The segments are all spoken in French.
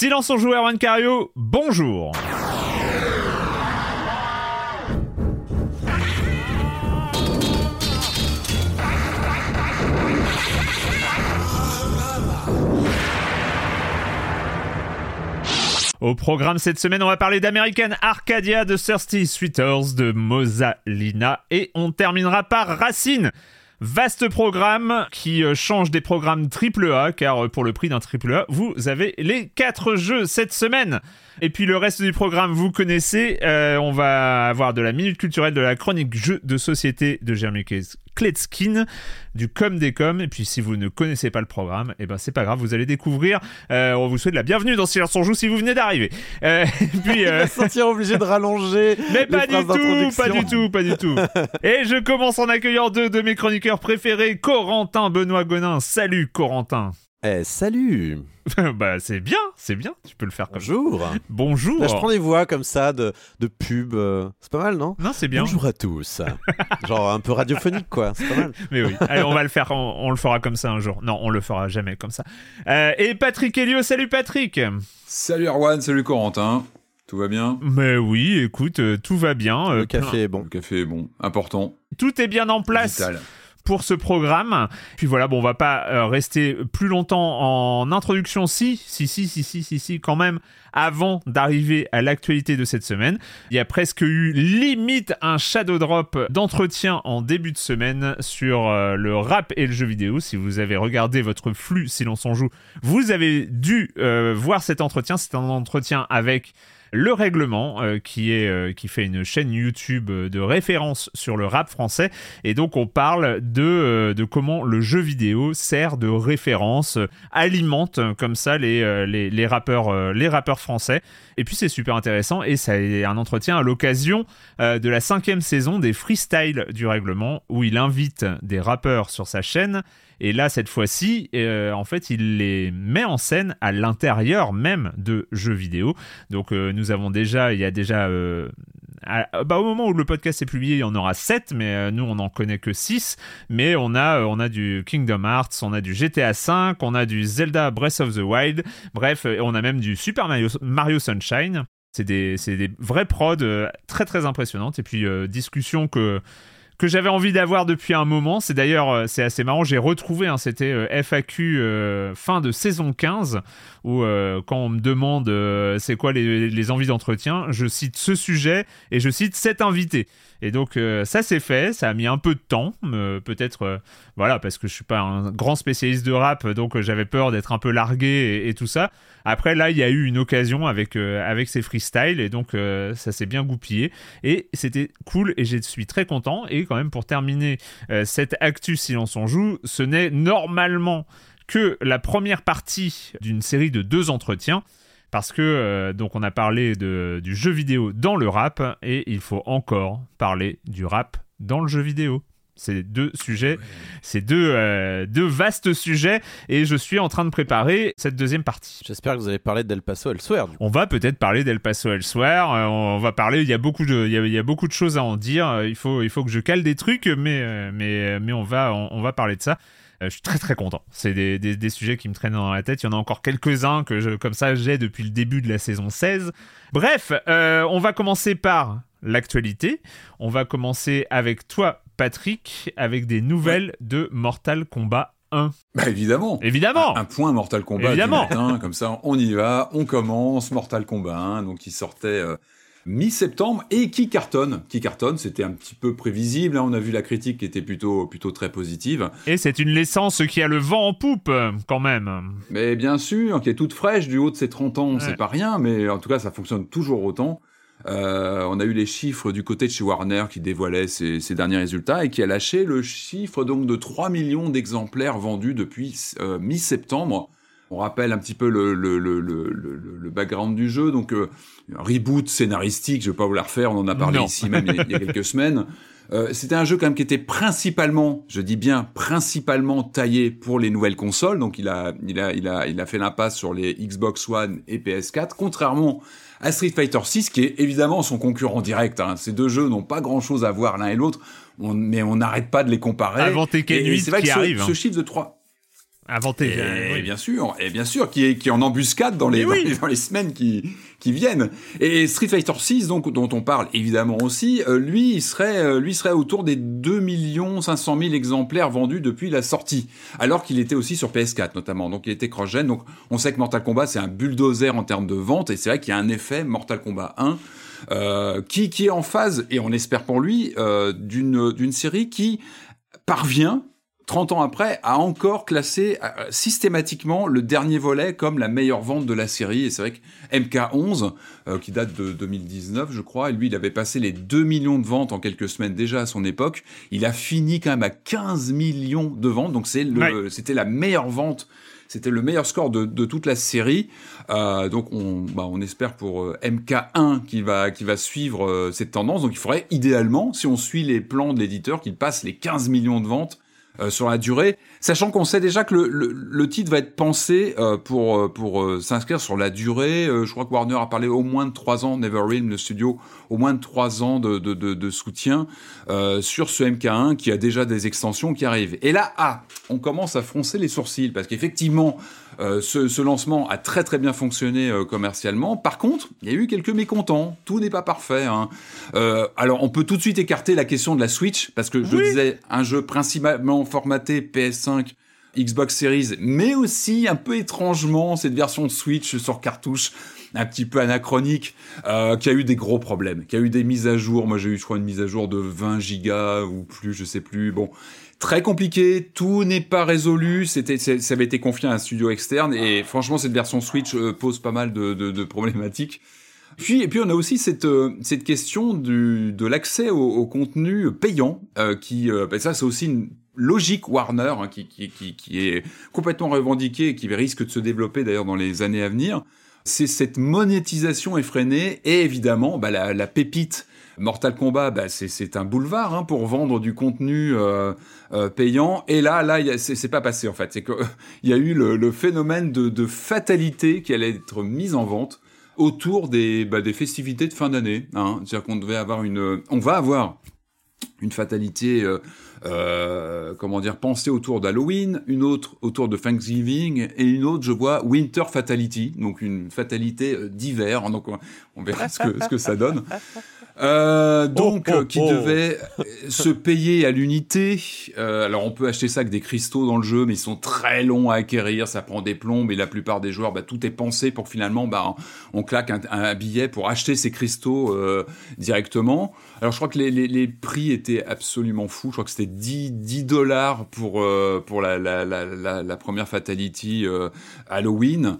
Silence en joueur, Cario, bonjour. Au programme cette semaine, on va parler d'American Arcadia, de Thirsty Sweeters, de Mosalina et on terminera par Racine. Vaste programme qui euh, change des programmes AAA, car euh, pour le prix d'un AAA, vous avez les 4 jeux cette semaine. Et puis le reste du programme, vous connaissez. Euh, on va avoir de la minute culturelle, de la chronique jeux de société de Jeremy Kletskin, du com des com. Et puis si vous ne connaissez pas le programme, et eh ben c'est pas grave, vous allez découvrir. Euh, on vous souhaite la bienvenue dans Silence on joue si vous venez d'arriver. Euh, puis, euh... sentir obligé de rallonger. Mais pas du tout, pas du tout, pas du tout. et je commence en accueillant deux de mes chroniqueurs préférés, Corentin Benoît Gonin. Salut Corentin. Eh, salut Bah, c'est bien, c'est bien, tu peux le faire comme Bonjour Bonjour Là, je prends des voix comme ça de, de pub, euh, c'est pas mal, non? Non, c'est bien. Bonjour à tous Genre un peu radiophonique, quoi, c'est pas mal. Mais oui, allez, on va le faire, on, le fera comme ça un jour. Non, on le fera jamais comme ça. Euh, et Patrick Helio, salut Patrick Salut Erwan, salut Corentin tout va bien? Mais oui, écoute, euh, tout va bien. Le café est bon. Le café est bon, important. Tout est bien en place. Vital pour ce programme. Puis voilà, bon, on va pas euh, rester plus longtemps en introduction, si, si, si, si, si, si, quand même, avant d'arriver à l'actualité de cette semaine. Il y a presque eu limite un shadow drop d'entretien en début de semaine sur euh, le rap et le jeu vidéo. Si vous avez regardé votre flux, si l'on s'en joue, vous avez dû euh, voir cet entretien. C'est un entretien avec le Règlement, euh, qui, est, euh, qui fait une chaîne YouTube euh, de référence sur le rap français. Et donc, on parle de, de comment le jeu vidéo sert de référence, alimente comme ça les, les, les rappeurs, les rappeurs français. Et puis, c'est super intéressant. Et ça est un entretien à l'occasion de la cinquième saison des freestyles du Règlement, où il invite des rappeurs sur sa chaîne et là, cette fois-ci, euh, en fait, il les met en scène à l'intérieur même de jeux vidéo. Donc, euh, nous avons déjà, il y a déjà euh, bah, au moment où le podcast est publié, il y en aura 7, mais nous, on n'en connaît que 6. Mais on a, on a du Kingdom Hearts, on a du GTA V, on a du Zelda Breath of the Wild, bref, on a même du Super Mario, Sunshine. C'est des, des vrais prods très très impressionnantes. Et puis, discussion que que j'avais envie d'avoir depuis un moment. C'est d'ailleurs, euh, c'est assez marrant, j'ai retrouvé, hein, c'était euh, FAQ euh, fin de saison 15, où quand on me demande c'est quoi les, les envies d'entretien, je cite ce sujet et je cite cet invité. Et donc euh, ça c'est fait, ça a mis un peu de temps, euh, peut-être euh, voilà parce que je suis pas un grand spécialiste de rap, donc j'avais peur d'être un peu largué et, tout ça. Après là il y a eu une occasion avec avec ces freestyles et donc ça s'est bien goupillé et c'était cool et je suis très content. Et quand même pour terminer cette actu silence on joue, ce n'est normalement que la première partie d'une série de deux entretiens parce que euh, donc on a parlé de, du jeu vidéo dans le rap et il faut encore parler du rap dans le jeu vidéo. C'est deux sujets, c'est deux, euh, deux vastes sujets et je suis en train de préparer cette deuxième partie. J'espère que vous allez parler d'El Paso Elsewhere. On va peut-être parler d'El Paso Elsewhere. Euh, on va parler, il y a beaucoup de, il y a, beaucoup de choses à en dire. Il faut, il faut que je cale des trucs, mais, mais, mais on va, on va parler de ça. Euh, je suis très très content. C'est des, des, sujets qui me traînent dans la tête. Il y en a encore quelques-uns que je, comme ça j'ai depuis le début de la saison 16. Bref, euh, on va commencer par l'actualité. On va commencer avec toi, Patrick, avec des nouvelles de Mortal Kombat 1. Bah évidemment. Évidemment. Un, point Mortal Kombat évidemment. comme ça on y va, on commence Mortal Kombat 1, donc il sortait euh, mi-septembre et qui cartonne. Qui cartonne, c'était un petit peu prévisible. Hein. On a vu la critique qui était plutôt, plutôt très positive. Et c'est une licence qui a le vent en poupe, quand même. Mais bien sûr, qui est toute fraîche du haut de ses 30 ans, c'est pas rien, mais en tout cas, ça fonctionne toujours autant. Euh, on a eu les chiffres du côté de chez Warner qui dévoilait ses, derniers résultats et qui a lâché le chiffre donc de 3 millions d'exemplaires vendus depuis euh, mi-septembre. On rappelle un petit peu le, le, le, le background du jeu. Donc, euh, un reboot scénaristique, je vais pas vous la refaire, on en a parlé ici même il, y a, quelques semaines. Euh, c'était un jeu quand même qui était principalement, je dis bien principalement taillé pour les nouvelles consoles. Donc il a, il a, il a, il a fait l'impasse sur les Xbox One et PS4, contrairement à Street Fighter 6, qui est évidemment son concurrent direct. Hein. Ces deux jeux n'ont pas grand-chose à voir l'un et l'autre, mais on n'arrête pas de les comparer. Avant Tekken 8 c'est vrai qui que arrive. Ce, hein. ce chiffre de 3 Inventé. Et, bien sûr, et bien sûr, qui est, qui est en embuscade dans les, dans les, semaines qui, qui viennent. Et Street Fighter 6, donc, dont on parle évidemment aussi, euh, lui, il serait, euh, lui serait autour des 2 500 000 exemplaires vendus depuis la sortie. Alors qu'il était aussi sur PS4, notamment. Donc, il était cross-gen. Donc, on sait que Mortal Kombat, c'est un bulldozer en termes de vente. Et c'est vrai qu'il y a un effet Mortal Kombat 1 euh, qui, qui est en phase, et on espère pour lui, d'une série qui parvient 30 ans après, a encore classé euh, systématiquement le dernier volet comme la meilleure vente de la série. Et c'est vrai que MK11, euh, qui date de 2019, je crois, et lui, il avait passé les 2 millions de ventes en quelques semaines déjà à son époque. Il a fini quand même à 15 millions de ventes, donc c'est le, c'était la meilleure vente c'était le meilleur score de, de toute la série. Euh, donc on, bah, on espère pour euh, MK1 qui va, qui va suivre cette tendance. Donc il faudrait idéalement, si on suit les plans de l'éditeur, qu'il passe les 15 millions de ventes euh, sur la durée, sachant qu'on sait déjà que le, le, le, titre va être pensé euh, pour euh, pour s'inscrire sur la durée. je crois que Warner a parlé au moins de trois ans, NeverRealm, le studio, au moins de trois ans de, de, de, de soutien sur ce MK1 qui a déjà des extensions qui arrivent. Et là, ah, on commence à froncer les sourcils parce qu'effectivement, euh, ce, ce, lancement a très très bien fonctionné euh, commercialement. Par contre, il y a eu quelques mécontents. Tout n'est pas parfait. Hein. Euh, alors, on peut tout de suite écarter la question de la Switch parce que je disais un jeu principalement formaté PS5. Xbox Series, mais aussi un peu étrangement cette version de Switch sur cartouche un petit peu anachronique, euh, qui a eu des gros problèmes, qui a eu des mises à jour. Moi, j'ai eu, je crois, une mise à jour de 20 gigas ou plus, je sais plus. Bon, très compliqué, tout n'est pas résolu. C'était, ça avait été confié à un studio externe et franchement, cette version Switch euh, pose pas mal de, de, de, problématiques. Puis, et puis, on a aussi cette, euh, cette question du, de l'accès au, au, contenu payant, euh, qui, ben ça, c'est aussi une logique Warner hein, qui, qui, qui, qui, est complètement revendiquée et qui risque de se développer d'ailleurs dans les années à venir. C'est cette monétisation effrénée et évidemment bah, la, la pépite Mortal Kombat, bah, c'est un boulevard hein, pour vendre du contenu euh, euh, payant. Et là, là, c'est pas passé en fait. C'est y a eu le, phénomène de, fatalité qui allait être mise en vente autour des, bah, des festivités de fin d'année. Hein. C'est-à-dire qu'on devait avoir une, on va avoir une fatalité. Euh, comment dire, penser autour d'Halloween, une autre autour de Thanksgiving et une autre, je vois, Winter Fatality, donc une fatalité d'hiver. Donc on, verra ce que ça donne. Euh, donc, oh, oh, qui oh. devait se payer à l'unité. Euh, alors, on peut acheter ça avec des cristaux dans le jeu, mais ils sont très longs à acquérir, ça prend des plombes, et la plupart des joueurs, bah, tout est pensé pour finalement, bah, on claque un, un billet pour acheter ces cristaux euh, directement. Alors, je crois que les, les, les, prix étaient absolument fous. Je crois que c'était 10, 10 dollars pour, euh, pour la, la, la, la, première Fatality euh, Halloween,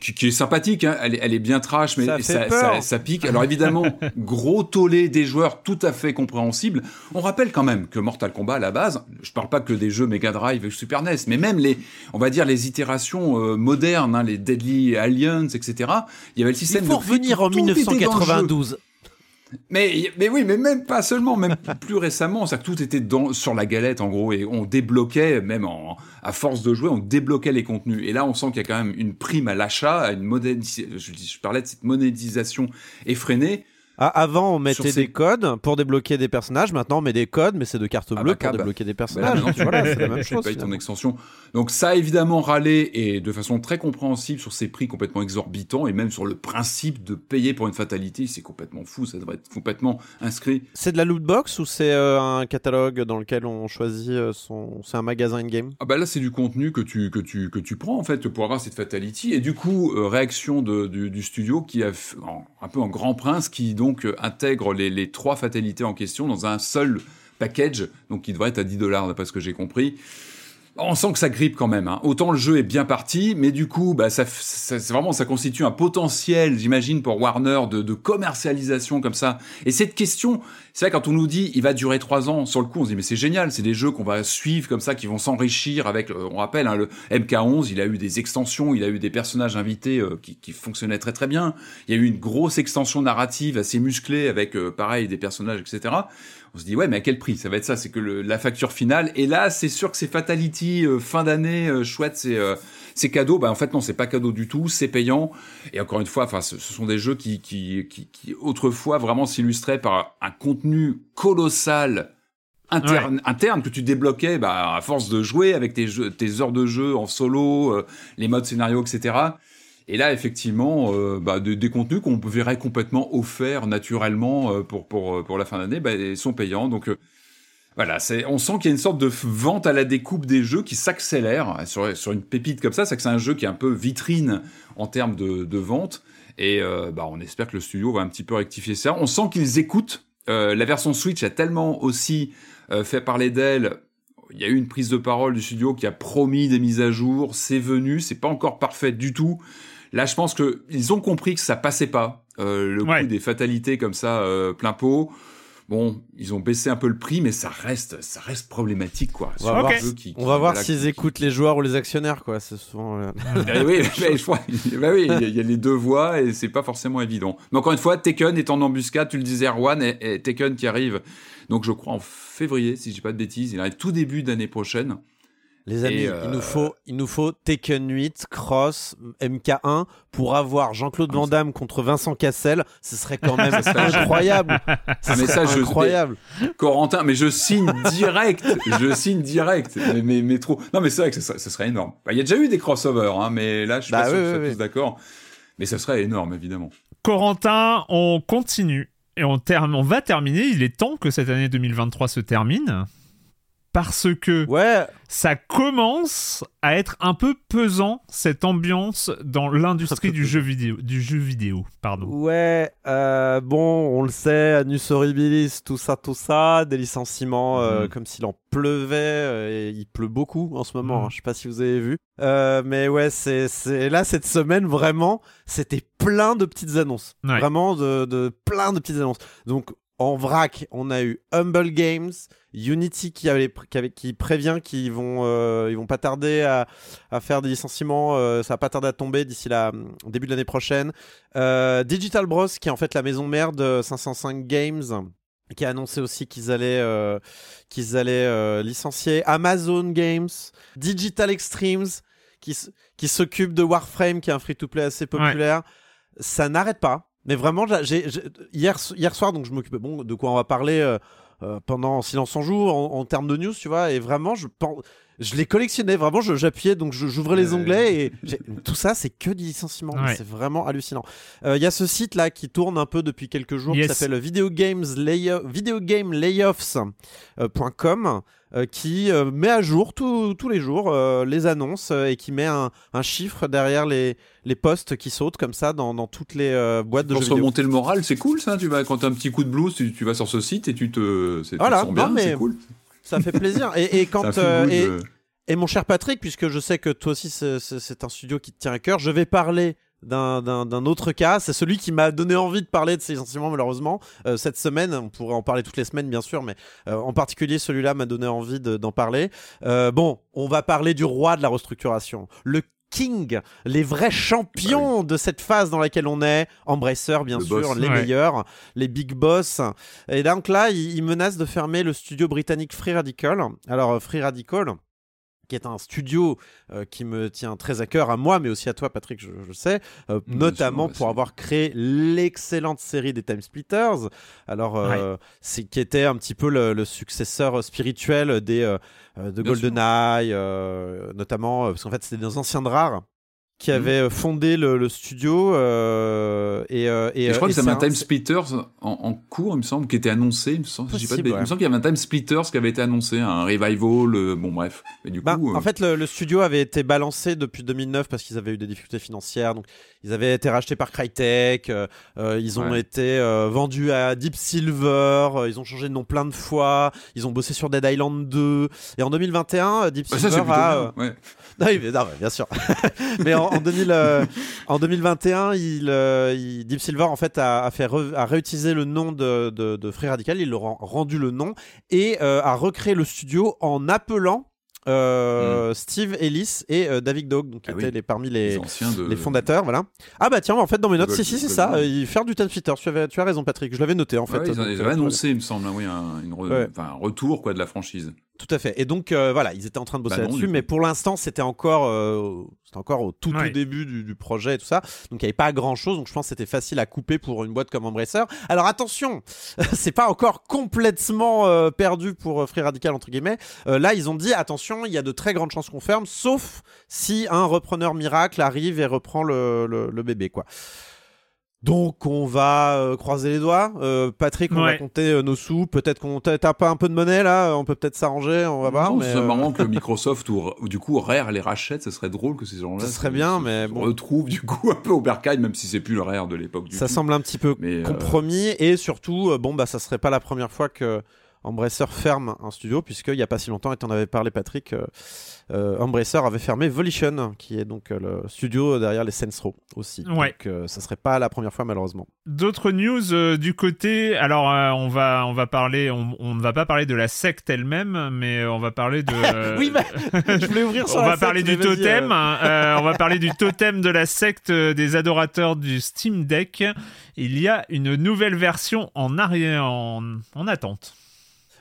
qui, qui, est sympathique. Hein. Elle, elle, est bien trash, mais ça, ça, ça pique. Alors, évidemment, gros tollé des joueurs tout à fait compréhensible. On rappelle quand même que Mortal Kombat à la base, je parle pas que des jeux Mega Drive et Super NES, mais même les, on va dire les itérations euh, modernes, hein, les Deadly Aliens, etc. Il y avait le système. Il faut revenir en 1992. Mais, mais oui, mais même pas seulement, même plus récemment, ça que tout était dans, sur la galette en gros, et on débloquait, même en, à force de jouer, on débloquait les contenus. Et là, on sent qu'il y a quand même une prime à l'achat, une je, je parlais de cette monétisation effrénée. Ah, avant, on mettait des codes pour débloquer des personnages. Maintenant, on met des codes, mais c'est de carte ah bleue bah, pour débloquer des personnages. voilà, c'est la même chose. ton extension. Donc, ça a évidemment râlé et de façon très compréhensible sur ces prix complètement exorbitants et même sur le principe de payer pour une fatalité. C'est complètement fou. Ça devrait être complètement inscrit. C'est de la loot box ou c'est euh, un catalogue dans lequel on choisit euh, son. C'est un magasin in-game? Ah, bah là, c'est du contenu que tu, que, tu, que tu prends en fait pour avoir cette fatality. Et du coup, euh, réaction de, du, du, studio qui a un peu en grand prince qui donc euh, intègre les, trois fatalités en question dans un seul package, donc qui devrait être à 10 dollars d'après ce que j'ai compris on sent que ça grippe quand même. Hein. Autant le jeu est bien parti, mais du coup, bah, ça, vraiment, ça constitue un potentiel, j'imagine, pour Warner de, commercialisation comme ça. Et cette question, c'est vrai quand on nous dit, il va durer trois ans, sur le coup, on se dit mais c'est génial, c'est des jeux qu'on va suivre comme ça, qui vont s'enrichir avec. On rappelle, hein, le MK11, il a eu des extensions, il a eu des personnages invités euh, qui, qui, fonctionnaient très très bien. Il y a eu une grosse extension narrative assez musclée avec, euh, pareil, des personnages, etc on se dit ouais mais à quel prix? Ça va être ça c'est que le, la facture finale et là c'est sûr que c'est fatality euh, fin d'année euh, chouette c'est euh, c'est cadeau bah en fait non c'est pas cadeau du tout c'est payant et encore une fois enfin ce, sont des jeux qui qui, qui, qui autrefois vraiment s'illustraient par un contenu colossal interne, interne que tu débloquais bah, à force de jouer avec tes, jeux, tes heures de jeu en solo, euh, les modes scénario, etc. Et là, effectivement, euh, bah, des contenus qu'on verrait complètement offerts naturellement euh, pour, pour, pour la fin d'année bah, sont payants. Donc voilà, c'est, on sent qu'il y a une sorte de vente à la découpe des jeux qui s'accélère sur, sur une pépite comme ça. C'est que c'est un jeu qui est un peu vitrine en termes de, de vente. Et bah, on espère que le studio va un petit peu rectifier ça. On sent qu'ils écoutent. La version Switch a tellement aussi euh, fait parler d'elle. Il y a eu une prise de parole du studio qui a promis des mises à jour. C'est venu, c'est pas encore parfait du tout. Là, je pense que ils ont compris que ça passait pas. Euh, le coup des fatalités comme ça, euh, plein pot. Bon, ils ont baissé un peu le prix, mais ça reste, ça reste problématique, quoi. On va voir, on va voir s'ils écoutent les joueurs ou les actionnaires, quoi. C'est souvent. Oui, je crois. Bah oui, il y, a les deux voix et c'est pas forcément évident. Mais encore une fois, Tekken est en embuscade. Tu le disais, Erwan, et, et Tekken qui arrive. Donc, je crois en février, si je dis pas de bêtises. Il arrive tout début d'année prochaine. Les amis, il, nous euh, faut, il nous faut Taken 8, Cross, MK1 pour avoir Jean-Claude Van Damme contre Vincent Cassel. Ce serait quand même incroyable. Ça ah, serait incroyable. Corentin, mais je signe direct. je signe direct. Mais, mais, trop. Non, mais c'est vrai que ce serait, énorme. Bah, il y a déjà eu des crossovers, hein, mais là, je suis bah pas sûr que tous d'accord. Mais ce serait énorme, évidemment. Corentin, on continue et on, on va terminer. Il est temps que cette année 2023 se termine parce que ouais. ça commence à être un peu pesant cette ambiance dans l'industrie du jeu vidéo du jeu vidéo pardon ouais euh, bon on le sait Anus Horribilis tout ça tout ça des licenciements euh, mhm. comme s'il en pleuvait euh, et il pleut beaucoup en ce moment mhm. hein, je sais pas si vous avez vu mais ouais c'est là cette semaine vraiment c'était plein de petites annonces vraiment de, de plein de petites annonces donc en vrac, on a eu Humble Games, Unity qui, avait, qui, prévient qu'ils vont, euh, ils vont pas tarder à, faire des licenciements, euh, ça va pas tarder à tomber d'ici la début de l'année prochaine. Euh, Digital Bros qui est en fait la maison mère de 505 Games qui a annoncé aussi qu'ils allaient, qu'ils allaient licencier Amazon Games, Digital Extremes qui, qui s'occupe de Warframe qui est un free-to-play assez populaire. Ça n'arrête pas. Mais vraiment, hier, hier soir, donc je m'occupais, bon, de quoi on va parler euh, euh, pendant Silence en joue en, termes de news, tu vois, et vraiment, je pense. Je les collectionnais, vraiment, j'appuyais, donc j'ouvrais les onglets et tout ça, c'est que du licenciement. C'est vraiment hallucinant. Euh, il y a ce site là qui tourne un peu depuis quelques jours qui s'appelle videogameslayoffs.com. Euh, qui euh, met à jour tous les jours euh, les annonces et qui met un, chiffre derrière les, les posts qui sautent comme ça dans, dans toutes les boîtes de Pour se remonter le moral, c'est cool ça. Tu vas quand as un petit coup de blues, tu, tu vas sur ce site et tu te, voilà, tu bien, c'est cool. Ça fait plaisir. et, et quand et, et mon cher Patrick, puisque je sais que toi aussi c'est un studio qui te tient à cœur, je vais parler d'un autre cas. C'est celui qui m'a donné envie de parler de ces sentiments, malheureusement. Euh, cette semaine, on pourrait en parler toutes les semaines, bien sûr, mais euh, en particulier, celui-là m'a donné envie d'en parler. Euh, bon, on va parler du roi de la restructuration. Le King, les vrais champions ah de cette phase dans laquelle on est, Embracer bien sûr, les meilleurs, les big boss. Et donc là, il, menace de fermer le studio britannique Free Radical. Alors Free Radical, qui est un studio euh, qui me tient très à cœur, à moi, mais aussi à toi, Patrick, je, sais, euh, notamment pour avoir créé l'excellente série des Time Splitters, alors euh, c'est qui était un petit peu le, successeur spirituel des de GoldenEye, notamment parce qu'en fait c'était des anciens de rares qui mhm. avait euh, fondé le, studio. Euh, et, euh, et, je crois que ça un Time Splitters en, cours, il me semble, qui était annoncé. Il me semble, qu'il y avait un Time Splitters qui avait été annoncé, un revival, bon bref. Mais du bah, coup, En fait, le, studio avait été balancé depuis 2009 parce qu'ils avaient eu des difficultés financières. Donc, ils avaient été rachetés par Crytek. ils ont été vendus à Deep Silver. ils ont changé de nom plein de fois. Ils ont bossé sur Dead Island 2. Et en 2021, Deep bah, Silver a... Non, bien sûr. mais en, 2000, en 2021, il, euh, Deep Silver en fait a, fait a réutilisé le nom de, de, Free Radical. Il leur a rendu le nom et euh, a recréé le studio en appelant euh, hmm. Steve Ellis et David Dog, donc qui ah étaient les, parmi les, les, fondateurs, voilà. Ah bah tiens, en fait dans mes notes, si si c'est ça, il faire du Time Splitter. Tu, avais, tu as raison, Patrick. Je l'avais noté en fait. ils, avaient annoncé, il me semble, hein, oui, un, une un retour quoi de la franchise. Tout à fait. Et donc voilà, ils étaient en train de bosser bah là-dessus, mais pour l'instant, c'était encore, c'était encore au tout, tout début du, projet et tout ça. Donc il n'y avait pas grand-chose. Donc je pense que c'était facile à couper pour une boîte comme Embracer. Alors attention, c'est pas encore complètement perdu pour Free Radical entre guillemets. là, ils ont dit attention, il y a de très grandes chances qu'on ferme, sauf si un repreneur miracle arrive et reprend le, le bébé, quoi. Donc on va euh, croiser les doigts. Euh, Patrick, on va compter euh, nos sous. Peut-être qu'on t'as pas un peu de monnaie là. On peut peut-être s'arranger. On va voir. C'est marrant que Microsoft ou, du coup Rare les rachète. Ce serait drôle que ces gens-là. Ce serait bien, mais bon. retrouve du coup un peu au bercail, même si c'est plus le Rare de l'époque. Ça semble un petit peu compromis et surtout, bon bah ça serait pas la première fois que Embracer ferme un studio, puisqu'il n'y a pas si longtemps, et tu en avais parlé Patrick, euh, euh, Embracer avait fermé Volition, qui est donc euh, le studio derrière les Saints Row aussi. Ouais. Donc ça serait pas la première fois malheureusement. D'autres news du côté, alors on, va, on va parler, on, ne va pas parler de la secte elle-même, mais on va parler de... oui, mais je voulais ouvrir sur On va parler du totem, on va parler du totem de la secte des adorateurs du Steam Deck. Il y a une nouvelle version en, arrière, en, en attente.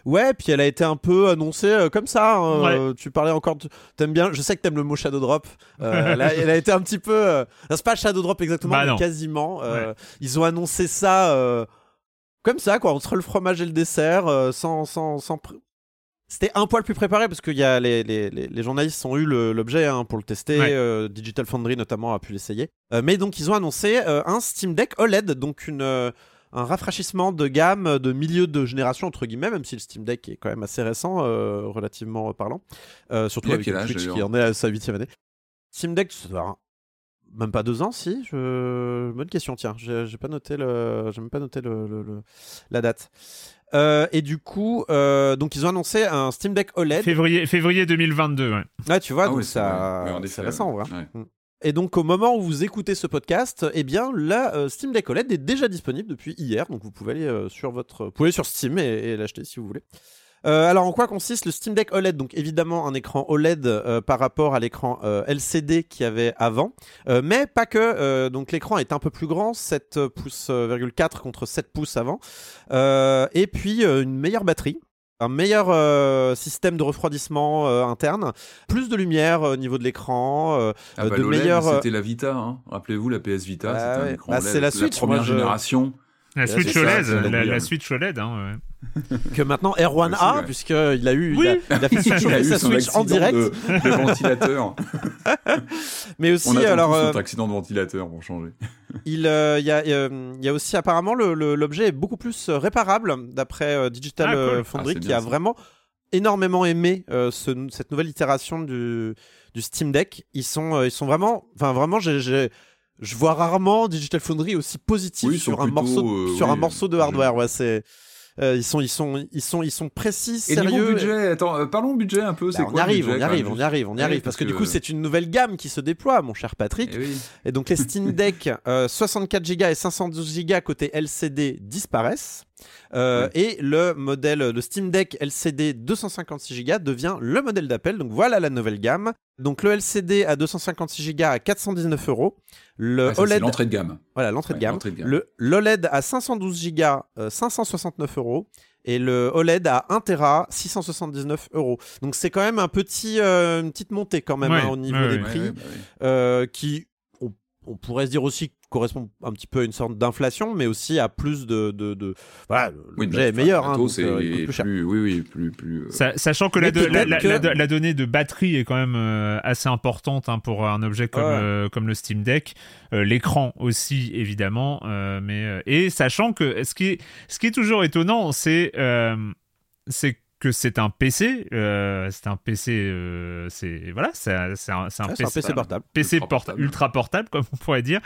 Ouais, puis elle a été un peu annoncée euh, comme ça. Hein, euh, tu parlais encore. T'aimes bien. Je sais que t'aimes le mot Shadow Drop. Euh, elle, a, été un petit peu. c'est pas Shadow Drop exactement, bah mais quasiment. Ils ont annoncé ça comme ça, quoi, entre le fromage et le dessert, sans, sans, sans, c'était un poil plus préparé parce que y a les, les, les, journalistes ont eu l'objet hein, pour le tester. Digital Foundry notamment a pu l'essayer. mais donc ils ont annoncé un Steam Deck OLED, donc une un rafraîchissement de gamme de milieu de génération entre guillemets même si le Steam Deck est quand même assez récent euh, relativement parlant euh, surtout avec le Twitch qui en est à sa huitième année Steam Deck ça doit même pas deux ans si je... bonne question tiens j'ai pas noté le j'ai même pas noté le, la date euh, et du coup, donc ils ont annoncé un Steam Deck OLED. Février, février 2022, ouais. Ah, tu vois, ah donc ça, c'est récent, ouais. Mm. Et donc au moment où vous écoutez ce podcast, eh bien la euh, Steam Deck OLED est déjà disponible depuis hier, donc vous pouvez aller euh, sur votre, vous pouvez sur Steam et, l'acheter si vous voulez. Euh, alors en quoi consiste le Steam Deck OLED? Donc évidemment un écran OLED par rapport à l'écran LCD qu'il y avait avant, mais pas que. donc l'écran est un peu plus grand, 7 pouces 4 contre 7 pouces avant, et puis une meilleure batterie un meilleur euh, système de refroidissement euh, interne, plus de lumière au niveau de l'écran, euh, ah bah, de meilleurs. C'était la Vita, hein. rappelez-vous la PS Vita, bah c'était un écran bah, C'est la Switch, première génération. La Switch OLED, la, Switch OLED. Hein, que maintenant R1A, puisqu'il a eu, il, a, il a fait chauffer sa Switch en direct. De, ventilateur. Mais aussi, On alors. Euh, accident de ventilateur pour changer. Il euh, y, a, il y a aussi apparemment l'objet est beaucoup plus réparable d'après euh, Digital ah, Foundry ah, qui a vraiment énormément aimé ce, cette nouvelle itération du, du Steam Deck. Ils sont, ils sont vraiment, enfin vraiment, j'ai je vois rarement Digital Foundry aussi positif sur un morceau euh, sur un morceau de hardware. Ouais, c'est euh, ils sont ils sont ils sont ils sont précis, sérieux. Niveau budget, attends, euh, parlons budget un peu. C'est bah, quoi on y arrive, on y arrive, on y arrive, on y arrive, parce, que, du coup c'est une nouvelle gamme qui se déploie, mon cher Patrick. Et, et donc les Steam Deck 64 Go et 512 Go côté LCD disparaissent. Euh, et le modèle, le Steam Deck LCD 256 Go devient le modèle d'appel. Donc voilà la nouvelle gamme. Donc le LCD à 256 Go à 419 euros. Le ah, OLED. l'entrée de gamme. Voilà, l'entrée de, gamme. Le l'OLED à 512 Go, 569 euros. Et le OLED à 1 Tera, 679 euros. Donc c'est quand même un petit, euh, une petite montée quand même hein, au niveau des prix, bah euh, qui on pourrait se dire aussi correspond un petit peu à une sorte d'inflation, mais aussi à plus de, de, de... voilà, l'objet est meilleur, hein, donc, euh, plus cher. oui, oui, plus, plus. Euh, sachant que la, la, donnée de batterie est quand même euh, assez importante hein, pour un objet comme comme le Steam Deck, l'écran aussi évidemment, mais et sachant que ce qui est ce qui est toujours étonnant, c'est c'est que c'est un PC, euh, c'est un PC, euh, c'est voilà, c'est un, un, PC, portable, PC ultra portable. ultra portable comme on pourrait dire,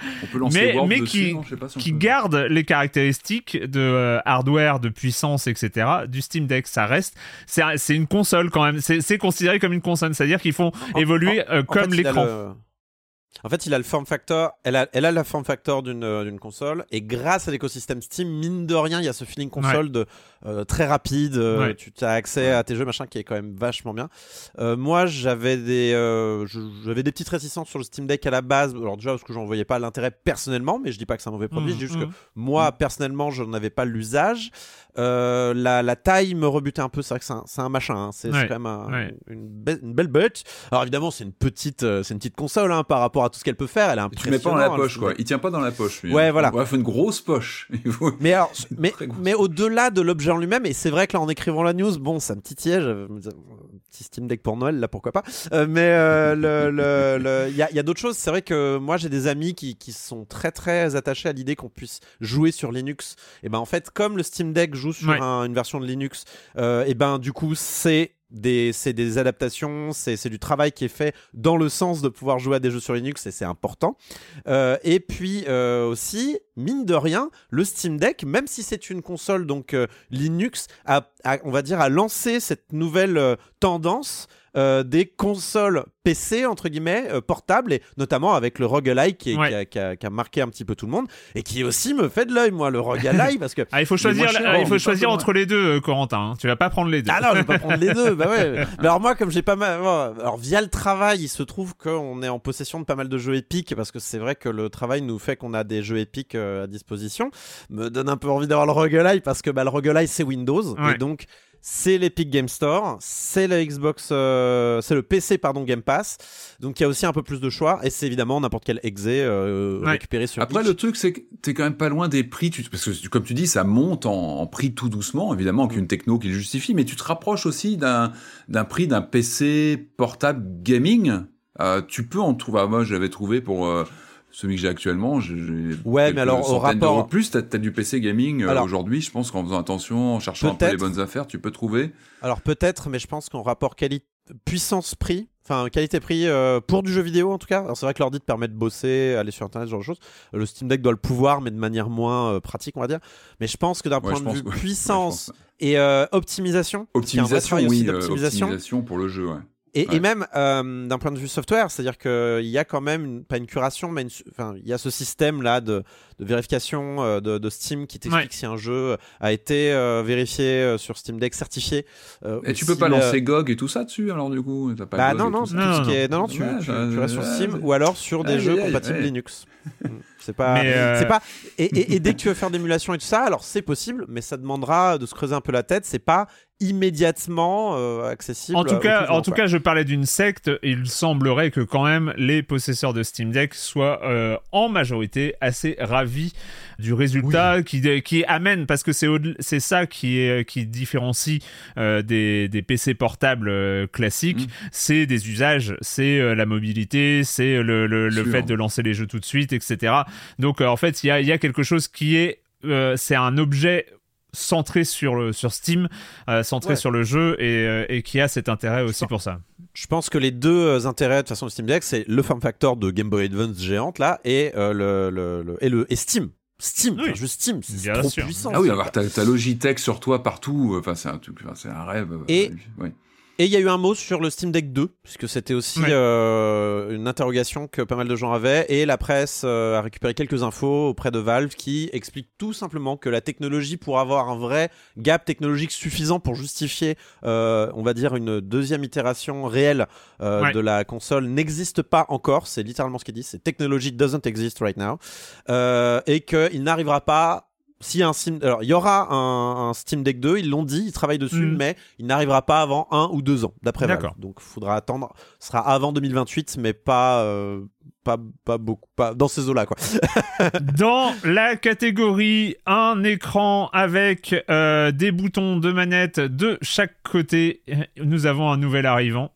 mais, mais qui, qui garde les caractéristiques de euh, hardware, de puissance, etc. du Steam Deck. Ça reste, c'est une console quand même, c'est considéré comme une console, c'est-à-dire qu'ils font évoluer comme l'écran. En fait, il a le form factor, elle a, elle a la form factor d'une euh, d'une console, et grâce à l'écosystème Steam, mine de rien, il y a ce feeling console de euh, très rapide. Euh, tu as accès à tes jeux, machin, qui est quand même vachement bien. moi, j'avais des, j'avais des petites réticences sur le Steam Deck à la base. Alors déjà parce que j'en voyais pas l'intérêt personnellement, mais je dis pas que c'est un mauvais produit. Mmh, je dis juste que mmh. moi, mmh. personnellement, je n'avais pas l'usage. La, la, taille me rebutait un peu. C'est vrai que c'est un, machin. Hein. C'est quand même une, belle bête. Alors évidemment, c'est une petite, c'est une petite console hein, par rapport à tout ce qu'elle peut faire. Elle est Tu mets pas dans la poche, quoi. Il tient pas dans la poche. Lui, ouais, voilà. Il faut une grosse poche. mais alors, mais, mais au-delà de l'objet en lui-même, et c'est vrai que là, en écrivant la news, bon, ça me titillait. Petit Steam Deck pour Noël, là, pourquoi pas. Euh, mais le, il y a, y a d'autres choses. C'est vrai que moi, j'ai des amis qui, qui sont très très attachés à l'idée qu'on puisse jouer sur Linux. Et ben en fait, comme le Steam Deck joue sur une version de Linux, euh, et ben du coup c'est c'est des adaptations, c'est, du travail qui est fait dans le sens de pouvoir jouer à des jeux sur Linux et c'est important. Euh, et puis euh, aussi, mine de rien, le Steam Deck, même si c'est une console donc Linux, a, on va dire a lancé cette nouvelle tendance euh, des consoles PC entre guillemets euh, portables et notamment avec le roguelike qui, qui, a, marqué un petit peu tout le monde et qui aussi me fait de l'œil moi le roguelike parce que ah, il faut choisir il faut choisir entre les deux euh, Corentin hein. tu vas pas prendre les deux. Ah non je vais pas prendre les deux bah ouais. Mais alors moi comme j'ai pas mal alors via le travail il se trouve qu'on est en possession de pas mal de jeux épiques parce que c'est vrai que le travail nous fait qu'on a des jeux épiques à disposition me donne un peu envie d'avoir le roguelike parce que bah, le roguelike c'est Windows et donc c'est l'Epic Game Store, c'est le Xbox, euh, c'est le PC pardon Game Pass. Donc il y a aussi un peu plus de choix et c'est évidemment n'importe quel exe euh, récupéré sur. Après le truc c'est que t'es quand même pas loin des prix, parce que comme tu dis ça monte en, prix tout doucement évidemment qu'une techno qui le justifie, mais tu te rapproches aussi d'un d'un prix d'un PC portable gaming. Euh, tu peux en trouver. Ah, moi j'avais trouvé pour celui que j'ai actuellement, j'ai ouais, mais alors au rapport plus, t'as as du PC gaming euh, aujourd'hui. Je pense qu'en faisant attention, en cherchant un peu les bonnes affaires, tu peux trouver. Alors peut-être, mais je pense qu'en rapport qualité puissance-prix, enfin qualité-prix euh, pour du jeu vidéo en tout cas. Alors c'est vrai que l'ordi te permet de bosser, aller sur internet, ce genre de choses. Le Steam Deck doit le pouvoir, mais de manière moins euh, pratique, on va dire. Mais je pense que d'un point de vue puissance et optimisation, optimisation, oui, optimisation pour le jeu. Ouais. Et, même euh, d'un point de vue software, c'est-à-dire qu'il y a quand même, pas une curation, mais enfin, il y a ce système-là de, de, vérification euh, de, de, Steam qui t'explique si un jeu a été euh, vérifié sur Steam Deck, certifié. et tu peux pas lancer GOG et tout ça dessus, alors du coup pas bah non, non, non, non, est... non, non, tu, tu, restes sur Steam ou alors sur des jeux compatibles Linux. Mm. C'est pas, c'est pas. Et, et, et, dès que tu veux faire d'émulation et tout ça, alors c'est possible, mais ça demandera de se creuser un peu la tête. C'est pas immédiatement euh, accessible. En tout cas, en tout cas, je parlais d'une secte. Et il semblerait que quand même les possesseurs de Steam Deck soient euh, en majorité assez ravis du résultat qui, qui amène parce que c'est c'est ça qui est qui différencie euh, des, des, PC portables classiques. Mm. C'est des usages, c'est la mobilité, c'est le, le, le fait de lancer les jeux tout de suite, etc. Donc en fait, il y a, y a quelque chose qui est c'est un objet centré sur, le, sur Steam, euh, centré sur le jeu et, euh, et, qui a cet intérêt aussi pour ça. Je pense que les deux euh, intérêts de toute façon de Steam Deck, c'est le form factor de Game Boy Advance géante là et, le, le, et, le, et Steam. Steam, juste Steam, c'est trop puissant. Ah oui, avoir ta, Logitech sur toi partout, enfin c'est un, c'est un rêve. Et, et il y a eu un mot sur le Steam Deck 2, puisque c'était aussi euh, une interrogation que pas mal de gens avaient. Et la presse euh, a récupéré quelques infos auprès de Valve qui expliquent tout simplement que la technologie, pour avoir un vrai gap technologique suffisant pour justifier, euh, on va dire, une deuxième itération réelle de la console, n'existe pas encore. C'est littéralement ce qu'il dit. C'est technology doesn't exist right now. et qu'il n'arrivera pas si un Steam, alors il y aura un, Steam Deck 2, ils l'ont dit, ils travaillent dessus, mm. mais il n'arrivera pas avant un ou deux ans, d'après Valve. Donc il faudra attendre. Ce sera avant 2028, mais pas. Euh, pas, pas beaucoup, pas dans ces eaux-là, quoi. dans la catégorie un écran avec euh, des boutons de manette de chaque côté, nous avons un nouvel arrivant.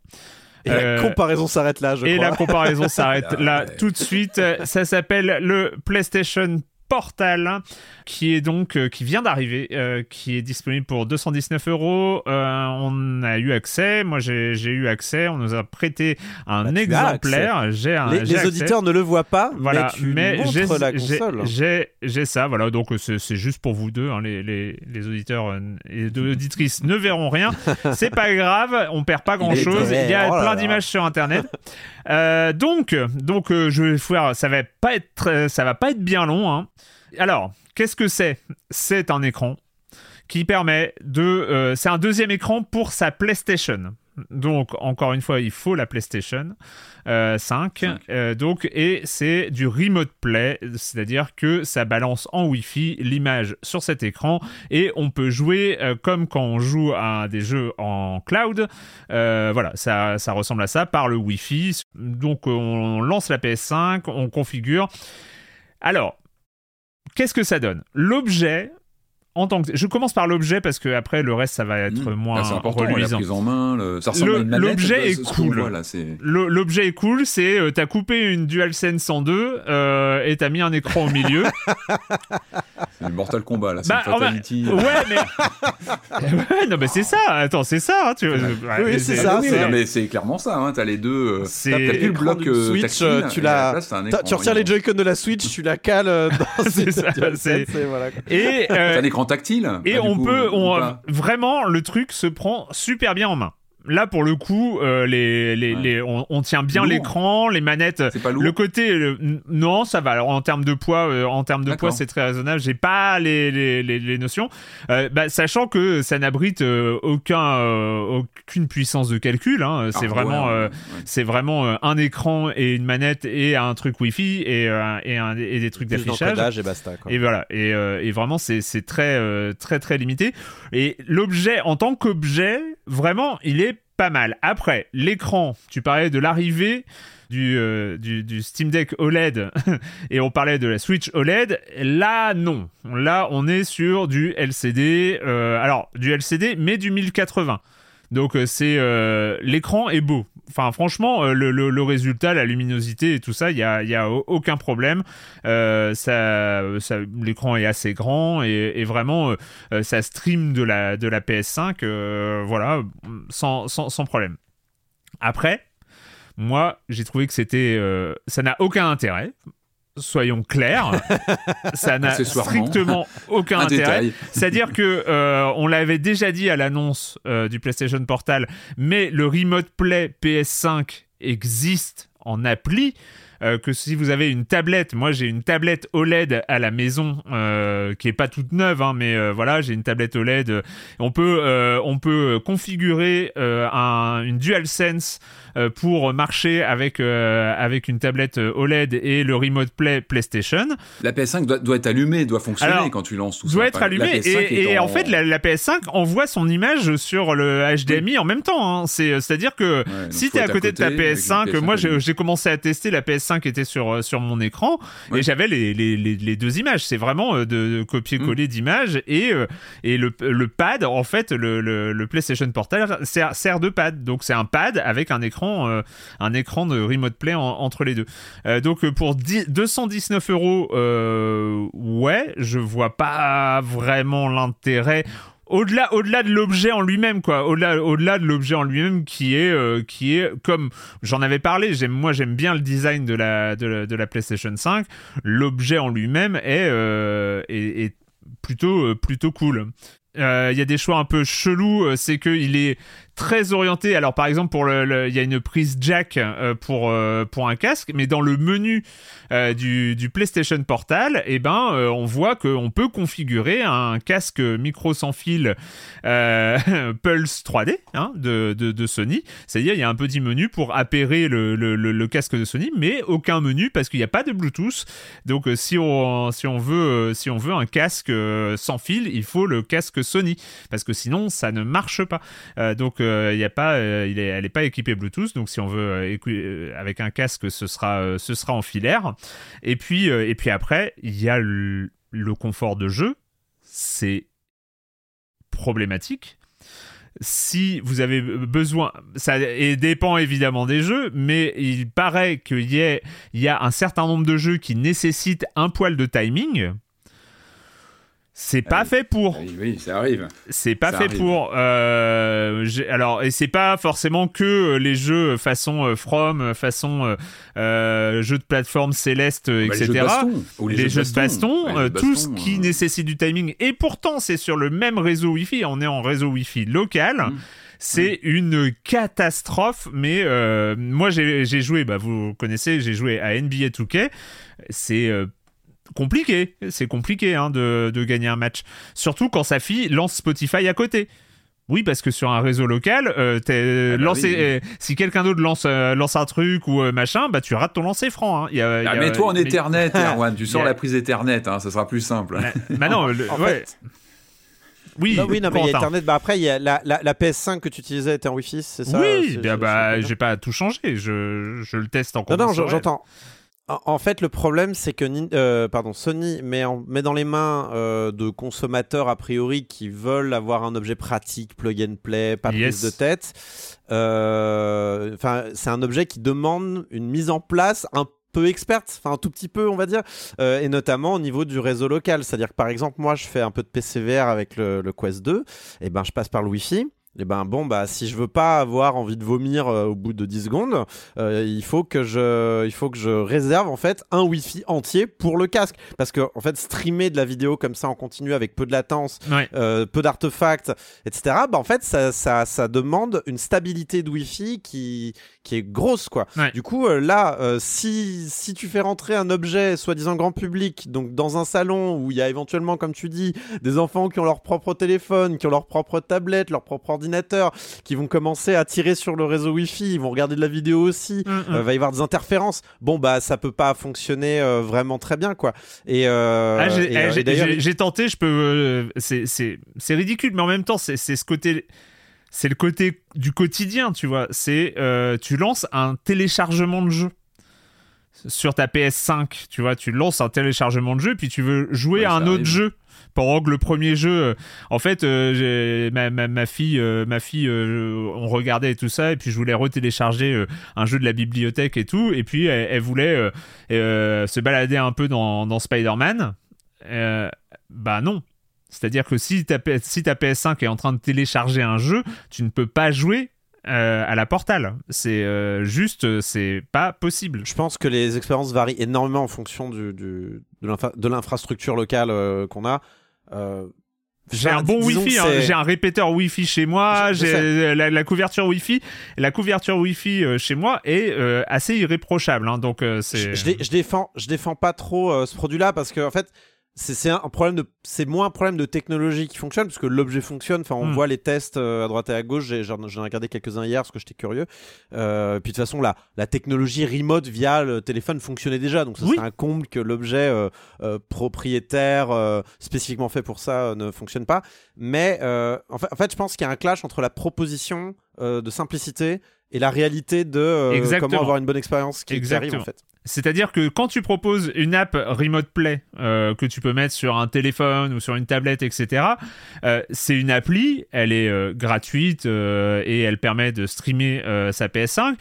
Et la euh, comparaison s'arrête là, je et crois. Et la comparaison s'arrête là tout de suite. Ça s'appelle le PlayStation Portal qui est donc euh, qui vient d'arriver, euh, qui est disponible pour 219 euros. Euh, on a eu accès, moi j'ai eu accès, on nous a prêté un bah, exemplaire. J'ai un, les, auditeurs ne le voient pas, voilà, mais, console. J'ai ça, voilà. Donc c'est juste pour vous deux, hein, les, les, les, auditeurs et auditrices ne verront rien. c'est pas grave, on perd pas grand chose. Il y a plein d'images sur internet. Donc, donc je vais faire, ça va pas être, ça va pas être bien long. Hein. Alors, qu'est-ce que c'est? C'est un écran qui permet de, c'est un deuxième écran pour sa PlayStation. Donc, encore une fois, il faut la PlayStation 5. Euh, euh, donc, et c'est du remote play, c'est-à-dire que ça balance en Wi-Fi l'image sur cet écran et on peut jouer euh, comme quand on joue à des jeux en cloud. voilà, ça, ça ressemble à ça par le Wi-Fi. Donc, on lance la PS5, on configure. Alors, qu'est-ce que ça donne? L'objet en tant que je commence par l'objet parce que après le reste ça va être mmh. moins ah, important, reluisant. La en main, l'objet est cool. l'objet est cool, c'est euh, t'as coupé une DualSense en deux euh, et t'as mis un écran au milieu. c'est Mortal Kombat là, c'est bah, Fatality. ouais mais ouais, non mais c'est ça. Attends, c'est ça. Hein, tu... oui, c'est ça. mais c'est clairement ça. Hein, t'as les deux. Euh, t'as plus le bloc Switch. tu la, tu retires les Joy-Con de la Switch, tu la cales dans. c'est ça. Et un écran tactile. Et on peut, on, vraiment, le truc se prend super bien en main là pour le coup euh, les, les, les on, tient bien l'écran les manettes c'est pas lourd. le côté non ça va. Alors en termes de poids euh, en termes de poids c'est très raisonnable. J'ai pas les, les, les notions. Euh, bah, sachant que ça n'abrite aucun aucune puissance de calcul hein. c'est ah, vraiment c'est vraiment un écran et une manette et un truc wifi et et, un, et des trucs d'affichage. et basta et voilà. Et, et vraiment c'est c'est très très très limité. Et l'objet en tant qu'objet vraiment il est pas mal. Après, l'écran, tu parlais de l'arrivée du, euh, Steam Deck OLED et on parlait de la Switch OLED. Là, non. Là, on est sur du LCD. Euh, alors, du LCD, mais du 1080. Donc euh, c'est l'écran est beau. Enfin franchement le, résultat, la luminosité et tout ça, il y a, y a, aucun problème. l'écran est assez grand et, vraiment ça stream de la de la PS5, voilà, sans, sans, problème. Après, moi, j'ai trouvé que c'était, euh, ça n'a aucun intérêt. Soyons clairs, ça n'a strictement aucun intérêt. C'est-à-dire que euh, on l'avait déjà dit à l'annonce euh, du PlayStation Portal, mais le Remote Play PS5 existe en appli. que si vous avez une tablette, moi j'ai une tablette OLED à la maison qui est pas toute neuve, hein, mais voilà j'ai une tablette OLED. On peut on peut configurer un, une DualSense euh, pour marcher avec, euh, avec une tablette euh, OLED et le Remote Play PlayStation. La PS5 doit, doit être allumée, doit fonctionner quand tu lances tout ça. Doit être allumée et, en... fait la, PS5 envoie son image sur le HDMI en même temps. Hein. C'est, c'est-à-dire que si tu es à côté, de ta PS5, moi j'ai commencé à tester, la PS5 était sur, sur mon écran et j'avais les, les, les, deux images. C'est vraiment de, copier-coller mm. d'images et, et le, le, pad, en fait, le, le, PlayStation Portal sert, sert de pad. Donc c'est un pad avec un écran euh, un écran de remote play entre les deux. Euh, donc euh, pour 219 euros, ouais, je vois pas vraiment l'intérêt. Au-delà de l'objet en lui-même quoi. Au-delà au-delà de l'objet en lui-même qui est qui est comme j'en avais parlé j'aime moi j'aime bien le design de la de la, PlayStation 5 l'objet en lui-même est, est, plutôt plutôt cool. Il y a des choix un peu chelous c'est que il est très orienté. Alors par exemple pour le, il y a une prise jack euh, pour euh, pour un casque, mais dans le menu euh, du, du, PlayStation Portal, eh ben on voit qu'on peut configurer un casque micro sans fil Pulse 3D hein, de, de, de, Sony. C'est-à-dire il y a un petit menu pour appairer le, le, le casque de Sony, mais aucun menu parce qu'il n'y a pas de Bluetooth. Donc si on si on veut si on veut un casque sans fil, il faut le casque Sony parce que sinon ça ne marche pas. donc euh, euh, il elle n'est pas équipée Bluetooth, donc si on veut euh, avec un casque, ce sera, en filaire. Et puis, après, il y a le, confort de jeu, c'est problématique si vous avez besoin, ça dépend évidemment des jeux, mais il paraît qu'il y, il y a un certain nombre de jeux qui nécessitent un poil de timing. C'est pas fait pour. Oui, ça arrive. C'est pas fait pour. Euh, alors, et c'est pas forcément que les jeux façon euh, From, façon euh, jeux de plateforme Céleste, bah, etc. Les jeux de baston. Ou les, jeux, de baston, tout ce qui nécessite du timing. Et pourtant, c'est sur le même réseau Wi-Fi. On est en réseau Wi-Fi local. Mmh. c'est une catastrophe. Mais moi, j'ai joué, bah, vous connaissez, j'ai joué à NBA 2K. C'est compliqué, c'est compliqué hein, de, de, gagner un match. Surtout quand sa fille lance Spotify à côté. Oui, parce que sur un réseau local, euh, ah bah euh, si quelqu'un d'autre lance, euh, lance un truc ou machin, bah tu rates ton lancer franc. Hein. Ah, mets-toi en Ethernet, Erwan, tu sors la prise Ethernet, hein, ça sera plus simple. Bah, non, Oui, oui, non, mais il y a Ethernet. Bah après, il y a la, la, PS5 que tu utilisais était en Wi-Fi, c'est ça Oui, bah, j'ai pas tout changé. Je, je le teste en Non, non, j'entends. En fait, le problème, c'est que euh, pardon, Sony met, met, dans les mains euh, de consommateurs a priori qui veulent avoir un objet pratique, plug and play, pas prise de tête. Euh, enfin, c'est un objet qui demande une mise en place un peu experte, enfin un tout petit peu, on va dire, et notamment au niveau du réseau local. C'est-à-dire que par exemple, moi, je fais un peu de PCVR avec le, le Quest 2, et ben je passe par le Wi-Fi eh ben bon bah si je veux pas avoir envie de vomir euh, au bout de 10 secondes, euh, il faut que je il faut que je réserve en fait un wifi entier pour le casque parce que en fait streamer de la vidéo comme ça en continu avec peu de latence, euh, peu d'artefacts, etc. Bah en fait ça, ça, ça demande une stabilité de wifi qui qui est grosse quoi. Du coup là si si tu fais rentrer un objet soi-disant grand public donc dans un salon où il y a éventuellement comme tu dis des enfants qui ont leur propre téléphone, qui ont leur propre tablette, leur propre ordinateur qui vont commencer à tirer sur le réseau Wi-Fi, ils vont regarder de la vidéo aussi, il mm, mm. euh, va y avoir des interférences. Bon bah ça peut pas fonctionner euh, vraiment très bien quoi. Et, euh, ah, j'ai tenté, je peux, c'est ridicule, mais en même temps c'est ce côté c'est le côté du quotidien, tu vois. C'est tu lances un téléchargement de jeu sur ta PS5, tu vois, tu lances un téléchargement de jeu, puis tu veux jouer à un autre jeu pendant que le premier jeu, euh, en fait, euh, ma, ma, fille, euh, ma fille, on regardait tout ça, et puis je voulais retélécharger un jeu de la bibliothèque et tout, et puis elle, voulait se balader un peu dans, dans Spider-Man. bah non, c'est-à-dire que si ta, si ta PS5 est en train de télécharger un jeu, tu ne peux pas jouer à la Portal. C'est juste, c'est pas possible. Je pense que les expériences varient énormément en fonction du, du de l'infrastructure locale qu'on a. Euh, j'ai un bon Wi-Fi, hein. j'ai un répéteur Wi-Fi chez moi, j'ai la, couverture Wi-Fi, la couverture Wi-Fi euh, chez moi est euh, assez irréprochable. Hein, donc c'est. Je, je, défends, je défends pas trop ce produit-là parce que en fait, c'est un problème de c'est moins un problème de technologie qui fonctionne parce que l'objet fonctionne. Enfin on hmm. voit les tests euh, à droite et à gauche. J'en ai regardé quelques-uns hier parce que j'étais curieux. Euh, puis de toute façon la, la technologie remote via le téléphone fonctionnait déjà. Donc c'est un comble que l'objet euh, propriétaire spécifiquement fait pour ça ne fonctionne pas. Mais en fait, en, fait, je pense qu'il y a un clash entre la proposition de simplicité et la réalité de comment avoir une bonne expérience qui, qui arrive en fait c'est-à-dire que quand tu proposes une app Remote Play euh, que tu peux mettre sur un téléphone ou sur une tablette, etc., euh, c'est une appli, elle est euh, gratuite et elle permet de streamer sa PS5.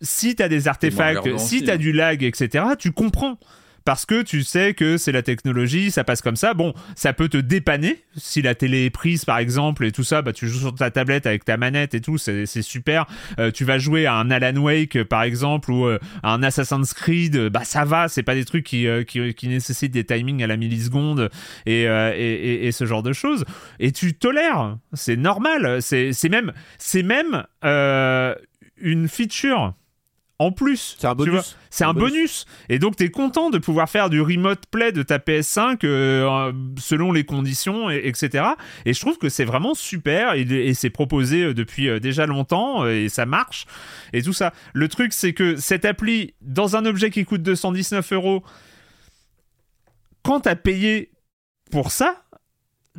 Si tu as des artefacts, si tu as du lag, etc., tu comprends parce que tu sais que c'est la technologie, ça passe comme ça. Bon, ça peut te dépanner si la télé est prise par exemple et tout ça, bah tu joues sur ta tablette avec ta manette et tout, c'est super. Euh, tu vas jouer à un Alan Wake par exemple ou euh, à un Assassin's Creed, bah ça va, c'est pas des trucs qui, euh, qui, nécessitent des timings à la milliseconde et, et, et, ce genre de choses. Et tu tolères, c'est normal, c'est même, c'est même une feature en plus. C'est un bonus. C'est un, bonus. Et donc, tu es content de pouvoir faire du remote play de ta PS5 euh, selon les conditions, et, etc. Et je trouve que c'est vraiment super et, c'est proposé euh, depuis euh, déjà longtemps et ça marche et tout ça. Le truc, c'est que cette appli, dans un objet qui coûte 219 euros, quand tu as payé pour ça,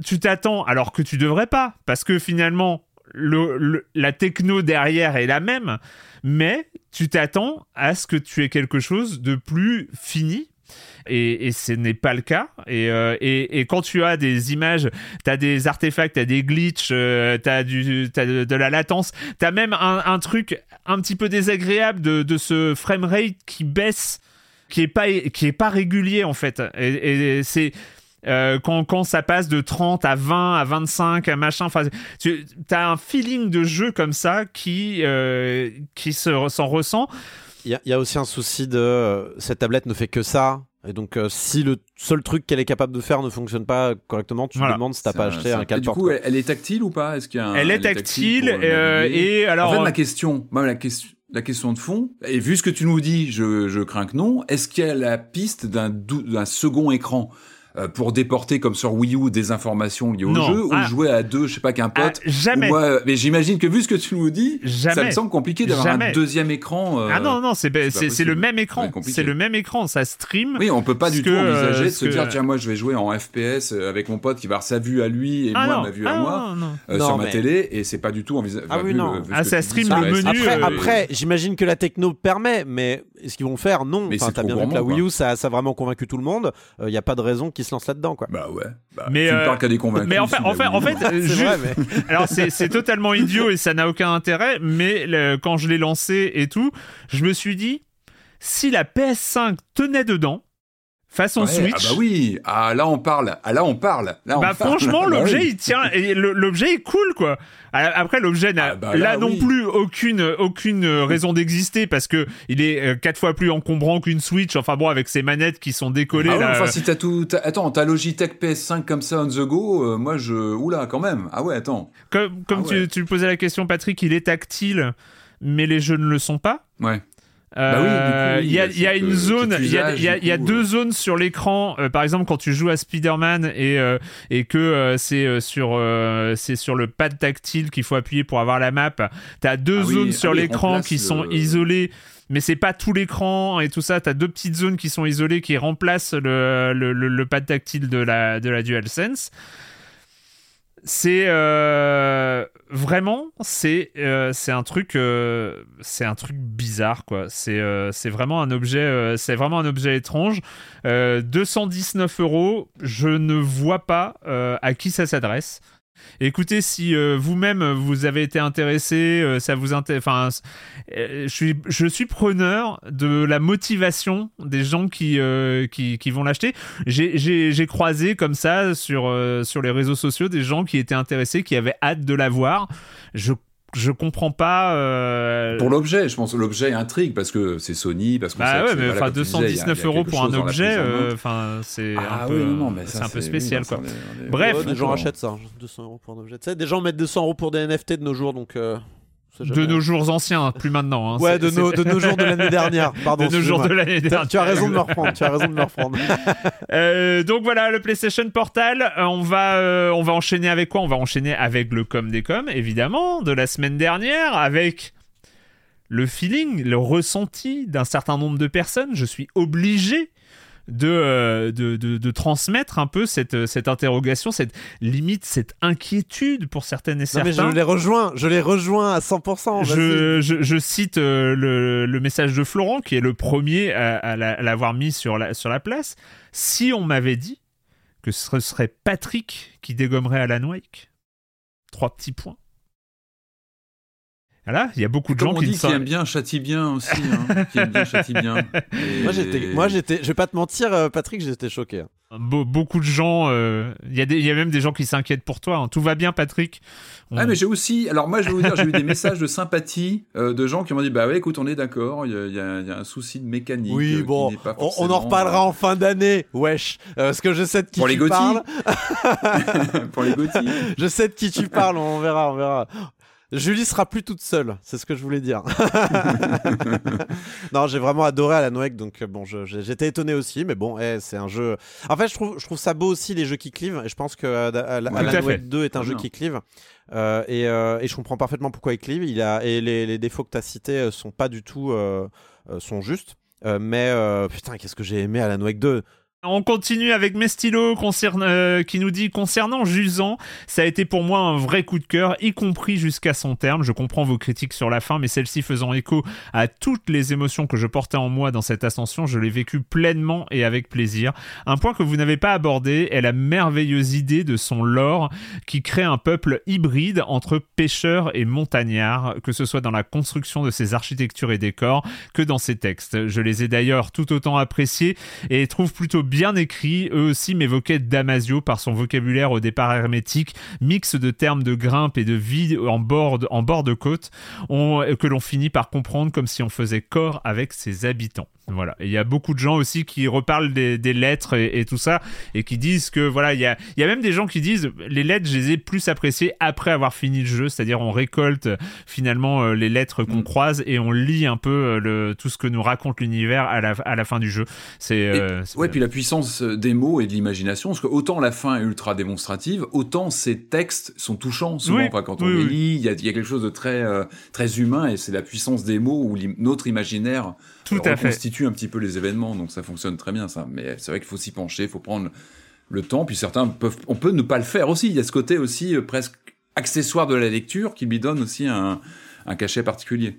tu t'attends alors que tu devrais pas parce que finalement, la techno derrière est la même, mais tu t'attends à ce que tu aies quelque chose de plus fini. Et, ce n'est pas le cas. Euh, et, et, quand tu as des images, tu as des artefacts, tu as des glitches, euh, tu as, de, la latence, tu as même un, truc un petit peu désagréable de, de ce framerate qui baisse qui est pas qui est pas régulier en fait et c'est euh, quand, quand, ça passe de 30 à 20 à 25 à machin enfin tu as un feeling de jeu comme ça qui euh, qui s'en ressent. Il y, a aussi un souci de euh, cette tablette ne fait que ça. Et donc, euh, si le seul truc qu'elle est capable de faire ne fonctionne pas correctement, tu te demandes si t'as pas acheté un câble. Du coup, elle, est tactile ou pas? Est-ce qu'il y a elle, est tactile, et alors. En fait, ma question, la question, la question de fond, et vu ce que tu nous dis, je, je crains que non, est-ce qu'il y a la piste d'un second écran? Pour déporter comme sur Wii U des informations liées au jeu ou ah. jouer à deux, je sais pas qu'un ah, pote. jamais. mais j'imagine que vu ce que tu nous dis, ça me semble compliqué d'avoir un deuxième écran. Euh, ah non non, c'est c'est le même écran. C'est le même écran, ça stream. Oui, on peut pas du tout envisager de se dire tiens moi je vais jouer en FPS avec mon pote qui va avoir sa vue à lui et ah moi ma vue à moi euh, sur ma télé et c'est pas du tout envisageable. Ah oui non. Ah ça stream le menu. Après après j'imagine que la techno permet, mais est-ce qu'ils vont faire? Non. Enfin t'as bien vu que la Wii U ça a vraiment convaincu tout le monde. Il y a pas de raison qu'ils se lancent là-dedans quoi. Bah ouais. Bah, mais tu me parles qu'à des convaincus. Mais en fait, en fait, en fait, alors c'est totalement idiot et ça n'a aucun intérêt. Mais quand je l'ai lancé et tout, je me suis dit, si la PS5 tenait dedans, façon Switch. Ah bah oui, ah là on parle, ah là on parle. Là, bah franchement bah l'objet il tient, et l'objet est cool quoi. Après l'objet n'a ah bah là, non plus aucune aucune raison d'exister parce que il est euh, quatre fois plus encombrant qu'une Switch. Enfin bon avec ses manettes qui sont décollées. Ah ouais, Enfin si t'as tout, attends t'as Logitech PS5 comme ça on the go, euh, moi je, oula quand même. Ah ouais attends. Comme comme ah tu, tu posais la question Patrick, il est tactile mais les jeux ne le sont pas. Ouais. Euh, il y, a, une zone, il y a, deux zones sur l'écran. Euh, par exemple, quand tu joues à Spider-Man et, euh, et que c'est sur, c'est sur le pad tactile qu'il faut appuyer pour avoir la map, tu as deux ah zones sur ah l'écran qui sont isolées mais c'est pas tout l'écran et tout ça. T'as deux petites zones qui sont isolées qui remplacent le, le, le, pad tactile de la, de la DualSense c'est euh, vraiment c'est euh, c'est un truc euh, c'est un truc bizarre quoi. C'est c'est vraiment un objet c'est vraiment un objet étrange. 219 euros je ne vois pas à qui ça s'adresse Écoutez, si euh, vous-même vous avez été intéressé, euh, ça vous enfin, euh, je suis je suis preneur de la motivation des gens qui qui, qui, vont l'acheter. J'ai croisé comme ça sur sur les réseaux sociaux des gens qui étaient intéressés, qui avaient hâte de l'avoir. Je je comprends pas. Euh, pour l'objet, je pense l'objet intrigue parce que c'est Sony, parce que bah ouais, mais enfin 219 euros pour un objet, euh, enfin c'est ah un, peu, un peu spécial quoi. Bref, des gens achètent ça, 200 euros pour un objet. Tu sais, des gens mettent 200 euros pour des NFT de nos jours, donc. Euh, de nos jours anciens, plus maintenant. Hein. Ouais, de nos, de nos jours de l'année dernière. Pardon. De nos jours de l'année dernière. Tu as raison de me reprendre. Tu as raison de me reprendre. euh, donc voilà, le PlayStation Portal. Euh, on va, euh, on va enchaîner avec quoi? On va enchaîner avec le com des com, évidemment, de la semaine dernière, avec le feeling, le ressenti d'un certain nombre de personnes. Je suis obligé euh, de, de, de, transmettre un peu cette, cette interrogation, cette limite, cette inquiétude pour certaines et certains. je les rejoins, je les rejoins à 100%. Je, je, je, cite euh, le, le, message de Florent, qui est le premier à, l'avoir mis sur la, sur la place. Si on m'avait dit que ce serait Patrick qui dégommerait Alan Wake, trois petits points. Voilà, il y a beaucoup de gens qui, dit, qui aiment bien châtie bien aussi, hein, qui aiment bien châtie bien. Moi j'étais, moi j'étais, je vais pas te mentir, euh, Patrick, j'étais choqué. Hein. beaucoup de gens, euh, il y, y, a même des gens qui s'inquiètent pour toi. Hein. Tout va bien, Patrick. Ah mais j'ai aussi, alors moi je vais vous dire, j'ai eu des messages de sympathie euh, de gens qui m'ont dit bah ouais écoute on est d'accord, il y, y, a un souci de mécanique. Oui bon, on, en reparlera en fin d'année, wesh, parce que je sais de qui pour tu les parles. pour les Gauthier. je sais de qui tu parles, on verra, on verra. Julie sera plus toute seule, c'est ce que je voulais dire. non, j'ai vraiment adoré Alan Wake, donc bon, j'étais étonné aussi, mais bon, eh, c'est un jeu. En fait, je trouve, je trouve ça beau aussi les jeux qui clivent, et je pense que euh, Alan Wake 2 est un jeu qui clive. Euh, et, euh, et, je comprends parfaitement pourquoi il clive. Il a, et les, les défauts que tu as cités sont pas du tout sont justes. mais putain, qu'est-ce que j'ai aimé Alan Wake 2 on continue avec Mestilo euh, qui nous dit concernant Jusant, ça a été pour moi un vrai coup de cœur, y compris jusqu'à son terme. Je comprends vos critiques sur la fin, mais celle-ci faisant écho à toutes les émotions que je portais en moi dans cette ascension, je l'ai vécu pleinement et avec plaisir. Un point que vous n'avez pas abordé est la merveilleuse idée de son lore qui crée un peuple hybride entre pêcheurs et montagnards, que ce soit dans la construction de ses architectures et décors que dans ses textes. Je les ai d'ailleurs tout autant appréciés et trouve plutôt bien écrit. Eux aussi m'évoquaient Damasio par son vocabulaire au départ hermétique, mix de termes de grimpe et de vie en bord de côte, que l'on finit par comprendre comme si on faisait corps avec ses habitants. Voilà. Et il y a beaucoup de gens aussi qui reparlent des, lettres et, tout ça et qui disent que voilà, il y a, y a même des gens qui disent les lettres, je les ai plus appréciées après avoir fini le jeu, c'est-à-dire on récolte finalement euh, les lettres qu'on mm. croise et on lit un peu euh, le, tout ce que nous raconte l'univers à la, à la fin du jeu. C'est euh, ouais, puis la puissance des mots et de l'imagination, parce que autant la fin est ultra démonstrative, autant ces textes sont touchants souvent. quand on les lit, il y a, y a, quelque chose de très très humain et c'est la puissance des mots ou notre imaginaire tout à constitue un petit peu les événements, donc ça fonctionne très bien ça. Mais c'est vrai qu'il faut s'y pencher, il faut prendre le temps, puis certains peuvent, on peut ne pas le faire aussi. Il y a ce côté aussi euh, presque accessoire de la lecture qui lui donne aussi un cachet particulier.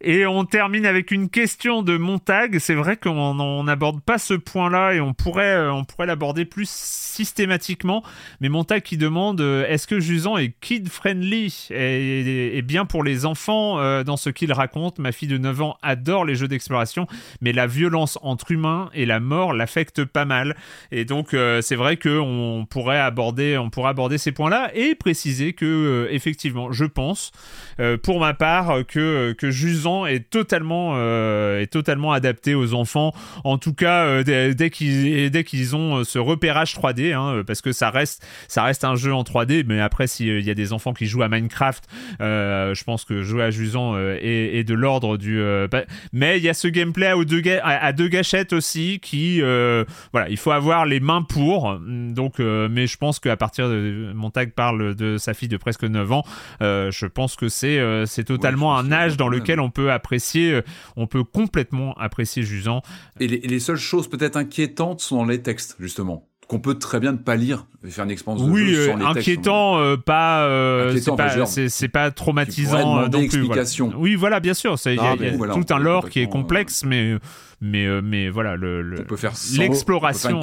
Et on termine avec une question de Montag. C'est vrai qu'on n'aborde pas ce point-là et on pourrait, euh, on pourrait l'aborder plus systématiquement. Mais Montag qui demande euh, est-ce que Jusan est kid-friendly et, bien pour les enfants euh, dans ce qu'il raconte? Ma fille de 9 ans adore les jeux d'exploration, mais la violence entre humains et la mort l'affecte pas mal. Et donc, c'est vrai qu'on pourrait aborder, on pourrait aborder ces points-là et préciser que, effectivement, je pense, pour ma part, que, que Jusan est totalement, euh, est totalement adapté aux enfants. En tout cas, euh, dès, qu'ils dès qu'ils ont euh, ce repérage 3D, hein, parce que ça reste, ça reste un jeu en 3D. Mais après, s'il y a des enfants qui jouent à Minecraft, je pense que jouer à Jusan est, de l'ordre du. mais il y a ce gameplay à deux, à, deux gâchettes aussi qui, voilà, il faut avoir les mains pour. Donc, mais je pense qu'à partir de Montag parle de sa fille de presque 9 ans, je pense que c'est c'est totalement un âge dans lequel on peut apprécier, euh, on peut complètement apprécier Jusant. Et les, seules choses peut-être inquiétantes sont dans les textes, justement qu'on peut très bien ne pas lire et faire une expérience de oui, jeu sans les inquiétant, euh, pas, euh, c'est pas, traumatisant non plus. Oui, voilà, bien sûr, il y a, tout un lore qui est complexe, mais mais euh, mais voilà le, on peut faire l'exploration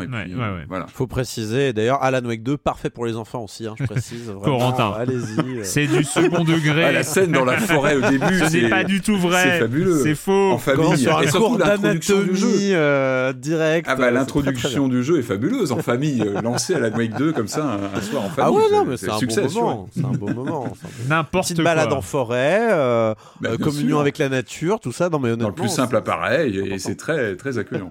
euh, voilà. faut préciser d'ailleurs Alan Wake 2 parfait pour les enfants aussi hein, je précise. Corentin. Allez-y euh. c'est du second degré. Ah, la scène dans la forêt au début ce n'est pas du tout vrai. c'est fabuleux. C'est faux. En famille sur un cours d'anatomie euh, direct ah bah l'introduction du jeu est fabuleuse en famille lancée à la Wake 2 comme ça un, soir en famille ah ouais non mais c'est un, bon moment c'est un beau moment n'importe quoi balade en forêt bah, communion avec la nature tout ça dans le plus simple appareil et c'est très, très accueillant.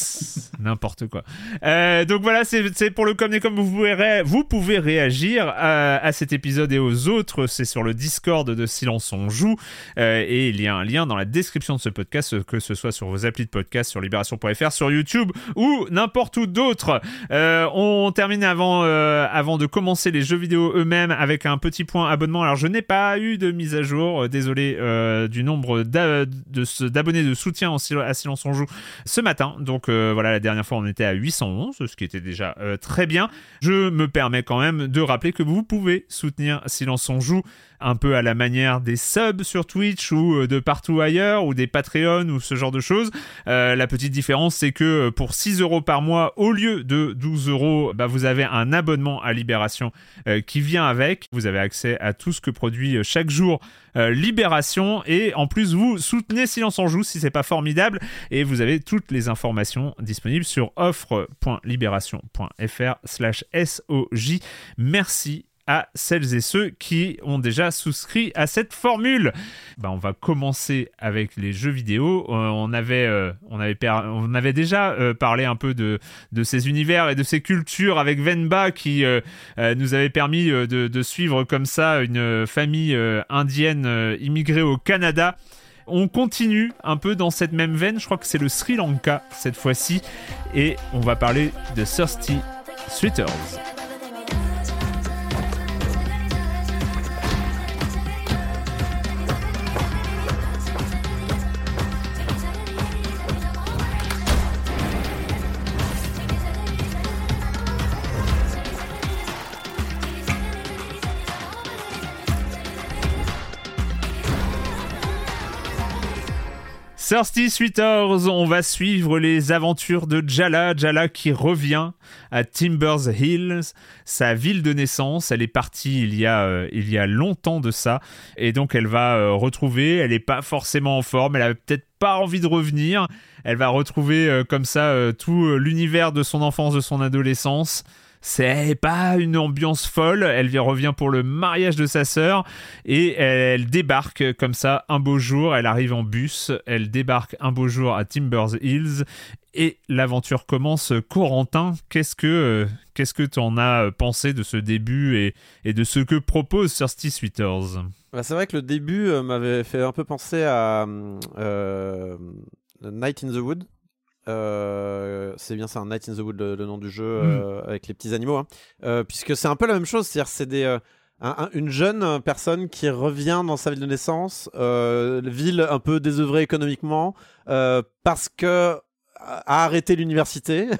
N'importe quoi. Euh, donc voilà, c'est pour le comme et comme vous pouvez, vous pouvez réagir à, cet épisode et aux autres. C'est sur le Discord de Silence on Joue. Euh, et il y a un lien dans la description de ce podcast, que ce soit sur vos applis de podcast, sur libération.fr, sur YouTube ou n'importe où d'autre. Euh, on termine avant, avant de commencer les jeux vidéo eux-mêmes avec un petit point abonnement. Alors je n'ai pas eu de mise à jour, désolé du nombre d'abonnés de, soutien à Silence on joue ce matin. Donc euh, voilà, la dernière fois on était à 811, ce qui était déjà euh, très bien. Je me permets quand même de rappeler que vous pouvez soutenir Silence on joue un peu à la manière des subs sur Twitch ou euh, de partout ailleurs ou des Patreon ou ce genre de choses. la petite différence c'est que pour 6 euros par mois au lieu de 12 euros, bah, vous avez un abonnement à Libération qui vient avec. Vous avez accès à tout ce que produit chaque jour Libération et en plus vous soutenez Silence en joue si c'est pas formidable et vous avez toutes les informations disponibles sur offre.libération.fr slash SOJ. Merci à celles et ceux qui ont déjà souscrit à cette formule. Bah, on va commencer avec les jeux vidéo. Euh, on, avait, euh, on, avait on avait déjà euh, parlé un peu de, de ces univers et de ces cultures avec Venba qui nous avait permis de, de, suivre comme ça une famille indienne immigrée au Canada on continue un peu dans cette même veine, je crois que c'est le Sri Lanka cette fois-ci, et on va parler de Thirsty Sweeters. Thirsty Sweeters, on va suivre les aventures de Jala. Jala qui revient à Timbers Hills, sa ville de naissance. Elle est partie il y a, euh, il y a longtemps de ça. Et donc elle va euh, retrouver, elle n'est pas forcément en forme, elle a peut-être pas envie de revenir. Elle va retrouver euh, comme ça tout l'univers de son enfance, de son adolescence. C'est pas une ambiance folle. Elle revient pour le mariage de sa sœur et elle débarque comme ça un beau jour. Elle arrive en bus, elle débarque un beau jour à Timbers Hills et l'aventure commence. Corentin, qu'est-ce que qu'est-ce que tu en as pensé de ce début et, de ce que propose Thirsty Sweeters? Bah, C'est vrai que le début euh, m'avait fait un peu penser à euh, Night in the Wood. C'est bien ça, Night in the Wood, le, nom du jeu, mm. avec les petits animaux. Hein. puisque c'est un peu la même chose, c'est-à-dire c'est des une jeune personne qui revient dans sa ville de naissance, ville un peu désœuvrée économiquement, parce que a arrêté l'université.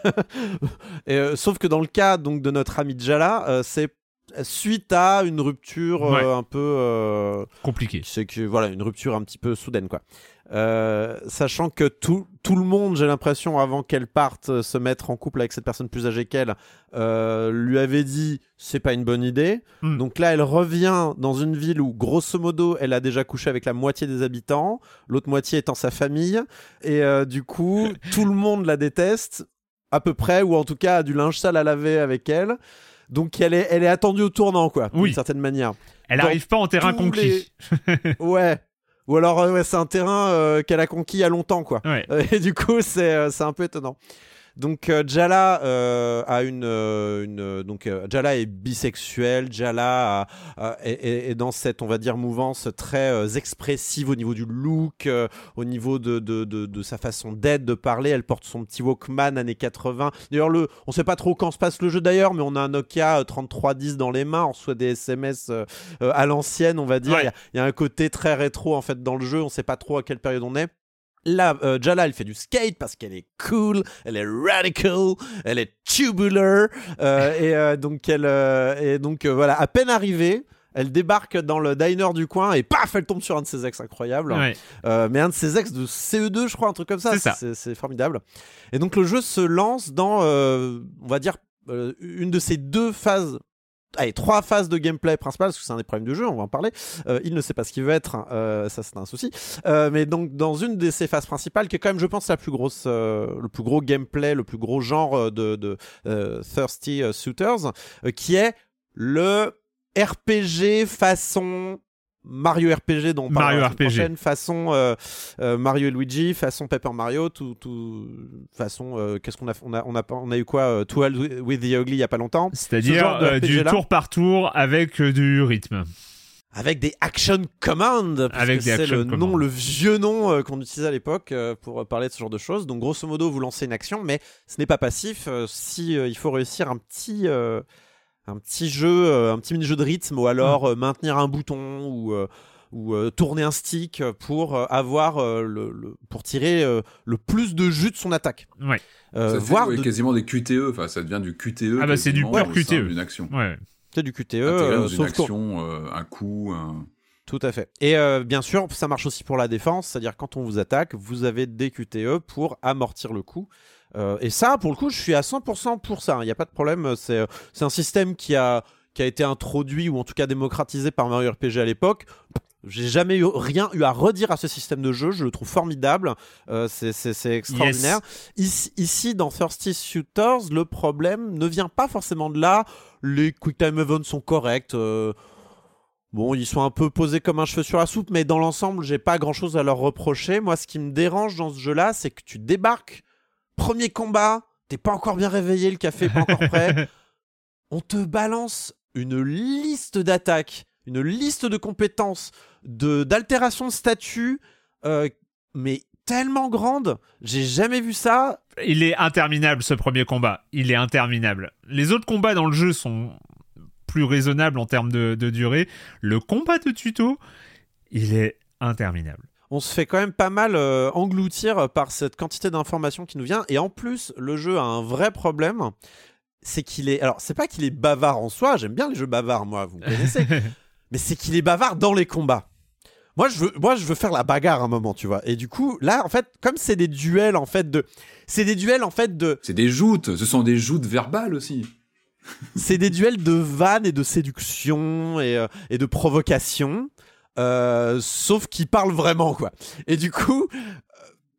Euh, sauf que dans le cas donc de notre ami Jala, euh, c'est suite à une rupture euh, un peu compliquée. C'est que voilà une rupture un petit peu soudaine quoi. Euh, sachant que tout, tout le monde, j'ai l'impression, avant qu'elle parte euh, se mettre en couple avec cette personne plus âgée qu'elle, euh, lui avait dit c'est pas une bonne idée. Hmm. Donc là, elle revient dans une ville où, grosso modo, elle a déjà couché avec la moitié des habitants, l'autre moitié étant sa famille. Et du coup, tout le monde la déteste, à peu près, ou en tout cas a du linge sale à laver avec elle. Donc elle est, elle est attendue au tournant, quoi, d'une certaine manière. Elle n'arrive pas en terrain conquis. ouais. Ou alors, euh, c'est un terrain euh, qu'elle a conquis il y a longtemps, quoi. Et du coup, c'est un peu étonnant. Donc euh, Jala euh, a une, euh, une donc Jala est bisexuel, Jala est, dans cette on va dire mouvance très expressive au niveau du look, au niveau de, de, de, sa façon d'être, de parler. Elle porte son petit Walkman années 80. D'ailleurs le, on sait pas trop quand se passe le jeu d'ailleurs, mais on a un Nokia 3310 dans les mains, on reçoit des SMS à l'ancienne, on va dire. Il y, y, a un côté très rétro en fait dans le jeu. On sait pas trop à quelle période on est. Là, euh, Jala, elle fait du skate parce qu'elle est cool, elle est radical, elle est tubular. Euh, et euh, donc, elle, et donc voilà, à peine arrivée, elle débarque dans le diner du coin et paf, elle tombe sur un de ses ex incroyable. mais un de ses ex de CE2, je crois, un truc comme ça. C'est formidable. Et donc, le jeu se lance dans, on va dire, une de ces deux phases Allez, trois phases de gameplay principales, parce que c'est un des problèmes du jeu, on va en parler. Euh, il ne sait pas ce qu'il veut être, hein, euh, ça c'est un souci. Euh, mais donc, dans une de ces phases principales, qui est quand même, je pense, la plus grosse, le plus gros gameplay, le plus gros genre de, de Thirsty Suitors, qui est le RPG façon Mario RPG dont on Mario RPG. prochaine façon euh, euh, Mario et Luigi façon Paper Mario tout, tout façon euh, qu'est-ce qu'on a on a on a on a eu quoi To with the Ugly il y a pas longtemps. C'est-à-dire du tour par tour avec du rythme. Avec des action commands avec c'est le nom le vieux nom qu'on utilisait à l'époque pour parler de ce genre de choses. Donc grosso modo vous lancez une action mais ce n'est pas passif si il faut réussir un petit un petit jeu, euh, un petit mini-jeu de rythme, ou alors mm. euh, maintenir un bouton, ou, euh, ou tourner un stick pour avoir le, pour tirer le plus de jus de son attaque. Ouais. voir quasiment des QTE, enfin ça devient du QTE. Ah bah c'est du pur QTE. Une action. Ouais. C'est du QTE. sauf une action, un coup. Tout à fait. Et bien sûr, ça marche aussi pour la défense, c'est-à-dire quand on vous attaque, vous avez des QTE pour amortir le coup. Euh, et ça, pour le coup, je suis à 100% pour ça. Il hein. n'y a pas de problème. C'est un système qui a, qui a été introduit ou en tout cas démocratisé par Mario RPG à l'époque. J'ai jamais eu rien eu à redire à ce système de jeu. Je le trouve formidable. Euh, c'est extraordinaire. Ici, dans Thirsty Shooters, le problème ne vient pas forcément de là. Les Quick Time Events sont corrects. Euh, bon, ils sont un peu posés comme un cheveu sur la soupe, mais dans l'ensemble, j'ai pas grand chose à leur reprocher. Moi, ce qui me dérange dans ce jeu-là, c'est que tu débarques Premier combat, t'es pas encore bien réveillé, le café pas encore prêt. On te balance une liste d'attaques, une liste de compétences, de d'altération de statut, euh, mais tellement grande. J'ai jamais vu ça. Il est interminable ce premier combat. Il est interminable. Les autres combats dans le jeu sont plus raisonnables en termes de durée. Le combat de tuto, il est interminable on se fait quand même pas mal euh, engloutir par cette quantité d'informations qui nous vient. Et en plus, le jeu a un vrai problème. C'est qu'il est. Alors, c'est pas qu'il est bavard en soi. J'aime bien les jeux bavards, moi, vous connaissez. mais c'est qu'il est bavard dans les combats. Moi je, veux, moi, je veux faire la bagarre un moment, tu vois. Et du coup, là, en fait, comme c'est des duels, en fait, de. C'est des duels, en fait, de. C'est des joutes. Ce sont des joutes verbales aussi. c'est des duels de vannes et de séduction et, euh, et de provocation. Euh, sauf qu'il parle vraiment quoi. Et du coup,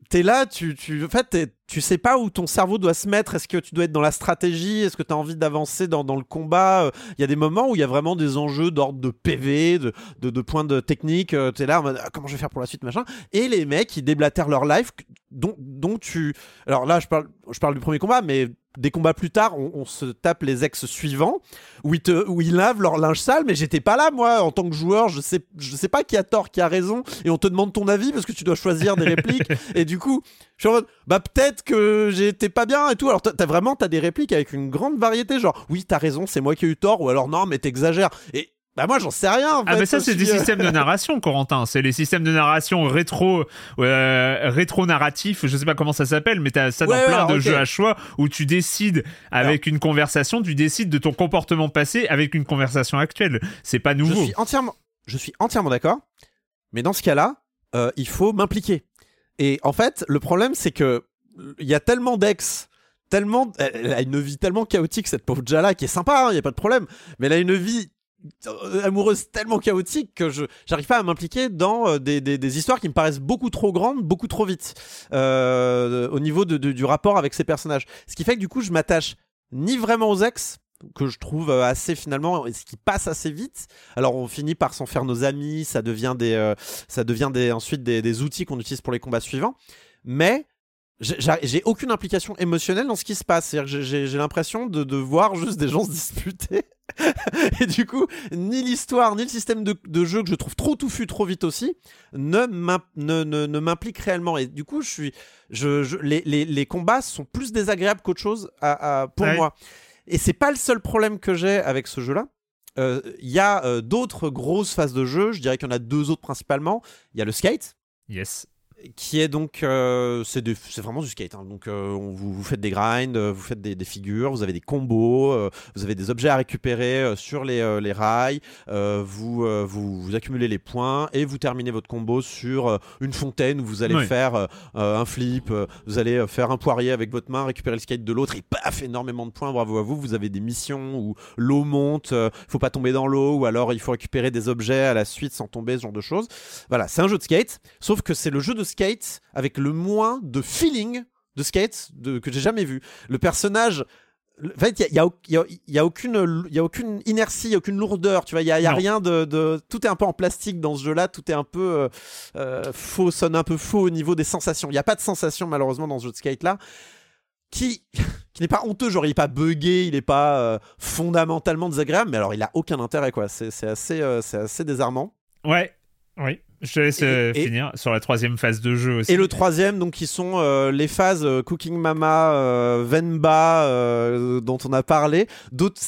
t'es là, tu, tu, en fait, tu sais pas où ton cerveau doit se mettre. Est-ce que tu dois être dans la stratégie? Est-ce que tu as envie d'avancer dans, dans, le combat? Il y a des moments où il y a vraiment des enjeux d'ordre de PV, de, de, points de technique. Tu es là ah, comment je vais faire pour la suite, machin. Et les mecs, ils déblatèrent leur life, dont, dont tu. Alors là, je parle, je parle du premier combat, mais des combats plus tard, on, se tape les ex suivants où ils, te, où ils lavent leur linge sale, mais j'étais pas là, moi, en tant que joueur, je sais, je sais pas qui a tort, qui a raison, et on te demande ton avis parce que tu dois choisir des répliques, et du coup, je suis en mode, bah peut-être que j'étais pas bien et tout. Alors t'as vraiment, t'as des répliques avec une grande variété, genre, oui, t'as raison, c'est moi qui ai eu tort, ou alors non, mais t'exagères. Et bah moi j'en sais rien. En ah mais ça c'est des systèmes de narration, Corentin. C'est les systèmes de narration rétro, euh, rétro narratif. Je sais pas comment ça s'appelle, mais t'as ça dans plein de jeux à choix où tu décides avec une conversation, tu décides de ton comportement passé avec une conversation actuelle. C'est pas nouveau. Je suis entièrement, je suis entièrement d'accord. Mais dans ce cas-là, euh, il faut m'impliquer. Et en fait, le problème c'est que il y a tellement d'ex tellement elle a une vie tellement chaotique cette pauvre Jala qui est sympa, il hein, y a pas de problème, mais elle a une vie euh, amoureuse tellement chaotique que je j'arrive pas à m'impliquer dans euh, des, des, histoires qui me paraissent beaucoup trop grandes, beaucoup trop vite euh, au niveau de, du rapport avec ces personnages. Ce qui fait que du coup je m'attache ni vraiment aux ex que je trouve assez finalement ce qui passe assez vite. Alors on finit par s'en faire nos amis, ça devient des ça devient des ensuite des, des outils qu'on utilise pour les combats suivants. Mais j'ai aucune implication émotionnelle dans ce qui se passe. J'ai l'impression de, de, voir juste des gens se disputer. et du coup, ni l'histoire, ni le système de, de, jeu que je trouve trop touffu trop vite aussi, ne m'implique ne, réellement. Et du coup, je suis, je, je les, les, les, combats sont plus désagréables qu'autre chose à, à, pour moi. Et c'est pas le seul problème que j'ai avec ce jeu-là. Euh, il y a euh, d'autres grosses phases de jeu. Je dirais qu'il y en a deux autres principalement. Il y a le skate. Yes qui est donc euh, c'est vraiment du skate hein. donc euh, vous, vous, faites des grinds euh, vous faites des, des, figures vous avez des combos vous avez des objets à récupérer sur les, les rails vous, vous, vous accumulez les points et vous terminez votre combo sur une fontaine où vous allez faire un flip vous allez faire un poirier avec votre main récupérer le skate de l'autre et paf énormément de points. Bravo à vous vous avez des missions où l'eau monte faut pas tomber dans l'eau ou alors il faut récupérer des objets à la suite sans tomber ce genre de choses. Voilà c'est un jeu de skate sauf que c'est le jeu de skate avec le moins de feeling de skate de, que j'ai jamais vu. Le personnage. En fait, il n'y a, y a, y a, aucune, y a aucune inertie, aucune lourdeur. Tu vois, il n'y a, y a rien de, de, Tout est un peu en plastique dans ce jeu-là. Tout est un peu euh, euh, faux, sonne un peu faux au niveau des sensations. Il n'y a pas de sensation, malheureusement, dans ce jeu de skate-là. Qui, qui n'est pas honteux, genre il n'est pas buggé, il n'est pas euh, fondamentalement désagréable, mais alors il a aucun intérêt, quoi. C'est assez, c'est assez désarmant. Ouais, oui. Je te laisse euh, finir sur la troisième phase de jeu aussi. Et le troisième, donc, qui sont euh, les phases euh, Cooking Mama, Venba, dont on a parlé.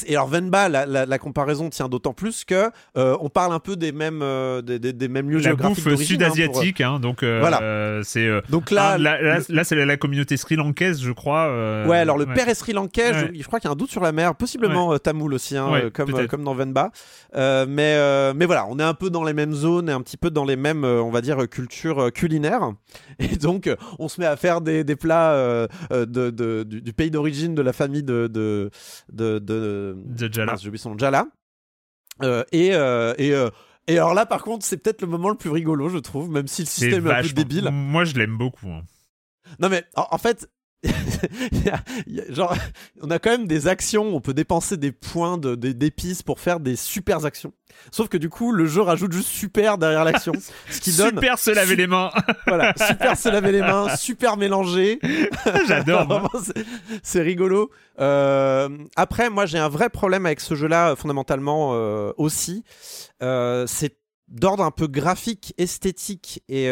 Et alors Venba, la, la, comparaison tient d'autant plus que on parle un peu des mêmes, des, des, mêmes lieux la géographiques. bouffe sud-asiatique, hein, donc voilà. C'est. donc là, là, c'est la, communauté sri-lankaise, je crois. ouais, alors le père est sri-lankais. Je, crois qu'il y a un doute sur la mer, possiblement tamoul aussi, hein, comme comme dans Venba. mais mais voilà, on est un peu dans les mêmes zones et un petit peu dans les même, euh, on va dire, culture euh, culinaire. Et donc, on se met à faire des, des plats euh, de, du, pays d'origine de la famille de. de, de, de, de Jala. Son Jala. et. et et alors là, par contre, c'est peut-être le moment le plus rigolo, je trouve, même si le système est, un peu débile. Moi, je l'aime beaucoup. Hein. Non, mais en fait, genre, on a quand même des actions, on peut dépenser des points d'épices pour faire des super actions. Sauf que du coup, le jeu rajoute juste super derrière l'action. Ce qui donne. Super se laver les mains. voilà, super se laver les mains, super mélanger. J'adore. c'est rigolo. Euh, après, moi, j'ai un vrai problème avec ce jeu-là, fondamentalement euh, aussi. Euh, c'est d'ordre un peu graphique, esthétique et,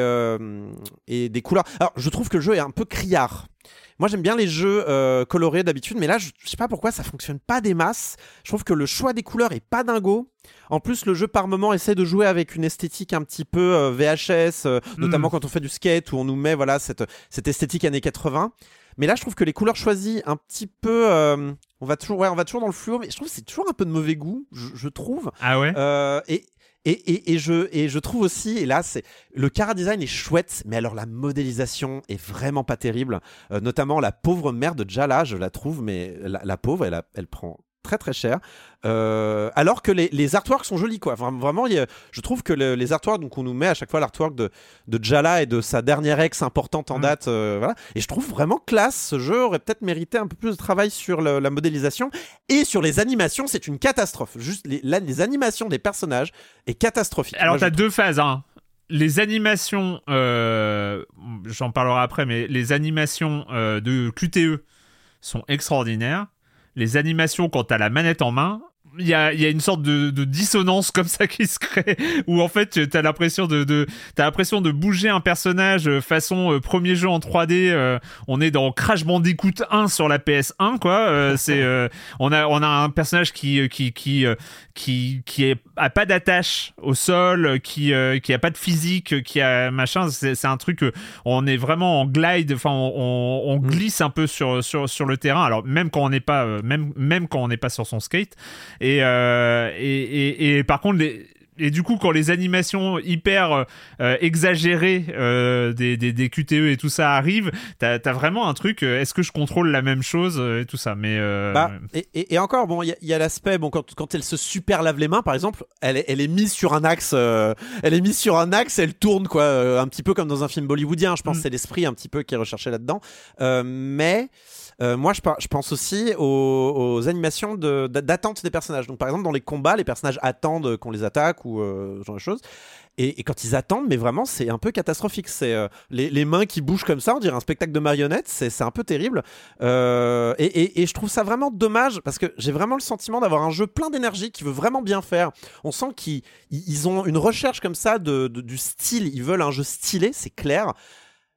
et des couleurs. Alors, je trouve que le jeu est un peu criard. Moi, j'aime bien les jeux euh, colorés d'habitude, mais là, je, sais pas pourquoi ça fonctionne pas des masses. Je trouve que le choix des couleurs est pas dingo. En plus, le jeu par moment essaie de jouer avec une esthétique un petit peu euh, VHS, euh, hmm. notamment quand on fait du skate où on nous met voilà cette, cette esthétique années 80. Mais là, je trouve que les couleurs choisies un petit peu, on va toujours, ouais, on va toujours dans le fluo, mais je trouve que c'est toujours un peu de mauvais goût, je, je trouve. Ah ouais? et et, je, trouve aussi, et là, c'est le cara design est chouette, mais alors la modélisation est vraiment pas terrible. Euh, notamment la pauvre mère de Jala, je la trouve, mais la, pauvre, elle prend très très cher. Euh, alors que les, les, artworks sont jolis, quoi. vraiment, je trouve que les artworks, donc on nous met à chaque fois l'artwork de, de Jala et de sa dernière ex importante en mm. date, euh, voilà. Et je trouve vraiment classe. Ce jeu aurait peut-être mérité un peu plus de travail sur la modélisation et sur les animations. C'est une catastrophe. Juste les, les animations des personnages est catastrophique. Alors, t'as deux phases, hein les animations, euh, j'en parlerai après, mais les animations de QTE sont extraordinaires. Les animations quand t'as la manette en main, il y a, y a, une sorte de, de, dissonance comme ça qui se crée où en fait t'as l'impression de, de t'as l'impression de bouger un personnage euh, façon euh, premier jeu en 3D euh, on est dans Crash Bandicoot 1 sur la PS1 quoi c'est on a on a un personnage qui qui qui qui qui est, a pas d'attache au sol qui qui a pas de physique qui a machin c'est un truc on est vraiment en glide enfin on, on, mm. glisse un peu sur sur sur le terrain alors même quand on n'est pas même même quand on n'est pas sur son skate euh, et, et, et, par contre, les, et du coup, quand les animations hyper euh, exagérées euh, des, des, des, QTE et tout ça arrivent, t'as as vraiment un truc. Est-ce que je contrôle la même chose et tout ça? Mais bah, et, et, encore, bon, il y a, l'aspect bon quand, quand elle se super lave les mains, par exemple, elle est, elle est mise sur un axe. elle est mise sur un axe, elle tourne quoi, un petit peu comme dans un film bollywoodien. Je pense mm. c'est l'esprit un petit peu qui est recherché là-dedans. mais euh, moi, je, pense aussi aux, animations d'attente des personnages. Donc, par exemple, dans les combats, les personnages attendent qu'on les attaque ou euh, ce genre de choses. Et, quand ils attendent, mais vraiment, c'est un peu catastrophique. C'est euh, les, mains qui bougent comme ça, on dirait un spectacle de marionnettes. C'est un peu terrible. et, je trouve ça vraiment dommage parce que j'ai vraiment le sentiment d'avoir un jeu plein d'énergie qui veut vraiment bien faire. On sent qu'ils ont une recherche comme ça de, du style. Ils veulent un jeu stylé, c'est clair.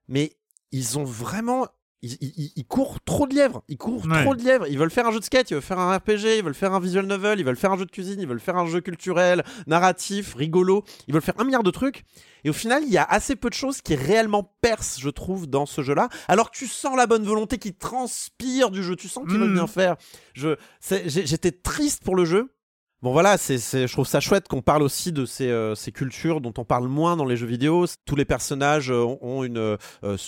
Mais ils ont vraiment ils, courent trop de lièvres. Ils courent trop de lièvres. Ils veulent faire un jeu de skate, ils veulent faire un RPG, ils veulent faire un visual novel, ils veulent faire un jeu de cuisine, ils veulent faire un jeu culturel, narratif, rigolo. Ils veulent faire un milliard de trucs. Et au final, il y a assez peu de choses qui réellement percent, je trouve, dans ce jeu-là. Alors que tu sens la bonne volonté qui transpire du jeu. Tu sens qu'ils veulent hmm. bien faire. J'étais triste pour le jeu. Bon voilà, c'est, je trouve ça chouette qu'on parle aussi de ces, euh, ces, cultures dont on parle moins dans les jeux vidéo. Tous les personnages euh, ont une euh,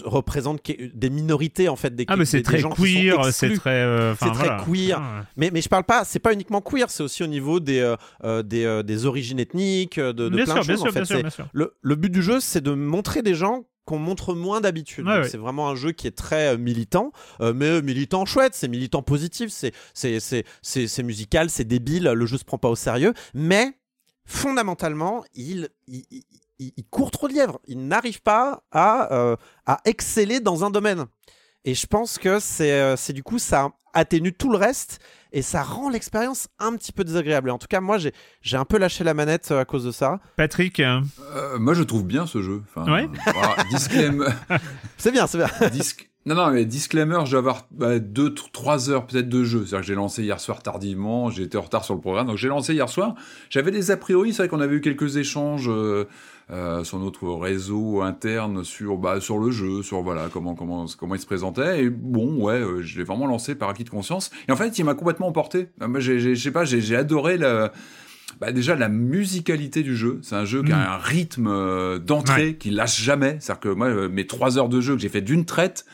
représentent des minorités en fait, des, ah mais c'est très queer, c'est très, c'est très queer. Ah, mais mais je parle pas, c'est pas uniquement queer, c'est aussi au niveau des des, des, origines ethniques, de, de plein de choses. en fait. Le, le but du jeu, c'est de montrer des gens qu'on montre moins d'habitude. C'est vraiment un jeu qui est très euh, militant, euh, mais euh, militant chouette, c'est militant positif, c'est musical, c'est débile, le jeu se prend pas au sérieux, mais fondamentalement, il, il, il, court trop de lièvres, il n'arrive pas à, à exceller dans un domaine. Et je pense que c'est du coup, ça atténue tout le reste et ça rend l'expérience un petit peu désagréable. en tout cas, moi, j'ai un peu lâché la manette euh, à cause de ça. Patrick euh, Moi, je trouve bien ce jeu. Enfin, ouais. disclaimer. c'est bien, c'est bien. Non, non, mais disclaimer, je vais avoir 2-3 bah, heures peut-être de jeu. C'est-à-dire que j'ai lancé hier soir tardivement, j'ai été en retard sur le programme, donc j'ai lancé hier soir. J'avais des a priori, c'est vrai qu'on avait eu quelques échanges euh, euh, sur notre réseau interne sur bah, sur le jeu, sur voilà comment comment comment il se présentait. Et bon, ouais, euh, je l'ai vraiment lancé par acquis de conscience. Et en fait, il m'a complètement emporté. Moi, je sais pas, j'ai adoré la bah déjà la musicalité du jeu, c'est un jeu qui a mm. un rythme d'entrée qui lâche jamais. C'est-à-dire que moi, mes trois heures de jeu que j'ai fait d'une traite,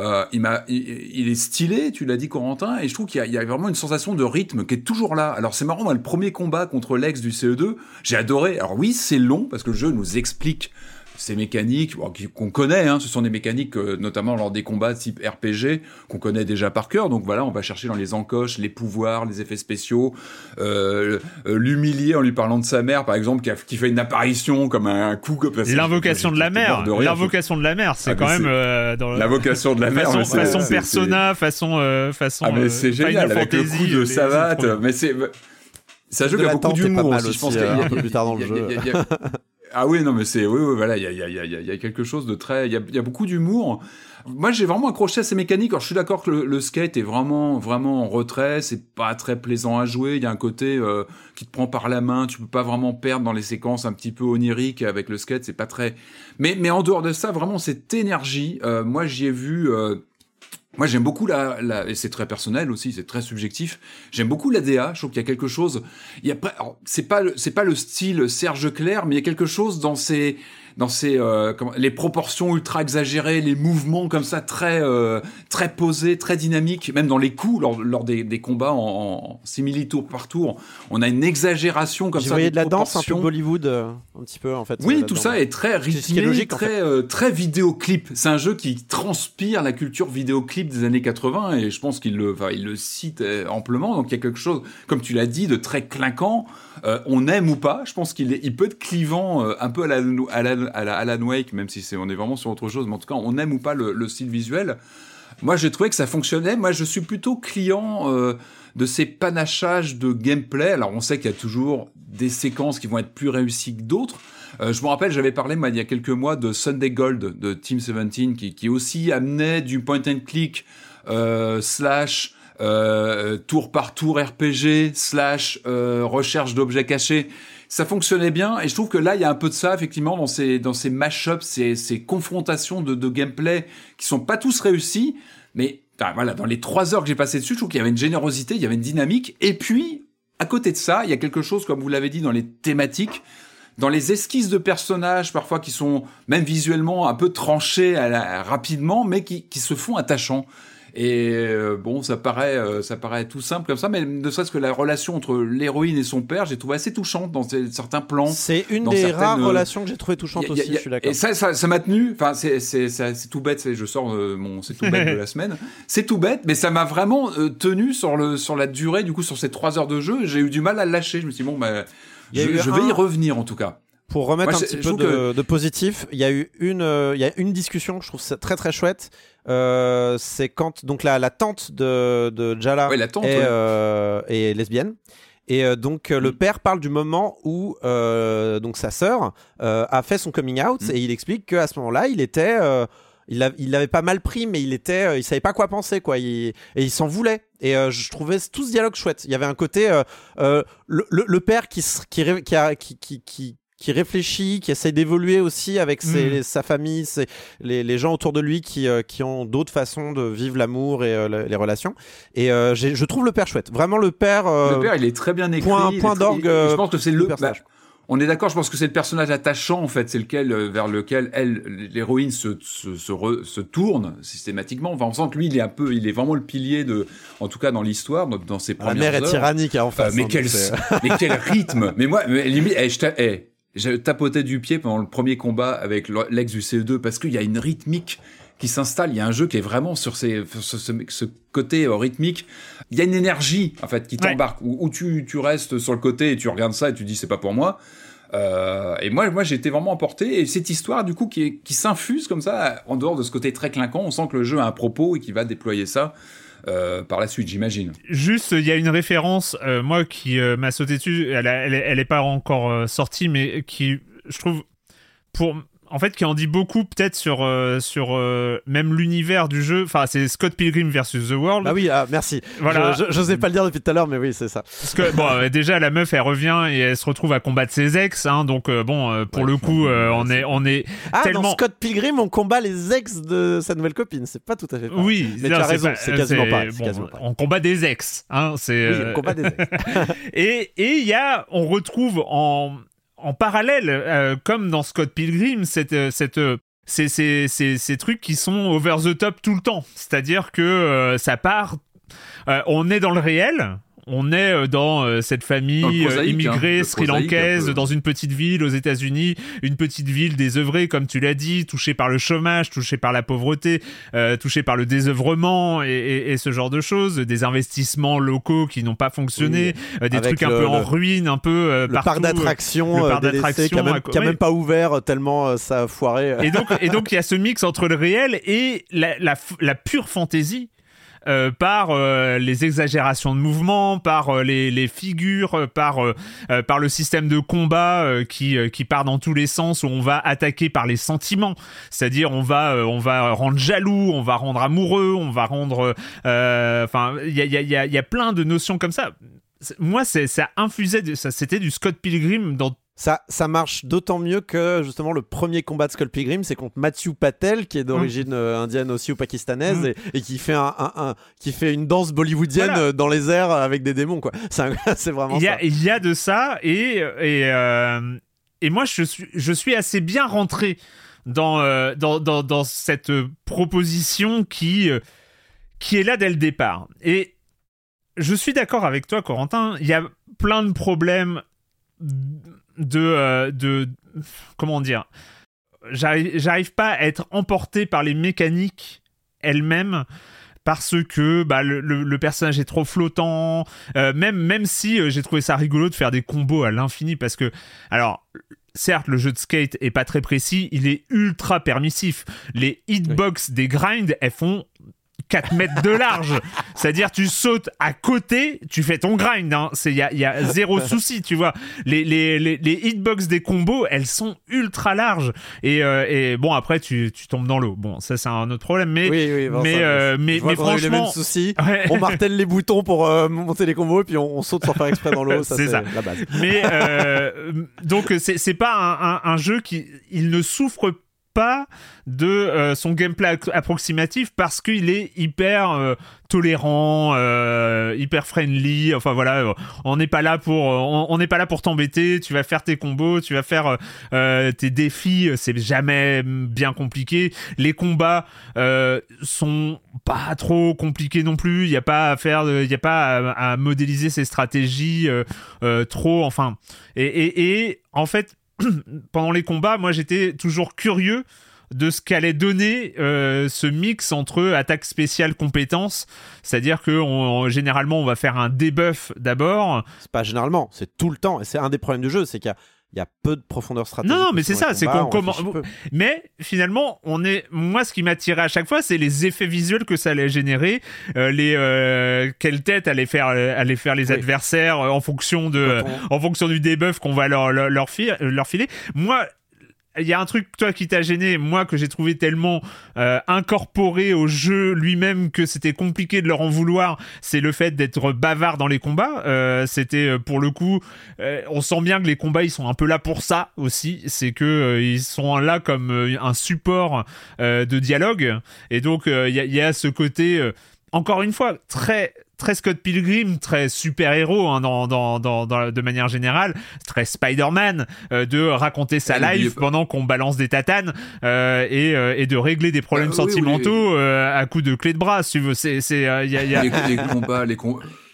euh, il, est stylé, tu l'as dit Corentin, et je trouve qu'il y, a, vraiment une sensation de rythme qui est toujours là. Alors c'est marrant, le premier combat contre l'ex du CE2, j'ai adoré. Alors oui, c'est long parce que le jeu nous explique ces mécaniques qu'on connaît, hein, ce sont des mécaniques euh, notamment lors des combats type RPG qu'on connaît déjà par cœur. Donc voilà, on va chercher dans les encoches les pouvoirs, les effets spéciaux, euh, euh l'humilier en lui parlant de sa mère, par exemple, qui, a, qui fait une apparition comme un, coup. L'invocation de la mère, l'invocation de la mère, c'est ah, quand même euh, dans l'invocation de la mère, façon, façon persona, façon façon. Ah mais c'est génial avec le coup de savate, mais c'est ça joue a beaucoup d'humour aussi, je pense qu'il y a un peu plus tard dans le jeu. Ah oui, non, mais c'est oui, oui, voilà, il y a, y, a, y a, quelque chose de très, il y a, y a beaucoup d'humour. Moi, j'ai vraiment accroché à ces mécaniques. Alors, je suis d'accord que le, skate est vraiment, vraiment en retrait. C'est pas très plaisant à jouer. Il y a un côté euh, qui te prend par la main. Tu peux pas vraiment perdre dans les séquences un petit peu oniriques avec le skate. C'est pas très. Mais, mais en dehors de ça, vraiment cette énergie. Euh, moi, j'y ai vu. Euh, moi, j'aime beaucoup la, la et c'est très personnel aussi, c'est très subjectif. J'aime beaucoup la DA. Je trouve qu'il y a quelque chose. Il y a c'est pas c'est pas le style Serge Clair, mais il y a quelque chose dans ces dans ces euh, les proportions ultra exagérées, les mouvements comme ça très euh, très posés, très dynamiques, même dans les coups lors, lors des, des, combats en, en simili tour par tour, on a une exagération comme ça. Vous voyez de la danse un peu Bollywood, euh, un petit peu en fait. Oui, tout ça est très rythmé, logique, très très vidéoclip. C'est un jeu qui transpire la culture vidéoclip des années 80 et je pense qu'il le enfin, il le cite amplement. Donc il y a quelque chose, comme tu l'as dit, de très clinquant. on aime ou pas, je pense qu'il il peut être clivant, un peu à la, à la à la Alan Wake, même si c'est on est vraiment sur autre chose, mais en tout cas, on aime ou pas le, style visuel. Moi, j'ai trouvé que ça fonctionnait. Moi, je suis plutôt client euh, de ces panachages de gameplay. Alors, on sait qu'il y a toujours des séquences qui vont être plus réussies que d'autres. Euh, je me rappelle, j'avais parlé moi, il y a quelques mois de Sunday Gold de Team 17 qui, aussi amenait du point and click euh, slash tour par tour RPG slash recherche d'objets cachés ça fonctionnait bien. Et je trouve que là il y a un peu de ça effectivement dans ces dans ces mashups, ces, ces confrontations de, de gameplay qui sont pas tous réussis, mais voilà dans les trois heures que j'ai passé dessus, je trouve qu'il y avait une générosité, il y avait une dynamique. Et puis à côté de ça, il y a quelque chose comme vous l'avez dit dans les thématiques dans les esquisses de personnages parfois qui sont même visuellement un peu tranchés rapidement mais qui, qui se font attachants et euh, bon, ça paraît, euh, ça paraît tout simple comme ça, mais ne serait-ce que la relation entre l'héroïne et son père, j'ai trouvé assez touchante dans certains plans. C'est une des rares euh, relations que j'ai trouvé touchante aussi. je suis d'accord. Et ça, ça, m'a tenu. Enfin, c'est tout bête. Je sors mon, c'est tout bête de la semaine. C'est tout bête, mais ça m'a vraiment tenu sur le sur la durée. Du coup, sur ces trois heures de jeu, j'ai eu du mal à lâcher. Je me suis dit bon, bah, je, vais y revenir en tout cas. Pour remettre un petit peu de, de, positif, il y a eu une, il y a une discussion, je trouve ça très très chouette. Euh, c'est quand donc la, la tante de, de Jala euh, est, lesbienne. Et euh, donc le mm. père parle du moment où donc sa sœur a fait son coming out mm. et il explique qu'à ce moment-là il était il l'avait pas mal pris mais il était il savait pas quoi penser quoi et il s'en voulait et je trouvais tout ce dialogue chouette il y avait un côté le, le, père qui qui, qui, qui, qui réfléchit, qui essaie d'évoluer aussi avec ses, mm. sa famille, ses, les, les, gens autour de lui qui, euh, qui ont d'autres façons de vivre l'amour et euh, les relations. Et euh, je trouve le père chouette. Vraiment le père. le père, il est très bien écrit. Point, point d'orgue. Je pense que c'est le, personnage. Bah, on est d'accord, je pense que c'est le personnage attachant en fait, c'est lequel vers lequel elle, l'héroïne se se, se, se, tourne systématiquement. Enfin, on sent que lui, il est un peu, il est vraiment le pilier de, en tout cas dans l'histoire, dans ses premières La mère est tyrannique hein, en face. mais, hein, quel, mais quel rythme Mais moi, limite, eh, je eh, je tapotais du pied pendant le premier combat avec l'ex du CE2 parce qu'il y a une rythmique qui s'installe. Il y a un jeu qui est vraiment sur, ces, ce, ce, côté euh, rythmique. Il y a une énergie en fait qui t'embarque. Où, tu, tu, restes sur le côté et tu regardes ça et tu dis c'est pas pour moi. Euh, et moi, moi, j'ai été vraiment emporté. Et cette histoire, du coup, qui, qui s'infuse comme ça, en dehors de ce côté très clinquant, on sent que le jeu a un propos et qu'il va déployer ça. Euh, par la suite, j'imagine. Juste, il y a une référence, euh, moi, qui euh, m'a sauté dessus. Elle, elle, elle, est pas encore sortie, mais qui, je trouve, pour en fait, qui en dit beaucoup peut-être sur euh, sur euh, même l'univers du jeu. Enfin, c'est Scott Pilgrim versus The World. Ah oui, ah, merci. Voilà. Je, n'osais pas le dire depuis tout à l'heure, mais oui, c'est ça. Parce que bon, euh, déjà la meuf, elle revient et elle se retrouve à combattre ses ex. Hein, donc bon, pour le coup, on est on est ah, tellement. Dans Scott Pilgrim, on combat les ex de sa nouvelle copine. C'est pas tout à fait. Pareil. Oui, mais tu as raison. C'est quasiment pas. On combat des ex. Hein, c'est. Oui, on combat des ex. et et il y a, on retrouve en en parallèle, euh, comme dans Scott Pilgrim, cette, euh, cette, euh, ces, trucs qui sont over the top tout le temps. C'est-à-dire que ça part, on est dans le réel, on est euh, dans euh, cette famille euh, immigrée hein, sri-lankaise dans une petite ville aux États-Unis, une petite ville désœuvrée comme tu l'as dit, touchée par le chômage, touchée par la pauvreté, touchée par le désœuvrement et, ce genre de choses, des investissements locaux qui n'ont pas fonctionné, des trucs un peu en ruine, un peu le parc d'attractions, qui a, même, même pas ouvert tellement ça a foiré. Et donc et donc il y a ce mix entre le réel et la, la, la pure fantaisie euh, par euh, les exagérations de mouvement, par euh, les, les, figures, par, par le système de combat qui, qui part dans tous les sens, où on va attaquer par les sentiments. C'est-à-dire, on va, on va rendre jaloux, on va rendre amoureux, on va rendre. Enfin, il y a, y, a, y a plein de notions comme ça. Moi, ça infusait, ça, c'était du Scott Pilgrim dans ça, ça marche d'autant mieux que justement le premier combat de Skull Pilgrim, c'est contre Matthew Patel, qui est d'origine mm. euh, indienne aussi ou pakistanaise, mm. et, qui, fait un, un, qui fait une danse bollywoodienne euh, dans les airs avec des démons. quoi. C'est vraiment il y a, Il y a de ça, et, et, euh, et moi, je suis, je suis assez bien rentré dans, euh, dans, dans, dans, cette proposition qui, euh, qui est là dès le départ. Et je suis d'accord avec toi, Corentin. Il y a plein de problèmes de, euh, de comment dire. J'arrive pas à être emporté par les mécaniques elles-mêmes parce que bah, le, personnage est trop flottant. Euh, même, même si euh, j'ai trouvé ça rigolo de faire des combos à l'infini, parce que, alors, certes, le jeu de skate est pas très précis, il est ultra permissif. Les hitbox des grinds, elles font 4 mètres de large. C'est-à-dire, tu sautes à côté, tu fais ton grind. Hein. Il y a, y a, zéro souci, tu vois. Les, les, les, les, hitbox des combos, elles sont ultra larges. Et, euh, et bon, après, tu, tu tombes dans l'eau. Bon, ça, c'est un autre problème. Mais, oui, oui, mais, euh, mais, mais franchement. On martèle les boutons pour euh, monter les combos, et puis on, saute sans faire exprès dans l'eau. c'est ça. la base. Mais, donc, c'est pas un, un, un jeu qui. Il ne souffre pas pas de euh, son gameplay approximatif parce qu'il est hyper euh, tolérant, euh, hyper friendly. Enfin voilà, on n'est pas là pour on n'est pas là pour t'embêter. Tu vas faire tes combos, tu vas faire tes défis. C'est jamais bien compliqué. Les combats sont pas trop compliqués non plus. Il y a pas à faire, il y a pas à, modéliser ses stratégies trop. Enfin et, et en fait pendant les combats, moi j'étais toujours curieux de ce qu'allait donner euh, ce mix entre attaque spéciale compétence, c'est-à-dire que généralement on va faire un debuff d'abord. C'est pas généralement, c'est tout le temps, et c'est un des problèmes du jeu, c'est qu'il y a il y a peu de profondeur stratégique. Non, non mais c'est ça, c'est qu'on commence. Mais finalement, on est. Moi, ce qui m'attirait à chaque fois, c'est les effets visuels que ça allait générer, euh, les euh, quelle tête allait faire, allait faire les adversaires en fonction de, en fonction du debuff qu'on va leur leur, leur, leur filer. Moi, il y a un truc toi qui t'a gêné, moi que j'ai trouvé tellement euh, incorporé au jeu lui-même que c'était compliqué de leur en vouloir, c'est le fait d'être bavard dans les combats. Euh, c'était euh, pour le coup, on sent bien que les combats ils sont un peu là pour ça aussi, c'est que ils sont là comme un support de dialogue et donc il y, y, a ce côté encore une fois très très Scott Pilgrim, très super-héros hein, dans, dans, dans, de manière générale, très Spider-Man, euh, de raconter sa life pendant qu'on balance des tatanes euh, et, euh, et, de régler des problèmes sentimentaux à coup de clé de bras, si tu veux. C'est, c'est, y a, y a... Les, combats, les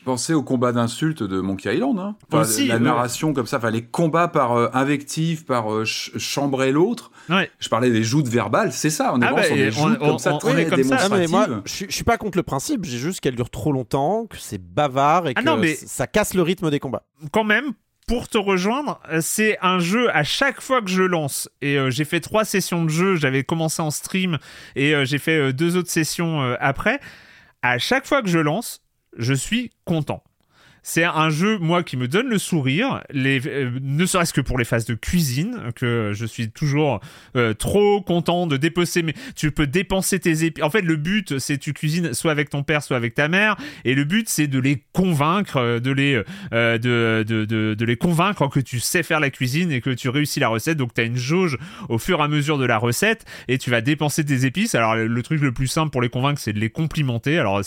Pensez au combat d'insultes de Monkey Island. Hein. Aussi, la narration comme ça, enfin, les combats par euh, invective, par euh, chambrer l'autre. Ouais. Je parlais des joutes verbales, c'est ça. On est ah bah, sur des joutes comme ça, très est comme ça. mais moi, je, suis pas contre le principe. J'ai juste qu'elle dure trop longtemps, que c'est bavard et ah que ça casse le rythme des combats. Quand même, pour te rejoindre, c'est un jeu à chaque fois que je lance. Et euh, j'ai fait trois sessions de jeu. J'avais commencé en stream et j'ai fait deux autres sessions après. À chaque fois que je lance, je suis content. C'est un jeu, moi, qui me donne le sourire, euh, ne serait-ce que pour les phases de cuisine, que je suis toujours euh, trop content de dépenser. Mais tu peux dépenser tes épices. En fait, le but, c'est tu cuisines soit avec ton père, soit avec ta mère, et le but, c'est de les convaincre, euh, de, les convaincre que tu sais faire la cuisine et que tu réussis la recette. Donc, tu as une jauge au fur et à mesure de la recette, et tu vas dépenser tes épices. Alors, le, truc le plus simple pour les convaincre, c'est de les complimenter. Alors,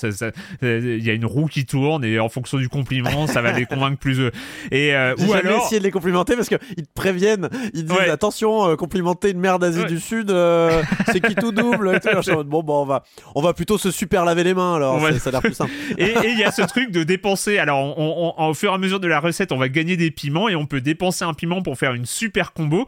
il y a une roue qui tourne, et en fonction du compliment ça va les convaincre plus. eux Et euh, ou alors essayer de les complimenter parce que ils te préviennent, ils disent attention, euh, complimenter une mère d'Asie du Sud, euh, c'est qui tout double. bon, bon, on va, on va plutôt se super laver les mains alors. Ça a l'air plus simple. et il y a ce truc de dépenser. Alors, on, au fur et à mesure de la recette, on va gagner des piments et on peut dépenser un piment pour faire une super combo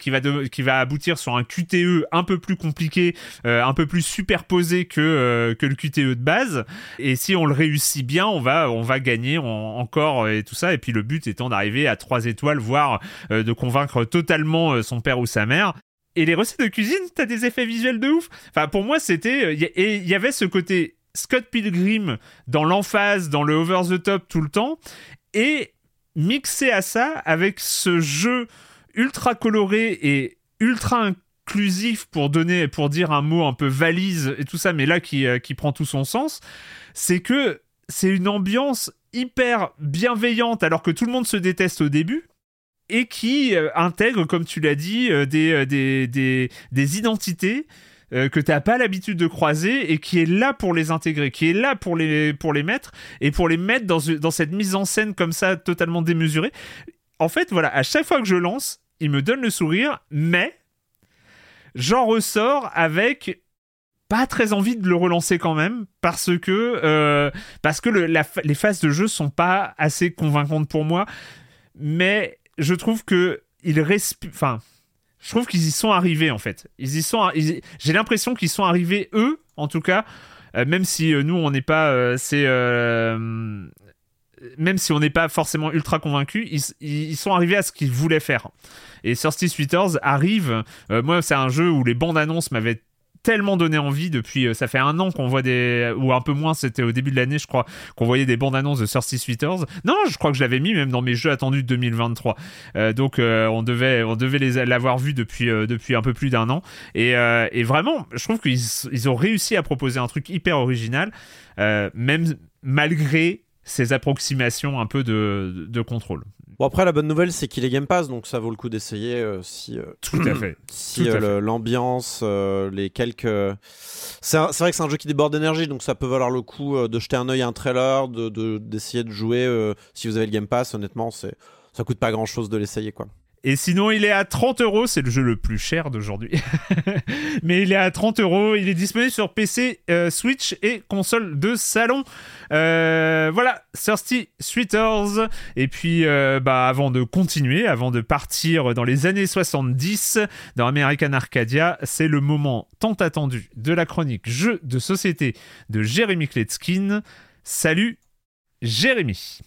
qui va qui va aboutir sur un QTE un peu plus compliqué, un peu plus superposé que que le QTE de base. Et si on le réussit bien, on va on va gagner encore et tout ça. Et puis le but étant d'arriver à trois étoiles, voire euh, de convaincre totalement euh, son père ou sa mère. Et les recettes de cuisine, t'as des effets visuels de ouf. Enfin, pour moi, c'était. Euh, et il y avait ce côté Scott Pilgrim dans l'emphase, dans le over the top tout le temps. Et mixé à ça avec ce jeu ultra coloré et ultra inclusif pour donner pour dire un mot un peu valise et tout ça mais là qui, qui prend tout son sens c'est que c'est une ambiance hyper bienveillante alors que tout le monde se déteste au début et qui euh, intègre, comme tu l'as dit, euh, euh, des, des, des, identités que tu n'as pas l'habitude de croiser et qui est là pour les intégrer, qui est là pour les, pour les mettre et pour les mettre dans, dans cette mise en scène comme ça totalement démesurée. En fait, voilà, à chaque fois que je lance, il me donne le sourire, mais j'en ressors avec pas très envie de le relancer quand même parce que euh, parce que les phases de jeu sont pas assez convaincantes pour moi mais je trouve que il respire enfin je trouve qu'ils y sont arrivés en fait ils y sont j'ai l'impression qu'ils sont arrivés eux en tout cas euh, même si euh, nous on n'est pas c'est même si on n'est pas forcément ultra convaincu, ils, ils, sont arrivés à ce qu'ils voulaient faire. Et Thirsty Sweeters arrive. moi, c'est un jeu où les bandes annonces m'avaient tellement donné envie depuis. Euh, ça fait un an qu'on voit des. Ou un peu moins, c'était au début de l'année, je crois, qu'on voyait des bandes annonces de Thirsty Sweeters. Non, je crois que je l'avais mis même dans mes jeux attendus de 2023. Euh, donc euh, on devait, on devait l'avoir vu depuis, depuis un peu plus d'un an. Et, et, vraiment, je trouve qu'ils ils ont réussi à proposer un truc hyper original, même malgré ces approximations un peu de, de contrôle. Bon après la bonne nouvelle c'est qu'il est Game Pass donc ça vaut le coup d'essayer euh, si euh, tout à fait. si euh, l'ambiance les quelques c'est vrai que c'est un jeu qui déborde d'énergie donc ça peut valoir le coup de jeter un œil à un trailer de d'essayer de, jouer si vous avez le Game Pass honnêtement c'est ça coûte pas grand chose de l'essayer quoi. Et sinon, il est à 30 euros. C'est le jeu le plus cher d'aujourd'hui. Mais il est à 30 euros. Il est disponible sur PC, euh, Switch et console de salon. Euh, voilà, Thirsty Sweeters. Et puis, euh, bah, avant de continuer, avant de partir dans les années 70 dans American Arcadia, c'est le moment tant attendu de la chronique jeu de société de Jérémy Kletskin. Salut, Jérémy.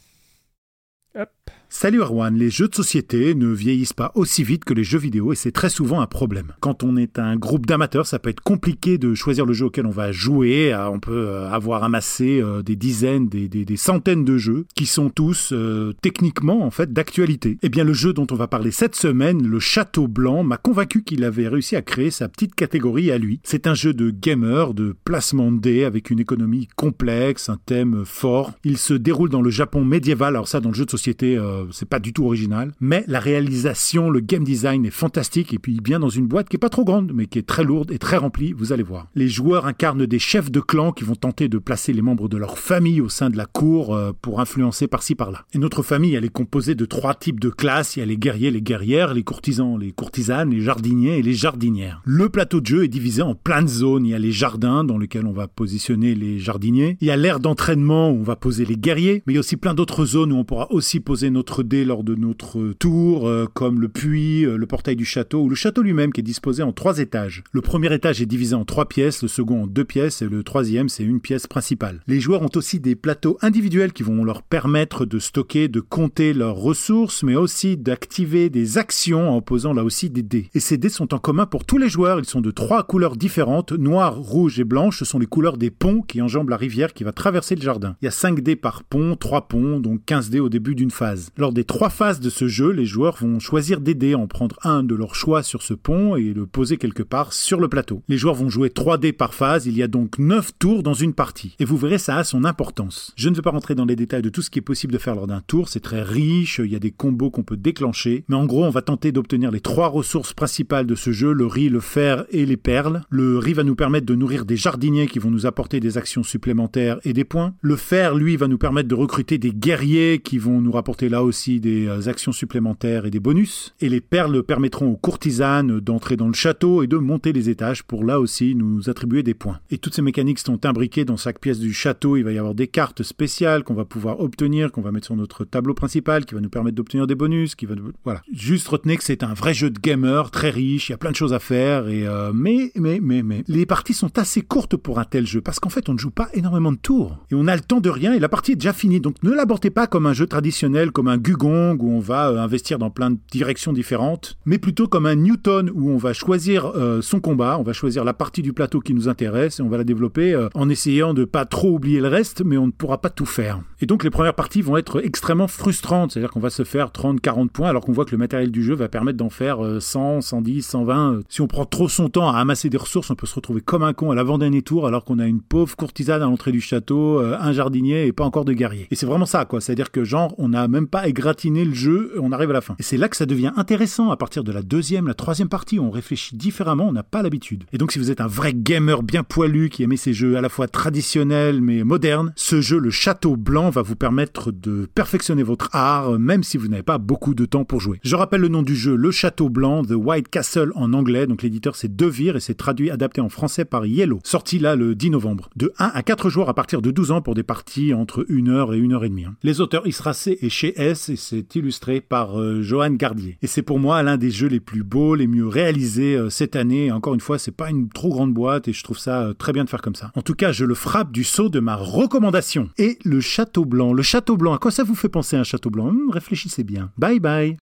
Hop. Salut Erwan, les jeux de société ne vieillissent pas aussi vite que les jeux vidéo et c'est très souvent un problème. Quand on est un groupe d'amateurs, ça peut être compliqué de choisir le jeu auquel on va jouer. Euh, on peut euh, avoir amassé euh, des dizaines, des, centaines de jeux qui sont tous techniquement en fait d'actualité. Eh bien le jeu dont on va parler cette semaine, le Château Blanc, m'a convaincu qu'il avait réussi à créer sa petite catégorie à lui. C'est un jeu de gamer, de placement de dés avec une économie complexe, un thème fort. Il se déroule dans le Japon médiéval, alors ça dans le jeu de société c'est pas du tout original. Mais la réalisation, le game design est fantastique et puis bien dans une boîte qui est pas trop grande, mais qui est très lourde et très remplie, vous allez voir. Les joueurs incarnent des chefs de clan qui vont tenter de placer les membres de leur famille au sein de la cour euh, pour influencer par-ci par-là. Et notre famille, elle est composée de trois types de classes. Il y a les guerriers, les guerrières, les courtisans, les courtisanes, les jardiniers et les jardinières. Le plateau de jeu est divisé en plein de zones. Il y a les jardins dans lesquels on va positionner les jardiniers. Il y a l'aire d'entraînement où on va poser les guerriers. Mais il y a aussi plein d'autres zones où on pourra aussi poser notre dés lors de notre tour, euh, comme le puits, euh, le portail du château ou le château lui-même qui est disposé en trois étages. Le premier étage est divisé en trois pièces, le second en deux pièces et le troisième c'est une pièce principale. Les joueurs ont aussi des plateaux individuels qui vont leur permettre de stocker, de compter leurs ressources, mais aussi d'activer des actions en posant là aussi des dés. Et ces dés sont en commun pour tous les joueurs, ils sont de trois couleurs différentes, noir, rouge et blanche, ce sont les couleurs des ponts qui enjambent la rivière qui va traverser le jardin. Il y a 5 dés par pont, 3 ponts, donc 15 dés au début d'une phase. Lors des trois phases de ce jeu, les joueurs vont choisir des dés, en prendre un de leur choix sur ce pont et le poser quelque part sur le plateau. Les joueurs vont jouer 3 dés par phase, il y a donc 9 tours dans une partie. Et vous verrez, ça a son importance. Je ne vais pas rentrer dans les détails de tout ce qui est possible de faire lors d'un tour, c'est très riche, il y a des combos qu'on peut déclencher, mais en gros, on va tenter d'obtenir les trois ressources principales de ce jeu, le riz, le fer et les perles. Le riz va nous permettre de nourrir des jardiniers qui vont nous apporter des actions supplémentaires et des points. Le fer, lui, va nous permettre de recruter des guerriers qui vont nous rapporter là aussi des euh, actions supplémentaires et des bonus. Et les perles permettront aux courtisanes d'entrer dans le château et de monter les étages pour là aussi nous attribuer des points. Et toutes ces mécaniques sont imbriquées dans chaque pièce du château. Il va y avoir des cartes spéciales qu'on va pouvoir obtenir, qu'on va mettre sur notre tableau principal, qui va nous permettre d'obtenir des bonus, qui va voilà. Juste retenez que c'est un vrai jeu de gamer très riche. Il y a plein de choses à faire et euh, mais mais mais mais les parties sont assez courtes pour un tel jeu parce qu'en fait on ne joue pas énormément de tours et on a le temps de rien et la partie est déjà finie. Donc ne l'abordez pas comme un jeu traditionnel, comme un Gugong où on va euh, investir dans plein de directions différentes, mais plutôt comme un Newton où on va choisir euh, son combat, on va choisir la partie du plateau qui nous intéresse et on va la développer euh, en essayant de pas trop oublier le reste, mais on ne pourra pas tout faire. Et donc les premières parties vont être extrêmement frustrantes, c'est-à-dire qu'on va se faire 30, 40 points alors qu'on voit que le matériel du jeu va permettre d'en faire 100, 110, 120. Si on prend trop son temps à amasser des ressources, on peut se retrouver comme un con à l'avant-dernier tour alors qu'on a une pauvre courtisane à l'entrée du château, un jardinier et pas encore de guerrier. Et c'est vraiment ça, quoi. C'est-à-dire que genre, on n'a même pas pas égratigner le jeu, on arrive à la fin. Et c'est là que ça devient intéressant à partir de la deuxième, la troisième partie, on réfléchit différemment, on n'a pas l'habitude. Et donc si vous êtes un vrai gamer bien poilu qui aimait ces jeux à la fois traditionnels mais modernes, ce jeu, le Château Blanc, va vous permettre de perfectionner votre art, même si vous n'avez pas beaucoup de temps pour jouer. Je rappelle le nom du jeu, Le Château Blanc, The White Castle en anglais, donc l'éditeur c'est Devir et c'est traduit, adapté en français par Yellow, sorti là le 10 novembre. De 1 à 4 joueurs à partir de 12 ans pour des parties entre 1 heure et 1 heure et demie. Hein. Les auteurs Isracé et chez Et c'est illustré par euh, Johan Gardier. Et c'est pour moi l'un des jeux les plus beaux, les mieux réalisés euh, cette année. Encore une fois, c'est pas une trop grande boîte et je trouve ça euh, très bien de faire comme ça. En tout cas, je le frappe du saut de ma recommandation. Et le Château Blanc. Le Château Blanc, à quoi ça vous fait penser un Château Blanc? Hum, Réfléchissez bien. Bye bye.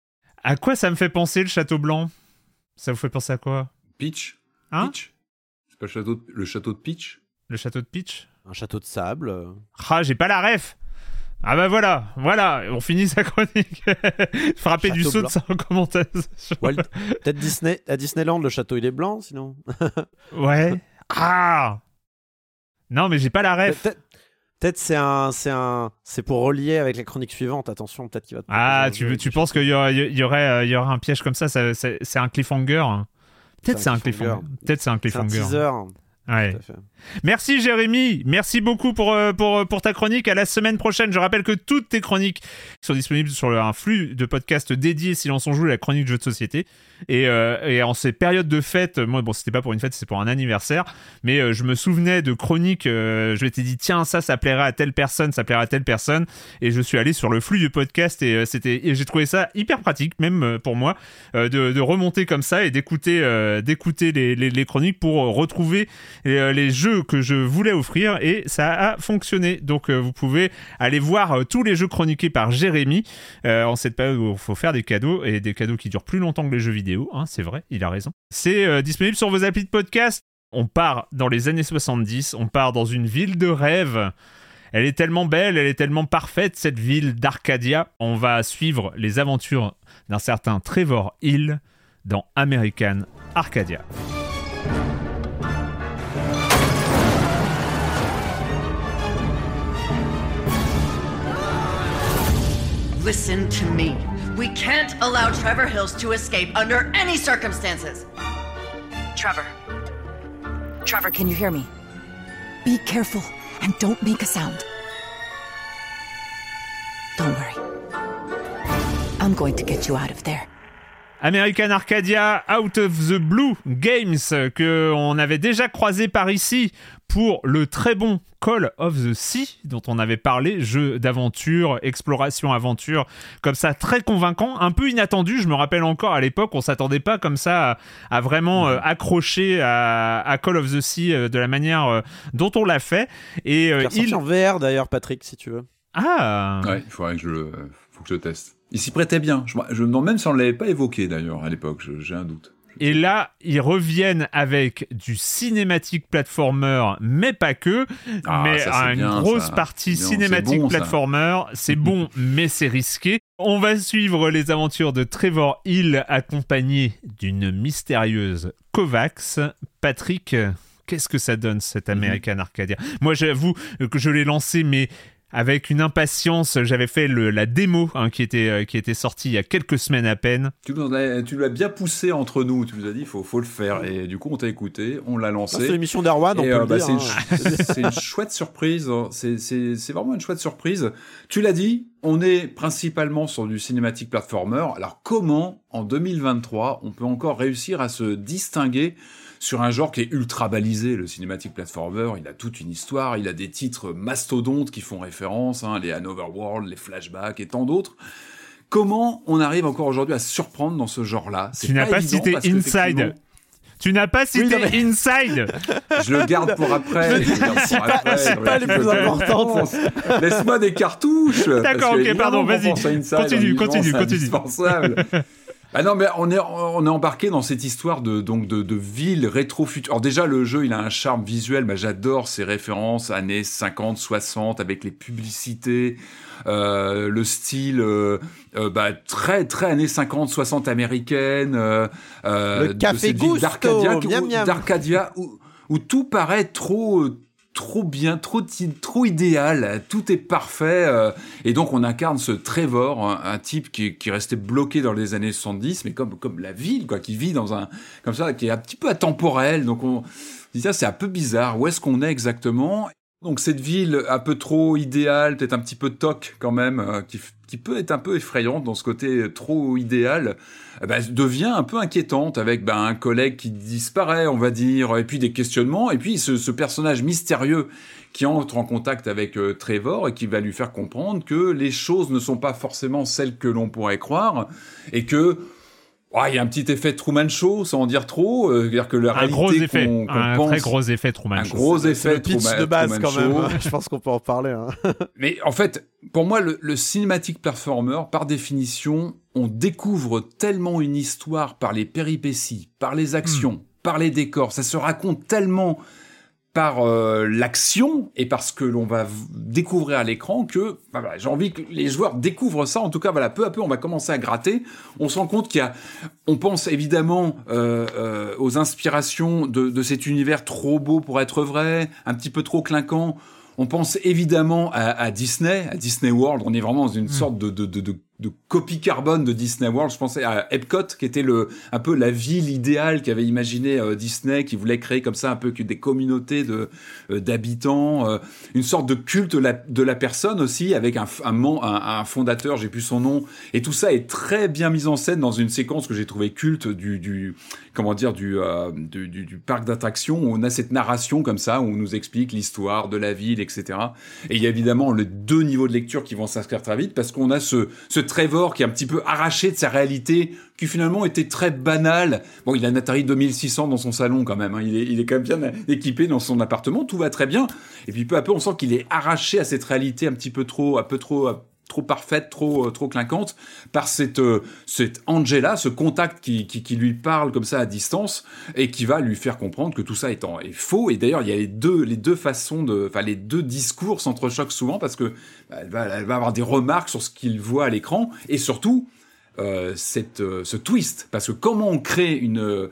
À quoi ça me fait penser le Château Blanc? Ça vous fait penser à quoi? Peach Hein? Peach C'est pas le château, de, le château de Peach? Le château de Peach? Un château de sable. Ah, j'ai pas la ref ah bah voilà, voilà, on finit sa chronique. Frapper du saut de sa recommandation. Peut-être Disney, à Disneyland, le château il est blanc sinon. ouais. Ah Non mais j'ai pas la ref. Peut-être c'est un, c'est un, c'est pour relier avec la chronique suivante. Attention, peut-être qu'il va. ah, tu, tu penses qu'il y, aurait, y aurait, il y aurait un piège comme ça, C'est un cliffhanger. Peut-être c'est un cliffhanger. Peut-être c'est un cliffhanger. C'est un teaser. Ouais. Merci Jérémy, merci beaucoup pour, euh, pour, euh, pour ta chronique. À la semaine prochaine. Je rappelle que toutes tes chroniques sont disponibles sur un flux de podcasts dédié si l'on s'en joue la chronique de jeux de société. Et, euh, et, en ces périodes de fête, moi, bon, c'était pas pour une fête, c'est pour un anniversaire, mais je me souvenais de chroniques. je m'étais dit, tiens, ça, ça plairait à telle personne, ça plairait à telle personne. Et je suis allé sur le flux du podcast et c'était, j'ai trouvé ça hyper pratique, même pour moi, de, de, remonter comme ça et d'écouter, d'écouter les, les, les, chroniques pour retrouver les jeux que je voulais offrir et ça a fonctionné. Donc euh, vous pouvez aller voir euh, tous les jeux chroniqués par Jérémy euh, en cette période où il faut faire des cadeaux et des cadeaux qui durent plus longtemps que les jeux vidéo. Hein, c'est vrai, il a raison. C'est disponible sur vos applis de podcast. On part dans les années 70, on part dans une ville de rêve. Elle est tellement belle, elle est tellement parfaite, cette ville d'Arcadia. On va suivre les aventures d'un certain Trevor Hill dans American Arcadia. Listen to me. We can't allow Trevor Hills to escape under any circumstances. Trevor. Trevor, can you hear me? Be careful and don't make a sound. Don't worry. I'm going to get you out of there. American Arcadia Out of the Blue Games que on avait déjà croisé par ici pour le très bon Call of the Sea dont on avait parlé, jeu d'aventure, exploration aventure, comme ça très convaincant, un peu inattendu. Je me rappelle encore à l'époque, on s'attendait pas comme ça à, vraiment euh, accrocher à, Call of the Sea euh, de la manière euh, dont on l'a fait. Et il en VR d'ailleurs, Patrick, si tu veux. Ah. Ouais, il faudrait que je le, faut que je teste. Il s'y prêtait bien. Je, je me demande même si on ne l'avait pas évoqué d'ailleurs à l'époque. J'ai un doute. Et là, ils reviennent avec du cinématique platformer, mais pas que, ah, mais une grosse partie cinématique platformer. C'est bon, mais c'est risqué. On va suivre les aventures de Trevor Hill accompagné d'une mystérieuse Kovacs. Patrick, qu'est-ce que ça donne cet mhm. American Arcadia? Moi, j'avoue que je l'ai lancé, mais avec une impatience. J'avais fait la démo hein, qui, était, euh, qui était sortie il y a quelques semaines à peine. Tu, l'as bien poussé entre nous. Tu nous as dit il faut, faut le faire. Et du coup, on t'a écouté, on l'a lancé. C'est l'émission d'Arwan, on peut euh, bah, hein. C'est une, chouette surprise. Hein. C'est vraiment une chouette surprise. Tu l'as dit, on est principalement sur du cinématique platformer. Alors comment, en 2023, on peut encore réussir à se distinguer sur un genre qui est ultra balisé, le cinématique platformer, il a toute une histoire, il a des titres mastodontes qui font référence, hein, les Hanover World, les flashbacks et tant d'autres. Comment on arrive encore aujourd'hui à surprendre dans ce genre-là? Tu n'as pas, cité Inside tu n'as pas cité Inside Je le garde pour après. C'est pas, les plus importantes. Laisse-moi des cartouches. D'accord, ok, pardon, vas-y. Continue, continue, continue. Ah non, mais on est, on est embarqué dans cette histoire de, donc de, de ville rétro-future. Alors déjà, le jeu, il a un charme visuel. Bah, J'adore ces références années 50, 60, avec les publicités, euh, le style euh, euh, bah, très, très années 50, 60 américaines. Euh, le café Gusto, d'Arcadia, où, où, tout paraît trop trop bien, trop, idéal, tout est parfait. Euh, et donc on incarne ce Trevor, un, type qui, qui restait bloqué dans les années 70, mais comme, comme la ville, quoi, qui vit dans un, comme ça, qui est un petit peu atemporel. Donc on dit, ça c'est un peu bizarre, où est-ce qu'on est exactement? Donc cette ville un peu trop idéale, peut-être un petit peu toc quand même, euh, qui, qui, peut être un peu effrayante dans ce côté trop idéal, eh ben, devient un peu inquiétante avec ben, un collègue qui disparaît, on va dire, et puis des questionnements, et puis ce, personnage mystérieux qui entre en contact avec euh, Trevor et qui va lui faire comprendre que les choses ne sont pas forcément celles que l'on pourrait croire, et que il y a un petit effet Truman Show, sans en dire trop. Euh, dire que la un gros effet, un très gros effet Truman Show. Un gros effet le pitch de base quand même. Je pense qu'on peut en parler. Hein. Mais en fait, pour moi, le, le cinématique performer, par définition, on découvre tellement une histoire par les péripéties, par les actions, hmm. par les décors. Ça se raconte tellement par euh, l'action et parce que l'on va découvrir à l'écran que bah j'ai envie que les joueurs découvrent ça. En tout cas voilà peu à peu on va commencer à gratter. On se rend compte qu'il y a on pense évidemment euh, euh, aux inspirations de, de, cet univers trop beau pour être vrai un petit peu trop clinquant. On pense évidemment à, à Disney à Disney World. On est vraiment dans une mmh. sorte de, de, de de copie carbone de Disney World. Je pensais à Epcot, qui était le un peu la ville idéale qu'avait imaginé euh, Disney, qui voulait créer comme ça un peu des communautés de euh, d'habitants, euh, une sorte de culte de la, de la personne aussi, avec un, un, un, fondateur, j'ai plus son nom, et tout ça est très bien mis en scène dans une séquence que j'ai trouvé culte du, du comment dire du, du, parc d'attractions on a cette narration comme ça où on nous explique l'histoire de la ville, etc. Et il y a évidemment les deux niveaux de lecture qui vont s'inscrire très vite parce qu'on a ce, ce Trevor qui est un petit peu arraché de sa réalité, qui finalement était très banale. Bon, il a un Atari 2600 dans son salon quand même. Hein. Il, est, il est quand même bien équipé dans son appartement. Tout va très bien. Et puis peu à peu, on sent qu'il est arraché à cette réalité un petit peu trop, un peu trop trop parfaite, trop trop clinquante par cette euh, cette Angela, ce contact qui, qui, lui parle comme ça à distance et qui va lui faire comprendre que tout ça est, est faux. Et d'ailleurs, il y a les deux les deux façons de, enfin les deux discours s'entrechoquent souvent parce que bah, elle, va, elle va avoir des remarques sur ce qu'il voit à l'écran et surtout euh, cette euh, ce twist parce que comment on crée une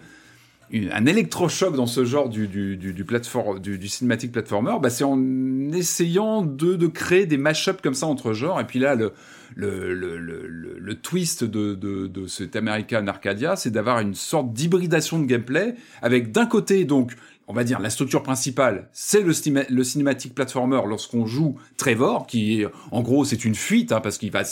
un électrochoc dans ce genre du, du, du, du, du, du cinématique platformer, bah c'est en essayant de, de créer des mash-ups comme ça entre genres. Et puis là, le, le, le, le, le twist de, de, de cet American Arcadia, c'est d'avoir une sorte d'hybridation de gameplay avec d'un côté donc on va dire la structure principale, c'est le, le cinématique platformer lorsqu'on joue Trevor, qui en gros c'est une fuite hein, parce qu'il va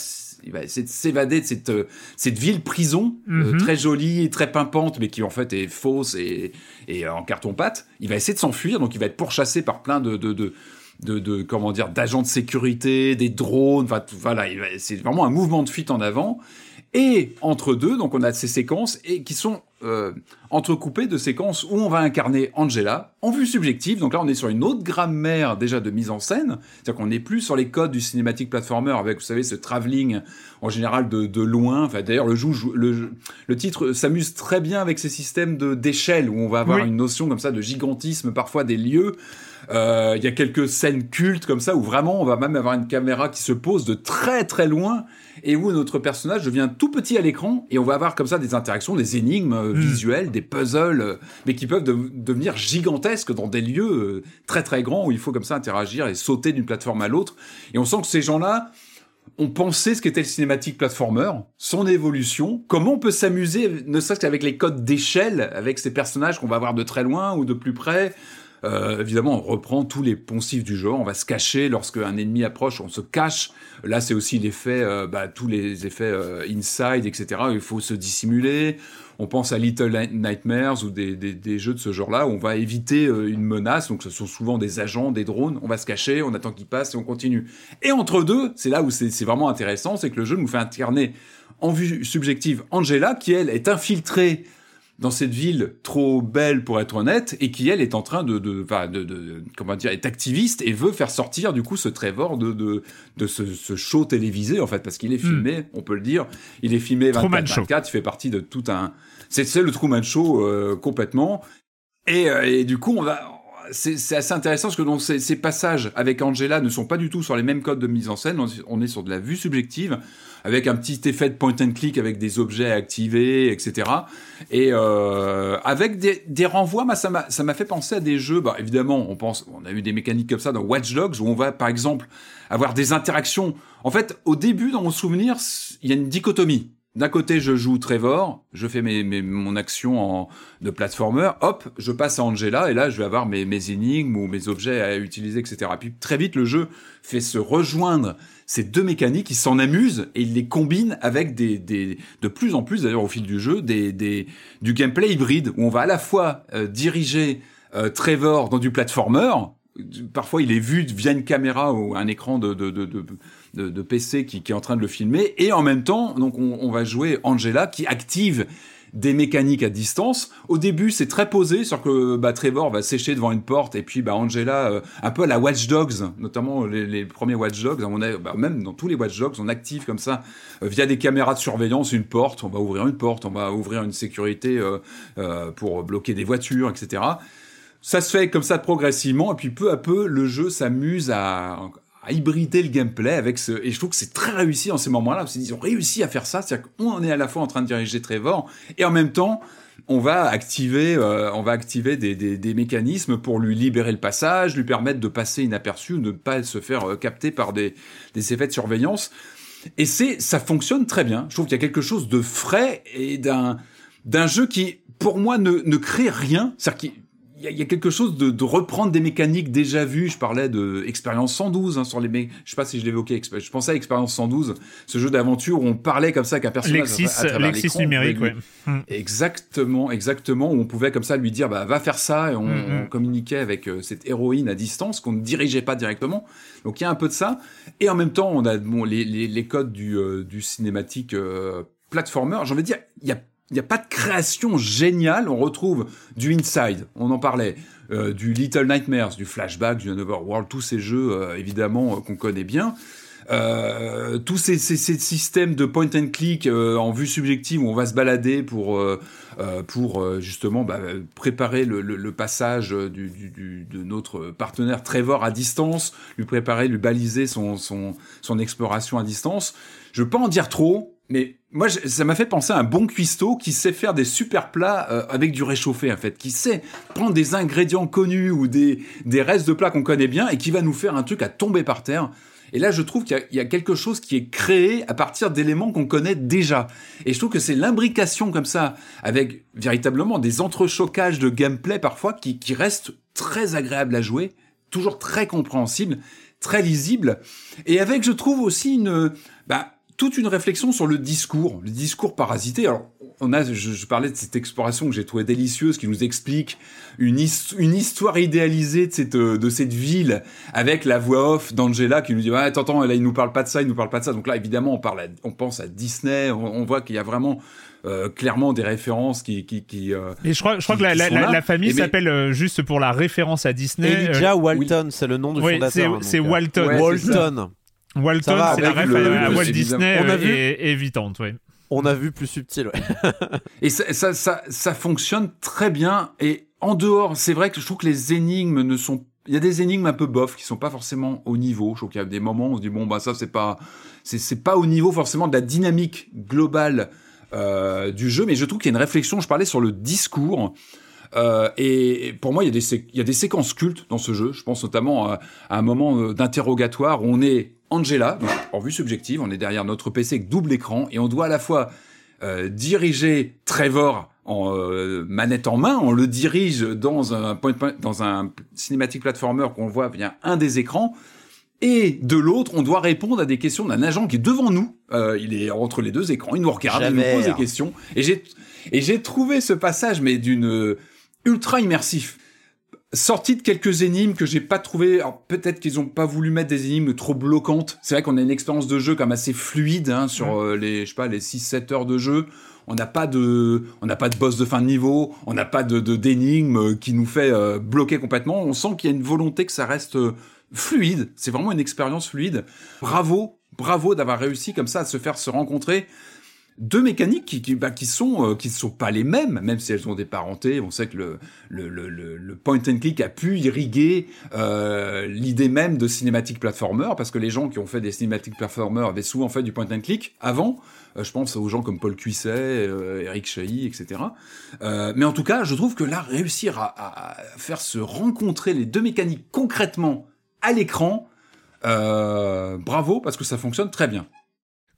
il va essayer de s'évader de cette, euh, cette ville prison euh, mhm. très jolie et très pimpante, mais qui en fait est fausse et, et en carton-pâte. Il va essayer de s'enfuir, donc il va être pourchassé par plein de, de, de de, de, comment dire d'agents de sécurité, des drones, enfin voilà, c'est vraiment un mouvement de fuite en avant. Et entre deux, donc on a ces séquences et qui sont euh, entrecoupées de séquences où on va incarner Angela en vue subjective. Donc là, on est sur une autre grammaire déjà de mise en scène, c'est-à-dire qu'on n'est plus sur les codes du cinématique platformer avec, vous savez, ce travelling en général de, de loin. Enfin, d'ailleurs, le, le, le titre s'amuse très bien avec ces systèmes de d'échelle où on va avoir une notion comme ça de gigantisme, parfois des lieux. Euh, il y a quelques scènes cultes comme ça où vraiment on va même avoir une caméra qui se pose de très très loin et où notre personnage devient tout petit à l'écran et on va avoir comme ça des interactions, des énigmes euh, hmm. visuelles, des puzzles, euh, mais qui peuvent devenir gigantesques dans des lieux très très grands où il faut comme ça interagir et sauter d'une plateforme à l'autre. Et on sent que ces gens-là ont pensé ce qu'était le cinématique platformer, son évolution, comment on peut s'amuser, ne serait-ce qu'avec les codes d'échelle, avec ces personnages qu'on va voir de très loin ou de plus près, euh, évidemment, on reprend tous les poncifs du genre. On va se cacher lorsque un ennemi approche, on se cache. Là, c'est aussi l'effet, euh, bah, tous les effets euh, inside, etc. Il faut se dissimuler. On pense à Little Nightmares ou des, des, des jeux de ce genre-là où on va éviter une menace. Donc, ce sont souvent des agents, des drones. On va se cacher, on attend qu'ils passent et on continue. Et entre deux, c'est là où c'est vraiment intéressant, c'est que le jeu nous fait incarner en vue subjective Angela, qui elle est infiltrée dans cette ville trop belle pour être honnête et qui elle est en train de, de, de, de comment dire est activiste et veut faire sortir du coup ce Trevor de de, de ce, ce show télévisé en fait parce qu'il est hmm. filmé on peut le dire. Il est filmé 24 24 il fait partie de tout un c'est le Truman Show euh, complètement. Et, euh, et du coup on va c'est assez intéressant parce que donc ces, ces, passages avec Angela ne sont pas du tout sur les mêmes codes de mise en scène. On est sur de la vue subjective avec un petit effet de point and click avec des objets activés, etc. Et euh, avec des, des renvois, bah, ça m'a fait penser à des jeux. Bah, évidemment, on pense, on a eu des mécaniques comme ça dans Watch Dogs où on va par exemple avoir des interactions. En fait, au début, dans mon souvenir, il y a une dichotomie. D'un côté, je joue Trevor, je fais mes, mon action en, de platformer, hop, je passe à Angela, et là, je vais avoir mes, mes énigmes ou mes objets à utiliser, etc. Puis très vite, le jeu fait se rejoindre ces deux mécaniques, il s'en amuse et il les combine avec des, des de plus en plus, d'ailleurs, au fil du jeu, des, des, du gameplay hybride, où on va à la fois euh, diriger euh, Trevor dans du platformer, parfois il est vu via une caméra ou un écran de, de, de, de de, PC qui, est en train de le filmer, et en même temps, donc on, va jouer Angela qui active des mécaniques à distance. Au début, c'est très posé, sur que bah, Trevor va sécher devant une porte, et puis bah, Angela, euh, un peu à la Watch Dogs, notamment les, premiers Watch Dogs, on a, bah, même dans tous les Watch Dogs, on active comme ça, euh, via des caméras de surveillance, une porte, on va ouvrir une porte, on va ouvrir une sécurité euh, pour bloquer des voitures, etc. Ça se fait comme ça progressivement, et puis peu à peu, le jeu s'amuse à, hybrider le gameplay avec ce et je trouve que c'est très réussi en ces moments-là. Qu'ils ont réussi à faire ça. C'est-à-dire qu'on est à la fois en train de diriger Trevor et en même temps on va activer euh, on va activer des, des, mécanismes pour lui libérer le passage lui permettre de passer inaperçu de ne pas se faire euh, capter par des, des effets de surveillance. Et c'est ça fonctionne très bien. Je trouve qu'il y a quelque chose de frais et d'un d'un jeu qui pour moi ne, ne crée rien. C'est-à-dire il y, a quelque chose de, de, reprendre des mécaniques déjà vues. Je parlais de Expérience 112 hein, sur les. Je sais pas si je l'évoquais. Je pensais à Expérience 112, ce jeu d'aventure où on parlait comme ça qu'un personnage. Lexis, Lexis numérique, ouais. Hmm. Exactement, exactement. Où on pouvait comme ça lui dire, bah va faire ça, et on, hmm, hmm. communiquait avec euh, cette héroïne à distance qu'on ne dirigeait pas directement. Donc il y a un peu de ça. Et en même temps, on a bon, les, les, les codes du, euh, du cinématique euh, platformer. J'ai envie de dire, il y a il n'y a pas de création géniale. On retrouve du Inside, on en parlait, euh, du Little Nightmares, du Flashback, du World, tous ces jeux euh, évidemment euh, qu'on connaît bien. tous ces, systèmes de point and click en vue subjective où on va se balader pour, justement bah, préparer le, passage de notre partenaire Trevor à distance, lui préparer, lui baliser son, exploration à distance. Je veux pas en dire trop, mais moi, ça m'a fait penser à un bon cuistot qui sait faire des super plats euh, avec du réchauffé, en fait, qui sait prendre des ingrédients connus ou des, des restes de plats qu'on connaît bien et qui va nous faire un truc à tomber par terre. Et là, je trouve qu'il y, y, a quelque chose qui est créé à partir d'éléments qu'on connaît déjà. Et je trouve que c'est l'imbrication comme ça, avec véritablement des entrechocages de gameplay parfois qui, qui restent très agréables à jouer, toujours très compréhensibles, très lisibles, et avec, je trouve aussi une... Bah, toute une réflexion sur le discours, le discours parasité. Alors, on a, je, parlais de cette exploration que j'ai trouvée délicieuse, qui nous explique une, une histoire idéalisée de cette, de cette ville, avec la voix off d'Angela qui nous dit, ouais, t'entends, là, il nous parle pas de ça, il nous parle pas de ça. Donc là, évidemment, on parle, on pense à Disney, on, voit qu'il y a vraiment euh, clairement des références qui qui, qui euh, et je crois je crois que la, la, la, famille s'appelle euh, juste pour la référence à Disney Elijah Walton c'est le nom du oui, fondateur c'est Walton. Walton Walton, c'est la ref à, Walt Disney on a vu... et, évitante, oui. On a vu plus subtil, ouais. et ça, ça, ça, ça, fonctionne très bien. Et en dehors, c'est vrai que je trouve que les énigmes ne sont il y a des énigmes un peu bof qui sont pas forcément au niveau. Je trouve qu'il y a des moments où on se dit bon bah ça c'est pas c'est pas au niveau forcément de la dynamique globale euh, du jeu, mais je trouve qu'il y a une réflexion. Je parlais sur le discours. Euh, et pour moi, il y, a des il y a des séquences cultes dans ce jeu. Je pense notamment à, à un moment euh, d'interrogatoire où on est Angela, en vue subjective, on est derrière notre PC avec double écran et on doit à la fois euh, diriger Trevor en euh, manette en main, on le dirige dans un point, dans un cinématique platformer qu'on voit via un des écrans, et de l'autre, on doit répondre à des questions d'un agent qui est devant nous. Euh, il est entre les deux écrans, il nous regarde, il nous pose des questions. Et j'ai et j'ai trouvé ce passage mais d'une ultra immersif sorti de quelques énigmes que j'ai pas trouvé. Alors peut-être qu'ils ont pas voulu mettre des énigmes trop bloquantes. C'est vrai qu'on a une expérience de jeu comme assez fluide hein, sur euh, les je sais pas les 6 7 heures de jeu. On n'a pas de on n'a pas de boss de fin de niveau, on n'a pas de d'énigmes qui nous fait euh, bloquer complètement. On sent qu'il y a une volonté que ça reste euh, fluide. C'est vraiment une expérience fluide. Bravo, bravo d'avoir réussi comme ça à se faire se rencontrer deux mécaniques qui qui, bah, qui sont qui sont pas les mêmes, même si elles ont des parentés. On sait que le le, le, le point and click a pu irriguer l'idée même de cinématique platformer parce que les gens qui ont fait des cinématiques platformer avaient souvent fait du point and click avant. Euh, je pense aux gens comme Paul Cuisset, euh, Eric Chahi, etc. Euh, mais en tout cas, je trouve que là, réussir à, faire se rencontrer les deux mécaniques concrètement à l'écran, bravo, parce que ça fonctionne très bien.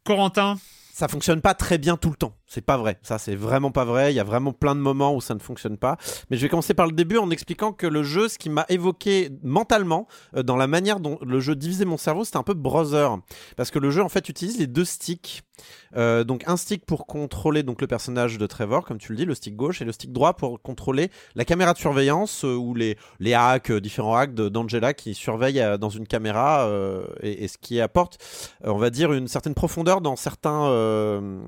Corentin? Ça fonctionne pas très bien tout le temps. C'est pas vrai. Ça, c'est vraiment pas vrai. Il y a vraiment plein de moments où ça ne fonctionne pas. Mais je vais commencer par le début en expliquant que le jeu, ce qui m'a évoqué mentalement dans la manière dont le jeu divisait mon cerveau, c'était un peu Brother. Parce que le jeu, en fait, utilise les deux sticks euh, donc un stick pour contrôler donc le personnage de Trevor, comme tu le dis, le stick gauche, et le stick droit pour contrôler la caméra de surveillance euh, ou les, les hacks, euh, différents hacks d'Angela qui surveillent dans une caméra et, ce qui apporte, on va dire, une certaine profondeur dans certains,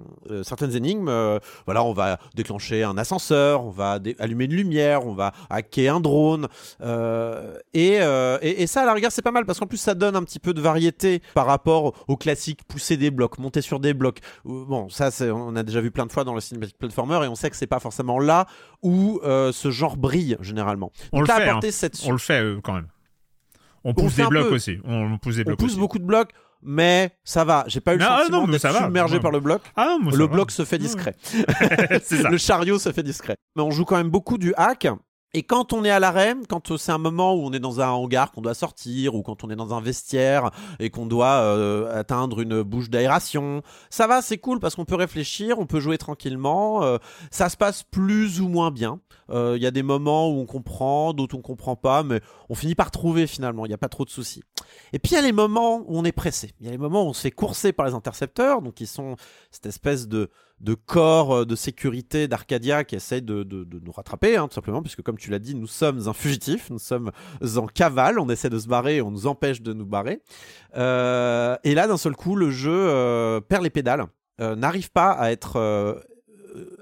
certaines énigmes. Voilà, on va déclencher un ascenseur, on va allumer une lumière, on va hacker un drone. Et, et, ça, à la rigueur, c'est pas mal parce qu'en plus, ça donne un petit peu de variété par rapport au classique pousser des blocs, monter sur des blocs. Bon, ça, on a déjà vu plein de fois dans le cinématique platformer et on sait que c'est pas forcément là où euh, ce genre brille généralement. On le fait, hein. on le fait euh, quand même. On pousse des blocs aussi. On pousse des blocs. On pousse beaucoup de blocs mais ça va. J'ai pas eu le ah, sentiment d'être submergé par le bloc. Ah, le bloc se fait discret. le chariot se fait discret. Mais on joue quand même beaucoup du hack. Et quand on est à l'arrêt, quand c'est un moment où on est dans un hangar qu'on doit sortir, ou quand on est dans un vestiaire et qu'on doit euh, atteindre une bouche d'aération, ça va, c'est cool parce qu'on peut réfléchir, on peut jouer tranquillement, euh, ça se passe plus ou moins bien. Euh, il y a des moments où on comprend, d'autres on comprend pas, mais on finit par trouver finalement, il n'y a pas trop de soucis. Et puis il y a les moments où on est pressé, il y a les moments où on se fait courser par les intercepteurs, donc ils sont cette espèce de de corps euh, de sécurité d'Arcadia qui essaye de, nous rattraper, hein, tout simplement, puisque comme tu l'as dit, nous sommes un fugitif, nous sommes en cavale, on essaie de se barrer, on nous empêche de nous barrer. Euh, et là, d'un seul coup, le jeu euh, perd les pédales, n'arrive pas à être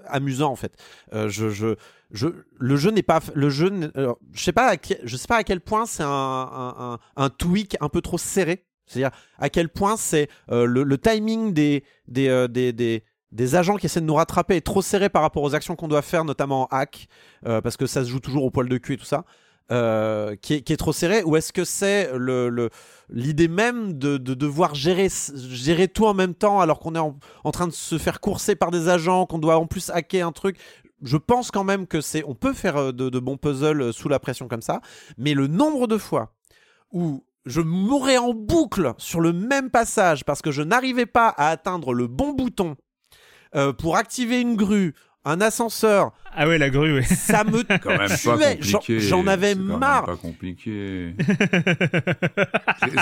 amusant en fait. je, je, je, le jeu n'est pas, le jeu, je sais pas, je sais pas à quel point c'est un, un, un, tweak un peu trop serré. C'est-à-dire à quel point c'est le, timing des, des, des des agents qui essaient de nous rattraper est trop serré par rapport aux actions qu'on doit faire, notamment en hack, euh, parce que ça se joue toujours au poil de cul et tout ça, euh, qui, est, trop serré, ou est-ce que c'est l'idée même de, devoir gérer, gérer tout en même temps alors qu'on est en, train de se faire courser par des agents, qu'on doit en plus hacker un truc? Je pense quand même que c'est, on peut faire euh, de, de bons puzzles sous la pression comme ça, mais le nombre de fois où je mourrais en boucle sur le même passage parce que je n'arrivais pas à atteindre le bon bouton euh, pour activer une grue, un ascenseur. Ah ouais, la grue, oui. Ça me quand même. J'en avais marre. C'est pas compliqué.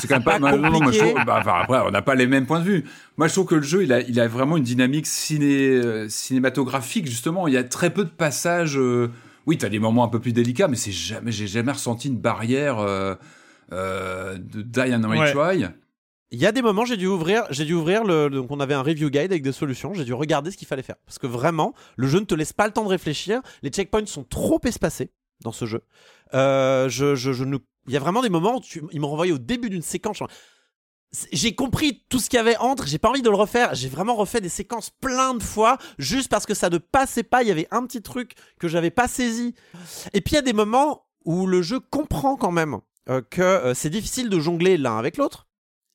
c'est quand même pas, mal. Non, bah, après, on n'a pas les mêmes points de vue. Moi, je trouve que le jeu, il a, il a vraiment une dynamique ciné, euh, cinématographique, justement. Il y a très peu de passages. Euh... Oui, t'as des moments un peu plus délicats, mais c'est jamais, j'ai jamais ressenti une barrière euh, euh de Diane Retry. Il y a des moments, j'ai dû ouvrir, j'ai dû ouvrir le, donc on avait un review guide avec des solutions, j'ai dû regarder ce qu'il fallait faire parce que vraiment, le jeu ne te laisse pas le temps de réfléchir, les checkpoints sont trop espacés dans ce jeu. Euh, je, je, je il y a vraiment des moments où tu, ils m'ont renvoyé au début d'une séquence. J'ai compris tout ce qu'il y avait entre, j'ai pas envie de le refaire. J'ai vraiment refait des séquences plein de fois juste parce que ça ne passait pas. Il y avait un petit truc que j'avais pas saisi. Et puis il y a des moments où le jeu comprend quand même euh, que euh, c'est difficile de jongler l'un avec l'autre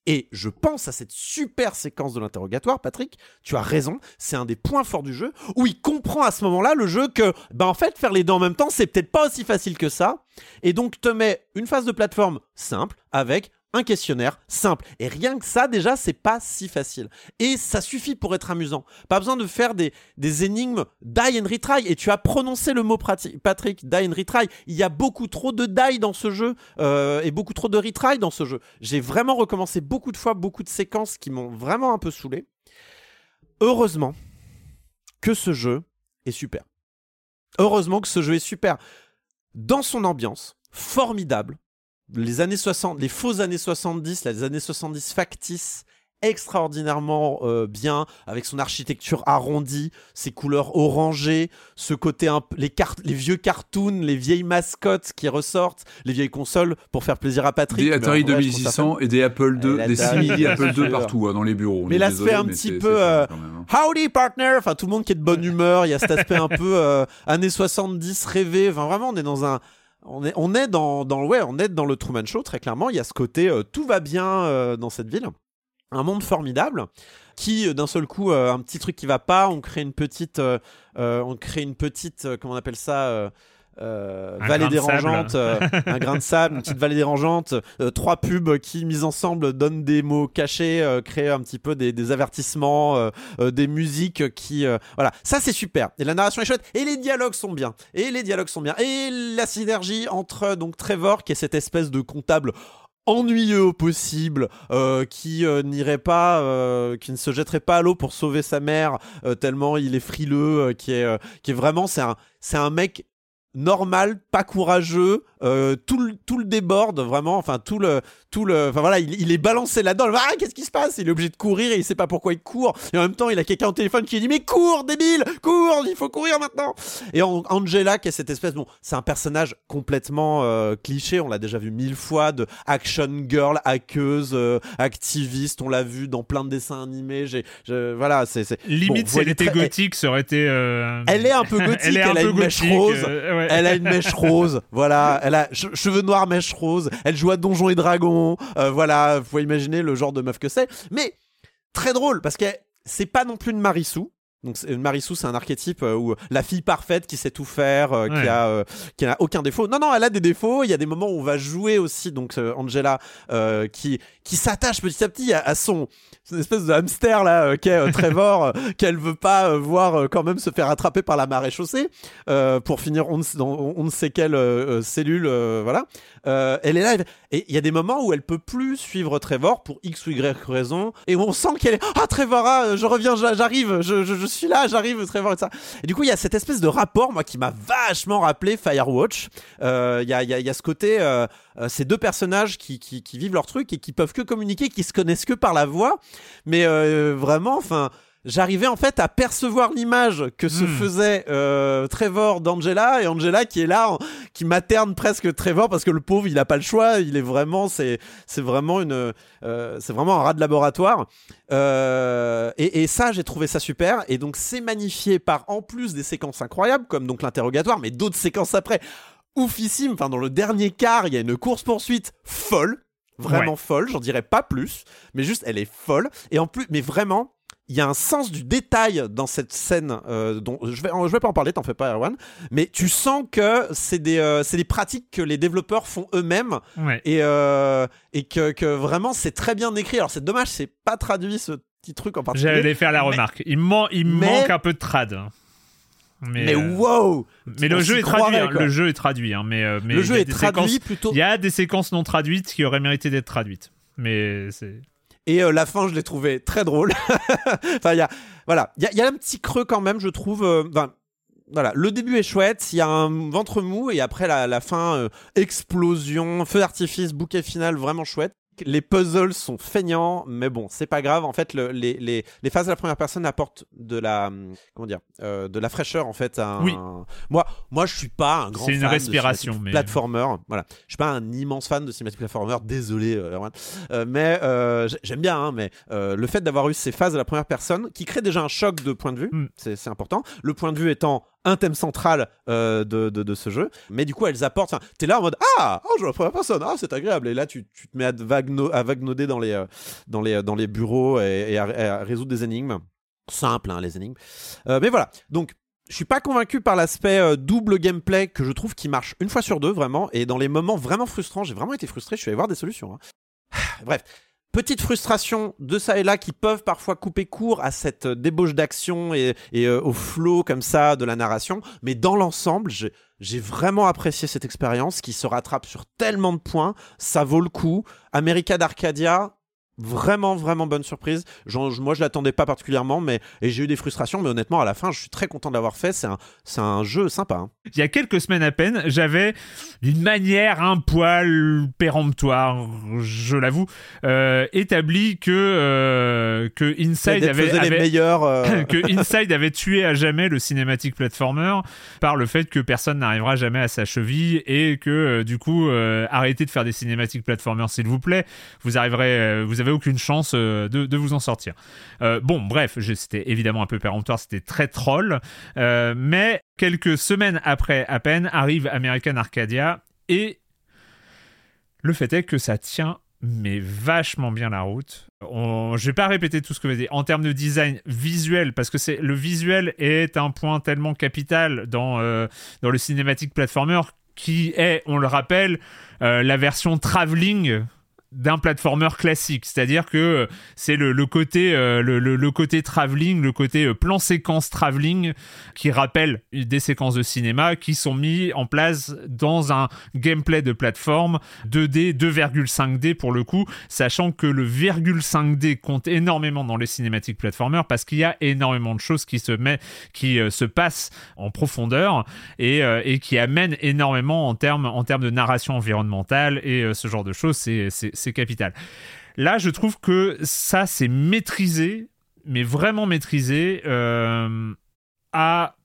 et je pense à cette super séquence de l'interrogatoire, Patrick, tu as raison, c'est un des points forts du jeu, où il comprend à ce moment-là le jeu que, ben en fait, faire les deux en même temps, c'est peut-être pas aussi facile que ça, et donc te met une phase de plateforme simple, avec un questionnaire simple. Et rien que ça, déjà, c'est pas si facile. Et ça suffit pour être amusant. Pas besoin de faire des, énigmes die and retry. Et tu as prononcé le mot Patrick, die and retry. Il y a beaucoup trop de die dans ce jeu euh, et beaucoup trop de retry dans ce jeu. J'ai vraiment recommencé beaucoup de fois, beaucoup de séquences qui m'ont vraiment un peu saoulé. Heureusement que ce jeu est super. Heureusement que ce jeu est super. Dans son ambiance, formidable, les années 60, les fausses années 70, les années 70 factices, extraordinairement euh, bien avec son architecture arrondie, ses couleurs orangées, ce côté un, les cartes, les vieux cartoons, les vieilles mascottes qui ressortent, les vieilles consoles pour faire plaisir à Patrick. Des Atari 2600 et des Apple II, des simili Apple II partout hein, dans les bureaux. Mais l'aspect un petit peu euh, hein. howdy partner, enfin tout le monde qui est de bonne humeur, il y a cet aspect un peu euh, années 70 rêvé, enfin vraiment on est dans un on est, dans, dans, ouais, on est dans le Truman Show, très clairement. Il y a ce côté tout va bien dans cette ville un monde formidable qui euh, d'un seul coup euh, un petit truc qui va pas on crée une petite euh, on crée une petite comment on appelle ça vallée dérangeante, un grain de sable, une petite vallée dérangeante, trois pubs qui, mis ensemble, donnent des mots cachés, créent un petit peu des, avertissements, des musiques qui, voilà, ça c'est super. Et la narration est chouette, et les dialogues sont bien, et les dialogues sont bien, et la synergie entre donc Trevor qui est cette espèce de comptable ennuyeux au possible, euh, qui euh, n'irait pas, euh, qui ne se jetterait pas à l'eau pour sauver sa mère tellement il est frileux, qui est, qui est vraiment, c'est un, c'est un mec normal, pas courageux, euh, tout, le, tout le déborde vraiment, enfin tout le, tout le, enfin voilà, il, est balancé là-dedans. Ah, qu'est-ce qui se passe? Il est obligé de courir et il sait pas pourquoi il court. Et en même temps, il a quelqu'un au téléphone qui lui dit mais cours, débile, cours, il faut courir maintenant. Et Angela, qui est cette espèce, bon, c'est un personnage complètement euh, cliché. On l'a déjà vu mille fois de action girl, hackeuse, euh, activiste. On l'a vu dans plein de dessins animés. J'ai, voilà, c'est, limite si elle était gothique, ça aurait été. Elle est un peu gothique. elle, a une mèche rose. Elle a une mèche rose. Voilà, elle cheveux noirs, mèche rose. Elle joue à Donjons et Dragons. Euh, voilà, vous pouvez imaginer le genre de meuf que c'est. Mais très drôle parce que c'est pas non plus une Marissou. Donc Marissou, c'est un archétype euh, où la fille parfaite qui sait tout faire, euh, qui a qui n'a aucun défaut. Non, non, elle a des défauts. Il y a des moments où on va jouer aussi. Donc Angela qui qui s'attache petit à petit à, son une espèce de hamster là qu'est Trevor qu'elle veut pas voir quand même se faire attraper par la marée chaussée pour finir on ne, dans on ne sait quelle cellule voilà euh, elle est là, et il y a des moments où elle peut plus suivre Trevor pour X ou Y raison, et où on sent qu'elle est Ah, Trevor, ah, je reviens, j'arrive, je, je, suis là, j'arrive, Trevor, et ça. Et du coup, il y a cette espèce de rapport, moi, qui m'a vachement rappelé Firewatch. Euh, il y, a, y, y, a, ce côté, euh, ces deux personnages qui, qui, qui, vivent leur truc et qui peuvent que communiquer, qui se connaissent que par la voix, mais vraiment, enfin j'arrivais en fait à percevoir l'image que se hmm. faisait euh, Trevor d'Angela et Angela qui est là, qui materne presque Trevor parce que le pauvre il a pas le choix, il est vraiment, c'est c'est vraiment une, euh, c'est vraiment un rat de laboratoire. Euh, et, et, ça j'ai trouvé ça super et donc c'est magnifié par en plus des séquences incroyables comme donc l'interrogatoire, mais d'autres séquences après oufissime. Enfin dans le dernier quart il y a une course poursuite folle. Vraiment folle, j'en dirais pas plus, mais juste elle est folle. Et en plus, mais vraiment, il y a un sens du détail dans cette scène euh, dont je vais je vais pas en parler t'en fais pas Erwan mais tu sens que c'est des euh, c'est des pratiques que les développeurs font eux-mêmes et euh, et que, que vraiment c'est très bien écrit alors c'est dommage c'est pas traduit ce petit truc en particulier j'allais faire la remarque il, man il manque un peu de trad mais, mais wow Mais le jeu, traduit, hein, le jeu est traduit. Hein, mais, mais le jeu est traduit plutôt. Il y a des séquences non traduites qui auraient mérité d'être traduites. Mais c'est. Et euh, la fin, je l'ai trouvé très drôle. enfin, il y a, voilà, il y, a un petit creux quand même, je trouve. Euh, voilà, le début est chouette, il y a un ventre mou et après la, la fin, euh, explosion, feu d'artifice, bouquet final, vraiment chouette. Les puzzles sont feignants, mais bon, c'est pas grave. En fait, le, les, les, les, phases de la première personne apportent de la comment dire, euh, de la fraîcheur en fait. Un, oui. Moi, moi, je suis pas un grand. C'est une respiration, mais platformer. Voilà, je suis pas un immense fan de cinématique platformer. Désolé, euh, euh mais euh, j'aime bien. Hein, mais le fait d'avoir eu ces phases de la première personne qui crée déjà un choc de point de vue, mm. c'est important. Le point de vue étant un thème central euh, de, de, ce jeu. Mais du coup, elles apportent. T'es là en mode Ah, oh, je la première personne, ah, c'est agréable. Et là, tu, tu te mets à, vagno, à vagnoder dans les, euh, dans les, dans les bureaux et, à, résoudre des énigmes. Simple, hein, les énigmes. Euh, mais voilà. Donc, je suis pas convaincu par l'aspect double gameplay que je trouve qui marche une fois sur deux, vraiment. Et dans les moments vraiment frustrants, j'ai vraiment été frustré. Je suis allé voir des solutions. Hein. Bref. Petite frustration de ça et là qui peuvent parfois couper court à cette débauche d'action et, euh, au flow comme ça de la narration. Mais dans l'ensemble, j'ai vraiment apprécié cette expérience qui se rattrape sur tellement de points. Ça vaut le coup. America d'Arcadia, Vraiment, vraiment bonne surprise. moi, je l'attendais pas particulièrement, mais et j'ai eu des frustrations, mais honnêtement, à la fin, je suis très content de l'avoir fait. C'est un, c'est un jeu sympa. Hein. Il y a quelques semaines à peine, j'avais d'une manière un poil péremptoire, je l'avoue, euh, établi que euh, que Inside avait, euh. que Inside avait tué à jamais le cinématique platformer par le fait que personne n'arrivera jamais à sa cheville et que du coup, arrêtez de faire des cinématiques platformers, s'il vous plaît. Vous arriverez, vous aucune chance euh, de, vous en sortir. Euh, bon, bref, c'était évidemment un peu péremptoire, c'était très troll, euh, mais quelques semaines après à peine arrive American Arcadia et le fait est que ça tient mais vachement bien la route. On, je vais pas répéter tout ce que vous avez dit en termes de design visuel parce que c'est le visuel est un point tellement capital dans dans le cinématique platformer qui est, on le rappelle, la version travelling d'un platformer classique, c'est-à-dire que euh, c'est le, côté euh, le, côté travelling, le côté euh, plan séquence travelling qui rappelle des séquences de cinéma qui sont mis en place dans un gameplay de plateforme 2D, 2,5D pour le coup, sachant que le 5D compte énormément dans les cinématiques platformers parce qu'il y a énormément de choses qui se met, qui se passent en profondeur et, et qui amènent énormément en termes en termes de narration environnementale et ce genre de choses. C'est c'est capital. Là, je trouve que ça, c'est maîtrisé, mais vraiment maîtrisé euh, à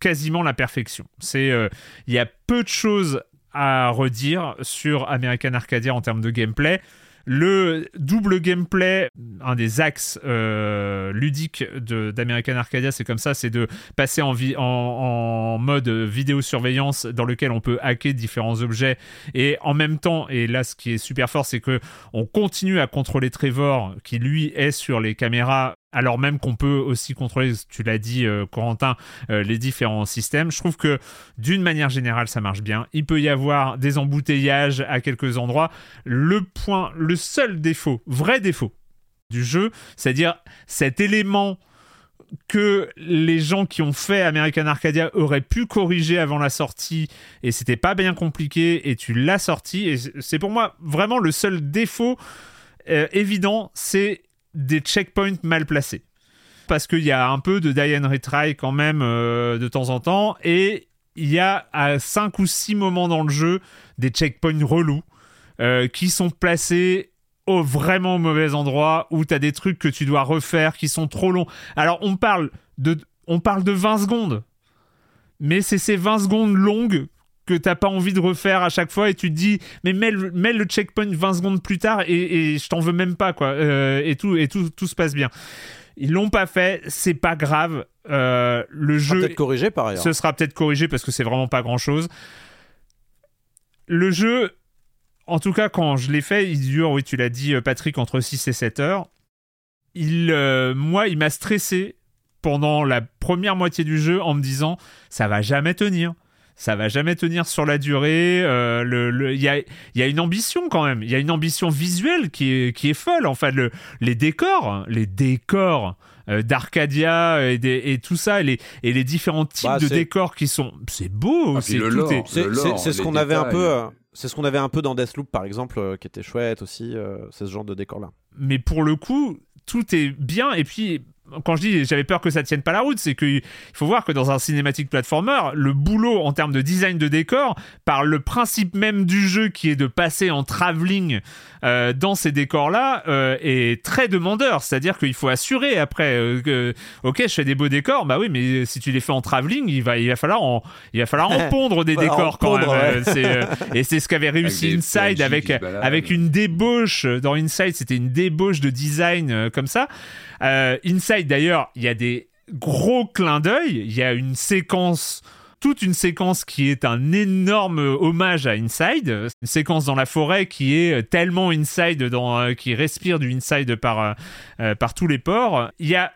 quasiment la perfection. C'est, euh, il y a peu de choses à redire sur American Arcadia en termes de gameplay. Le double gameplay, un des axes euh, ludiques d'American Arcadia, c'est comme ça, c'est de passer en, en, mode vidéosurveillance dans lequel on peut hacker différents objets et en même temps, et là ce qui est super fort, c'est que on continue à contrôler Trevor qui lui est sur les caméras alors même qu'on peut aussi contrôler, tu l'as dit euh, Corentin, euh, les différents systèmes. Je trouve que d'une manière générale, ça marche bien. Il peut y avoir des embouteillages à quelques endroits. Le point, le seul défaut, vrai défaut du jeu, c'est-à-dire cet élément que les gens qui ont fait American Arcadia auraient pu corriger avant la sortie et c'était pas bien compliqué et tu l'as sorti et c'est pour moi vraiment le seul défaut euh, évident c'est des checkpoints mal placés. Parce qu'il y a un peu de die and retry quand même euh, de temps en temps. Et il y a à 5 ou 6 moments dans le jeu des checkpoints relous euh, qui sont placés au vraiment mauvais endroit où tu as des trucs que tu dois refaire qui sont trop longs. Alors on parle de, on parle de 20 secondes. Mais c'est ces 20 secondes longues que t'as pas envie de refaire à chaque fois et tu te dis mais mets le, checkpoint 20 secondes plus tard et, je t'en veux même pas quoi. Euh, et tout et tout, tout se passe bien. Ils l'ont pas fait c'est pas grave. Euh, le jeu peut-être corrigé par ailleurs. ce sera peut-être corrigé parce que c'est vraiment pas grand chose le jeu en tout cas quand je l'ai fait il dure oui tu l'as dit euh, Patrick entre 6 et 7 heures. Il moi il m'a stressé pendant la première moitié du jeu en me disant ça va jamais tenir ça va jamais tenir sur la durée. Il euh, le, y, a, y, a, une ambition quand même. Il y a une ambition visuelle qui est, qui est folle. En fait, le, les décors, les décors euh, d'Arcadia et, et, tout ça, et les, et les différents types bah, de décors qui sont, c'est beau. Ah, c'est c'est ce qu'on avait un peu. Euh, c'est ce qu'on avait un peu dans Deathloop par exemple, qui était chouette aussi. c'est ce genre de décor là. Mais pour le coup, tout est bien. Et puis quand je dis j'avais peur que ça tienne pas la route, c'est qu'il faut voir que dans un cinématique platformer, le boulot en termes de design de décor, par le principe même du jeu qui est de passer en travelling euh, dans ces décors-là, euh, est très demandeur. C'est-à-dire qu'il faut assurer après euh, que, ok, je fais des beaux décors, bah oui, mais si tu les fais en travelling, il va, il va falloir en, il va falloir en pondre des décors quand même. et c'est ce qu'avait réussi Inside avec, avec une débauche dans Inside, c'était une débauche de design comme ça. Inside d'ailleurs, il y a des gros clins d'œil. Il y a une séquence toute une séquence qui est un énorme hommage à Inside, une séquence dans la forêt qui est tellement Inside, dans, euh, qui respire du Inside par, euh, euh, par tous les ports. Il y a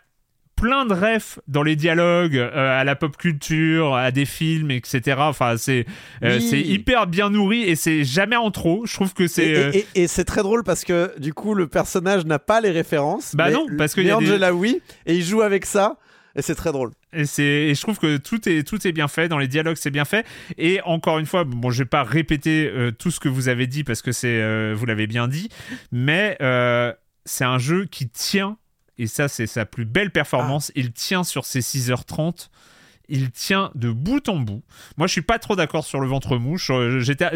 plein de refs dans les dialogues à la pop culture, à des films, etc. Enfin, c'est c'est hyper bien nourri et c'est jamais en trop. Je trouve que c'est et, c'est très drôle parce que du coup le personnage n'a pas les références. Bah non, parce que Angela oui et il joue avec ça. Et c'est très drôle. Et, c'est, je trouve que tout est, tout est bien fait. Dans les dialogues, c'est bien fait. Et encore une fois, bon, je vais pas répéter tout ce que vous avez dit parce que c'est, vous l'avez bien dit. Mais c'est un jeu qui tient, et ça c'est sa plus belle performance, il tient sur ses 6h30 il tient de bout en bout. Moi, je suis pas trop d'accord sur le ventre mouche. Euh, j'étais,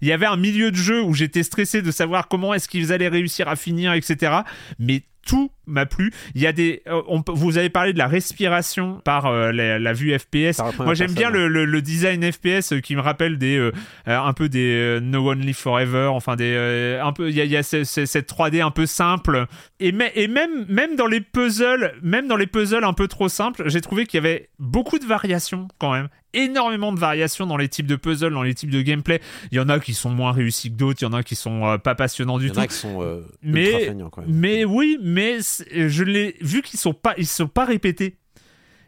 il y avait un milieu de jeu où j'étais stressé de savoir comment est-ce qu'ils allaient réussir à finir, etc. Mais tout m'a plu. Il y a des, euh, vous avez parlé de la respiration par euh, la, vue FPS. Moi, j'aime bien le, design FPS euh, qui me rappelle des, un peu des No One Live Forever. Enfin, des, un peu, il y a, cette 3D un peu simple. Et, et même, même dans les puzzles, même dans les puzzles un peu trop simples, j'ai trouvé qu'il y avait beaucoup de variations quand même énormément de variations dans les types de puzzles, dans les types de gameplay. Il y en a qui sont moins réussis que d'autres, il y en a qui sont euh, pas passionnants du tout. Il y en a qui sont euh, mais, quand même. Mais oui, mais je l'ai vu qu'ils sont pas, ils sont pas répétés.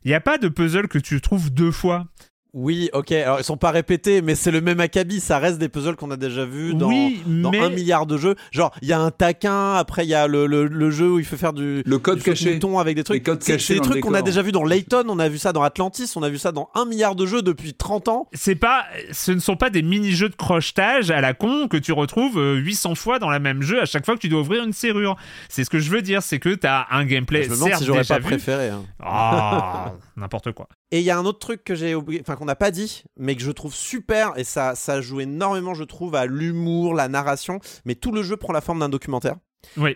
Il n'y a pas de puzzle que tu trouves deux fois. Oui, ok. Alors ils sont pas répétés, mais c'est le même acabit. Ça reste des puzzles qu'on a déjà vus dans, un milliard de jeux. Genre, il y a un taquin. Après, il y a le, le, jeu où il faut faire du le code caché, avec des trucs. C'est des trucs qu'on a déjà vu dans Layton. On a vu ça dans Atlantis. On a vu ça dans un milliard de jeux depuis 30 ans. C'est pas, ce ne sont pas des mini-jeux de crochetage à la con que tu retrouves 800 euh, fois dans la même jeu à chaque fois que tu dois ouvrir une serrure. C'est ce que je veux dire, c'est que tu as un gameplay. Je me demande si j'aurais pas préféré. Hein. Ah, n'importe quoi. Et il y a un autre truc que j'ai oublié, enfin qu'on n'a pas dit, mais que je trouve super, et ça, ça joue énormément, je trouve, à l'humour, la narration, mais tout le jeu prend la forme d'un documentaire.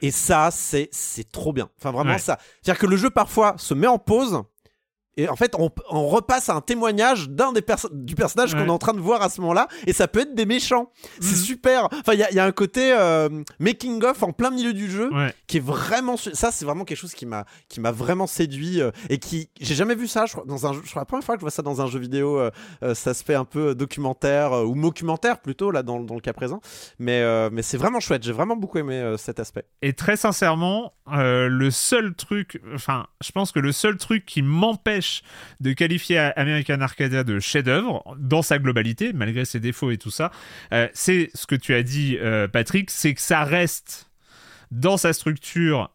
Et ça, c'est trop bien. Enfin, vraiment, ça. C'est-à-dire que le jeu, parfois, se met en pause, et en fait, on, repasse à un témoignage d'un des du personnage qu'on est en train de voir à ce moment-là, et ça peut être des méchants. C'est mhm. super. Enfin, il y, a un côté euh, making of en plein milieu du jeu qui est vraiment. Ça, c'est vraiment quelque chose qui m'a qui m'a vraiment séduit euh, et qui j'ai jamais vu ça. Je crois dans un. Je crois la première fois que je vois ça dans un jeu vidéo. Euh, ça se fait un peu documentaire ou mockumentaire plutôt là dans, dans le cas présent. Mais mais c'est vraiment chouette. J'ai vraiment beaucoup aimé cet aspect. Et très sincèrement, le seul truc, enfin, je pense que le seul truc qui m'empêche de qualifier American Arcadia de chef-d'œuvre dans sa globalité, malgré ses défauts et tout ça, euh, c'est ce que tu as dit, euh, Patrick, c'est que ça reste dans sa structure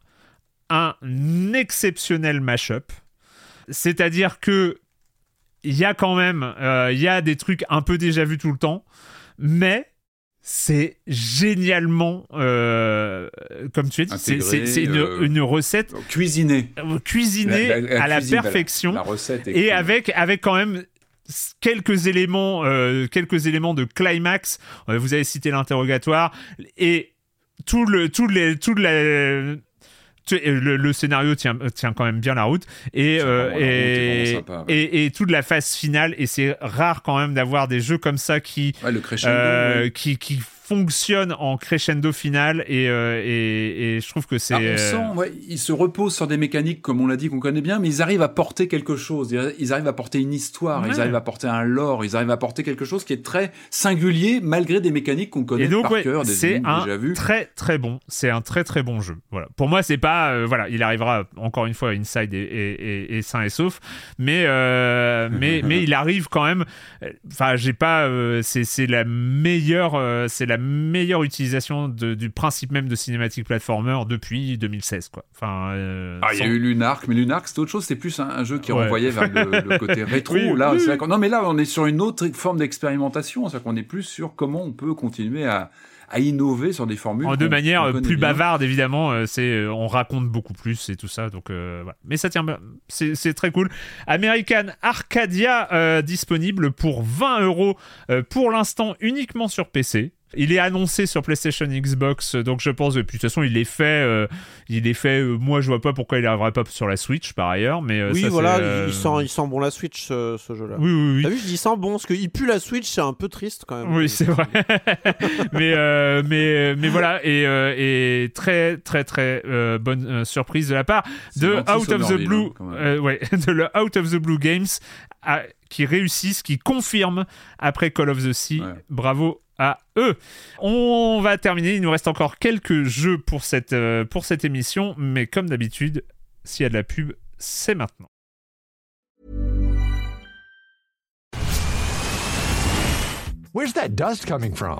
un exceptionnel mash-up. C'est-à-dire que il y a quand même, euh, il y a des trucs un peu déjà vus tout le temps, mais c'est génialement, euh, comme tu as dit, c'est une, euh, une, recette cuisinée, cuisinée à la perfection, et avec avec quand même quelques éléments, euh, quelques éléments de climax. vous avez cité l'interrogatoire et tout le tout les tout le, le, scénario tient, tient quand même bien la route. Et, et, et, et, toute la phase finale et c'est rare quand même d'avoir des jeux comme ça qui, euh, qui, qui fonctionne en crescendo final et, euh, et, je trouve que c'est. Ah, on sent, ouais, ils se reposent sur des mécaniques, comme on l'a dit, qu'on connaît bien, mais ils arrivent à porter quelque chose. Ils arrivent à porter une histoire, ils arrivent à porter un lore, ils arrivent à porter quelque chose qui est très singulier malgré des mécaniques qu'on connaît par cœur, des c'est un déjà vu. Très très bon, c'est un très très bon jeu. Voilà. Pour moi, c'est pas euh, voilà, il arrivera encore une fois Inside et, et, sain et sauf, mais euh, mais mais il arrive quand même. Enfin, j'ai pas, c'est la meilleure, c'est la meilleure utilisation du principe même de cinématique platformer depuis 2016 quoi. Enfin, euh, ah, il y a eu Lunark, mais Lunark c'est autre chose, c'est plus un, jeu qui renvoyait vers le, côté rétro. là, non mais là on est sur une autre forme d'expérimentation, c'est-à-dire qu'on est plus sur comment on peut continuer à à innover sur des formules. En de manière plus bavarde, évidemment. Euh, c'est, euh, on raconte beaucoup plus et tout ça. Donc, voilà. Mais ça tient C'est, c'est très cool. American Arcadia disponible pour 20 euros pour l'instant uniquement sur PC. Il est annoncé sur PlayStation Xbox, donc je pense, puis de toute façon, il est fait. Euh, il est fait. Euh, moi, je vois pas pourquoi il arriverait pas sur la Switch, par ailleurs. Mais euh, oui, voilà, il, sent, il sent bon la Switch, ce, jeu-là. Oui, oui, oui. T'as vu, je dis sent bon, parce qu'il pue la Switch, c'est un peu triste quand même. Oui, c'est vrai. mais, mais, mais voilà, et, et très, très, très bonne surprise de la part de Out of the Blue, ouais, de le Out of the Blue Games, qui réussissent, qui confirment après Call of the Sea. Bravo eux. On va terminer, il nous reste encore quelques jeux pour cette, euh, pour cette émission, mais comme d'habitude, s'il y a de la pub, c'est maintenant. Where's that dust coming from?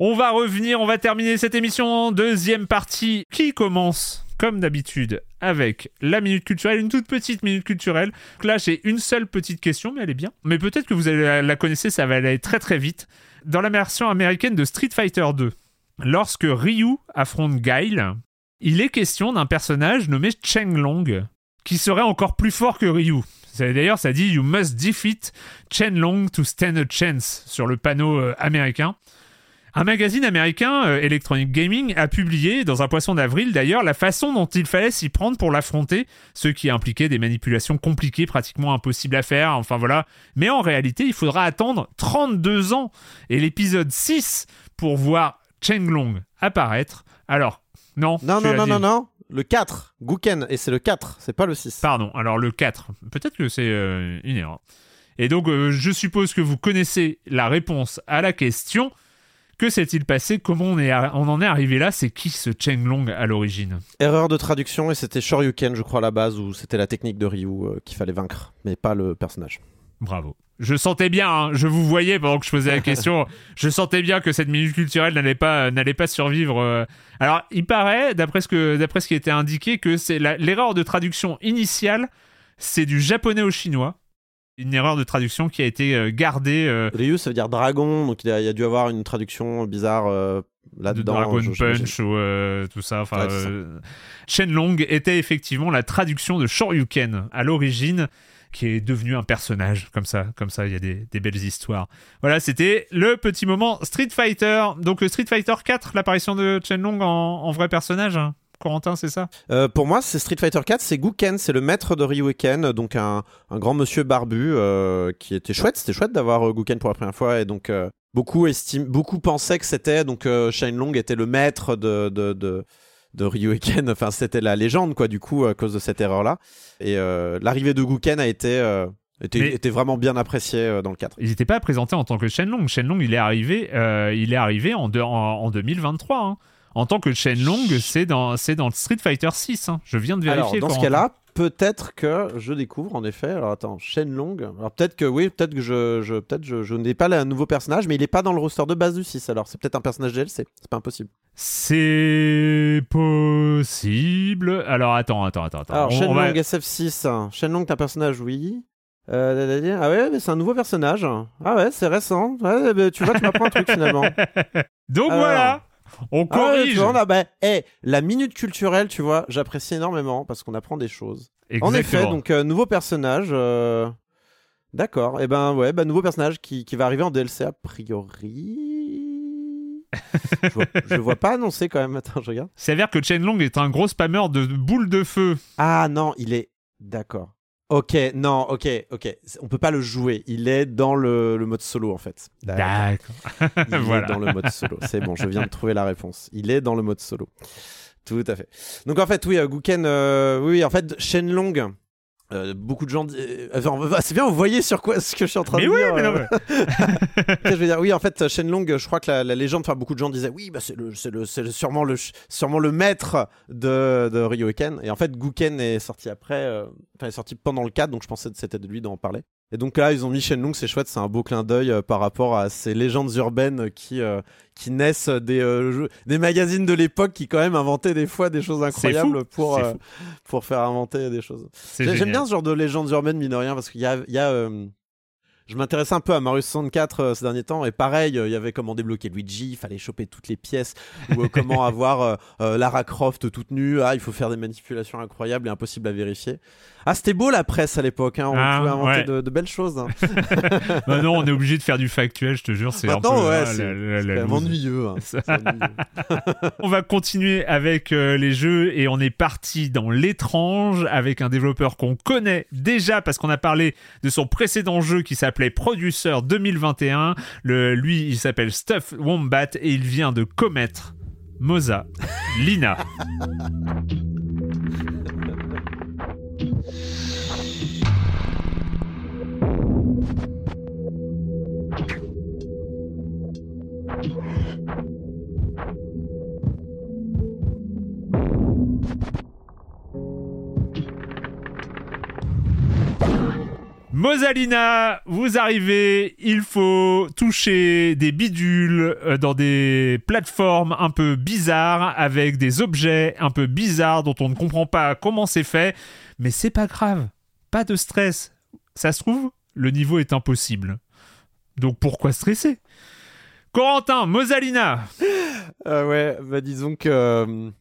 On va revenir, on va terminer cette émission en deuxième partie qui commence comme d'habitude avec la minute culturelle, une toute petite minute culturelle. là j'ai une seule petite question mais elle est bien. Mais peut-être que vous la connaissez, ça va aller très très vite. Dans la version américaine de Street Fighter 2, lorsque Ryu affronte Guile, il est question d'un personnage nommé Cheng Long qui serait encore plus fort que Ryu. D'ailleurs, ça dit You must defeat Chen Long to stand a chance sur le panneau euh, américain. Un magazine américain, euh, Electronic Gaming, a publié, dans un poisson d'avril d'ailleurs, la façon dont il fallait s'y prendre pour l'affronter, ce qui impliquait des manipulations compliquées, pratiquement impossibles à faire, enfin voilà. Mais en réalité, il faudra attendre 32 ans et l'épisode 6 pour voir Long apparaître. Alors, non. Non, non, non, non, non. Le 4, Guken, et c'est le 4, c'est pas le 6. Pardon, alors le 4. Peut-être que c'est euh, une erreur. Et donc, euh, je suppose que vous connaissez la réponse à la question. Que s'est-il passé? Comment on, est on en est arrivé là? C'est qui ce Long à l'origine? Erreur de traduction et c'était Shoryuken, je crois, à la base, où c'était la technique de Ryu euh, qu'il fallait vaincre, mais pas le personnage. Bravo. Je sentais bien, hein, je vous voyais pendant que je posais la question, je sentais bien que cette minute culturelle n'allait pas, n'allait pas survivre. Euh. Alors, il paraît, d'après ce, que, d'après ce qui était indiqué, que c'est l'erreur de traduction initiale, c'est du japonais au chinois une erreur de traduction qui a été euh, gardée. Euh, Ryu, ça veut dire dragon, donc il y a, dû avoir une traduction bizarre euh, là-dedans. Dragon Punch ou tout ça. Enfin, Shenlong était effectivement la traduction de Shoryuken à l'origine qui est devenu un personnage comme ça comme ça il y a des, belles histoires voilà c'était le petit moment Street Fighter donc Street Fighter 4 l'apparition de Shenlong en, en vrai personnage hein. Corentin, c'est ça euh, Pour moi, c'est Street Fighter 4, c'est Guken, c'est le maître de Ryuken, donc un, grand monsieur barbu euh, qui était chouette. C'était chouette d'avoir euh, Guken pour la première fois et donc beaucoup estime, beaucoup pensaient que c'était donc Shine Long était le maître de, de, de de Ryuken, enfin c'était la légende quoi du coup à cause de cette erreur là et l'arrivée de Guken a été était, était, vraiment bien apprécié dans le 4. Il n'était pas présenté en tant que Shenlong. Shenlong, il est arrivé, il est arrivé en, en, 2023. Hein en tant que Shenlong, c'est dans, c'est dans Street Fighter 6. Hein. Je viens de vérifier. Alors, dans ce cas-là, peut-être que je découvre en effet. Alors attends, Shenlong. Alors peut-être que oui, peut-être que je, je peut-être je, je n'ai pas un nouveau personnage, mais il n'est pas dans le roster de base du 6. Alors c'est peut-être un personnage DLC. C'est pas impossible. C'est possible. Alors attends, attends, attends. Alors Shenlong SF6. Shenlong, t'es un personnage, oui. Euh, ah ouais, mais c'est un nouveau personnage. Ah ouais, c'est récent. Ouais, tu vois, tu m'apprends un truc finalement. Donc voilà. On ah corrige. Ah, bah, la minute culturelle, tu vois, j'apprécie énormément parce qu'on apprend des choses. En effet, donc euh, nouveau personnage. Euh, d'accord. Et eh ben ouais, bah, nouveau personnage qui, qui va arriver en DLC a priori. je, vois, vois pas annoncé quand même. Attends, je regarde. C'est-à-dire que Long est un gros spammer de boules de feu. Ah non, il est. D'accord. Ok, non, ok, ok. On peut pas le jouer. Il est dans le, mode solo en fait. D'accord. Il est dans le mode solo. C'est bon, je viens de trouver la réponse. Il est dans le mode solo. Tout à fait. Donc en fait, oui, euh, Guken, euh, oui, en fait, Shenlong, euh, beaucoup de gens. Euh, c'est bien, vous voyez sur quoi ce que je suis en train de oui, dire. Mais non, euh. je veux dire, oui, en fait, Shenlong, je crois que la, légende, enfin, beaucoup de gens disaient, oui, bah, c'est le, le, sûrement le, sûrement le maître de, de Ryoken. Et en fait, Guken est sorti après, enfin, est sorti pendant le 4, donc je pensais que c'était de lui d'en parler. Et donc là, ils ont mis Shenlong, c'est chouette, c'est un beau clin d'œil euh, par rapport à ces légendes urbaines qui, euh, qui naissent des, euh, des magazines de l'époque qui quand même inventaient des fois des choses incroyables pour, pour faire inventer des choses. J'aime bien ce genre de légendes urbaines, mine de rien, parce qu'il y a, il y a je m'intéressais un peu à Mario 64 euh, ces derniers temps et pareil, euh, il y avait comment débloquer Luigi, il fallait choper toutes les pièces ou euh, comment avoir Lara Croft toute nue. Ah, il faut faire des manipulations incroyables et impossibles à vérifier. Ah, c'était beau la presse à l'époque, hein, on ah, pouvait inventer de, belles choses. Hein. Maintenant, on est obligé de faire du factuel, je te jure, c'est un peu ouais, c'est ennuyeux. Hein. on va continuer avec les jeux et on est parti dans l'étrange avec un développeur qu'on connaît déjà parce qu'on a parlé de son précédent jeu qui s'appelle appelé Producer 2021. Le, lui, il s'appelle Stuff Wombat et il vient de commettre Moza Lina. Mosalina, vous arrivez, il faut toucher des bidules euh, dans des plateformes un peu bizarres avec des objets un peu bizarres dont on ne comprend pas comment c'est fait, mais c'est pas grave, pas de stress. Ça se trouve, le niveau est impossible. Donc pourquoi stresser? Corentin, Mosalina. Euh, Ouais, bah disons que...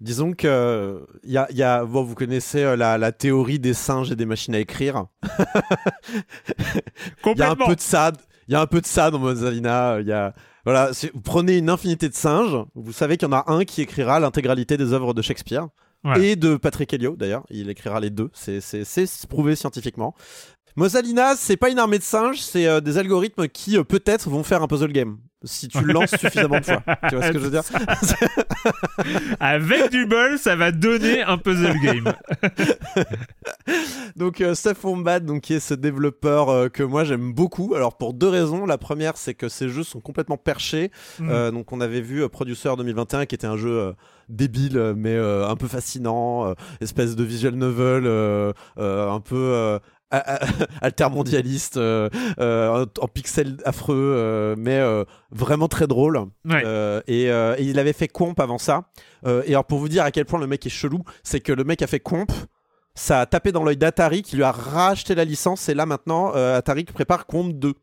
Euh, disons que il y a, y a bon, vous connaissez euh, la, la, théorie des singes et des machines à écrire. Il y a un peu de ça. Il y a un peu de ça dans Mosalina. Il y a voilà, vous prenez une infinité de singes. Vous savez qu'il y en a un qui écrira l'intégralité des œuvres de Shakespeare. Et de Patrick Helio d'ailleurs, il écrira les deux, c'est prouvé scientifiquement. Mosalina, c'est pas une armée de singes, c'est euh, des algorithmes qui euh, peut-être vont faire un puzzle game si tu le lances suffisamment de fois. Tu vois ce que je veux dire? Avec du bol, ça va donner un puzzle game. donc euh, Steph Wombat, donc qui est ce développeur que moi j'aime beaucoup. Alors pour deux raisons. La première, c'est que ces jeux sont complètement perchés. Mm. donc on avait vu Producer 2021 qui était un jeu débile mais un peu fascinant, espèce de visual novel un peu altermondialiste euh, euh, en pixels affreux euh, mais vraiment très drôle. Et, il avait fait comp avant ça. Et alors pour vous dire à quel point le mec est chelou c'est que le mec a fait comp ça a tapé dans l'œil d'Atari qui lui a racheté la licence et là maintenant Atari prépare comp 2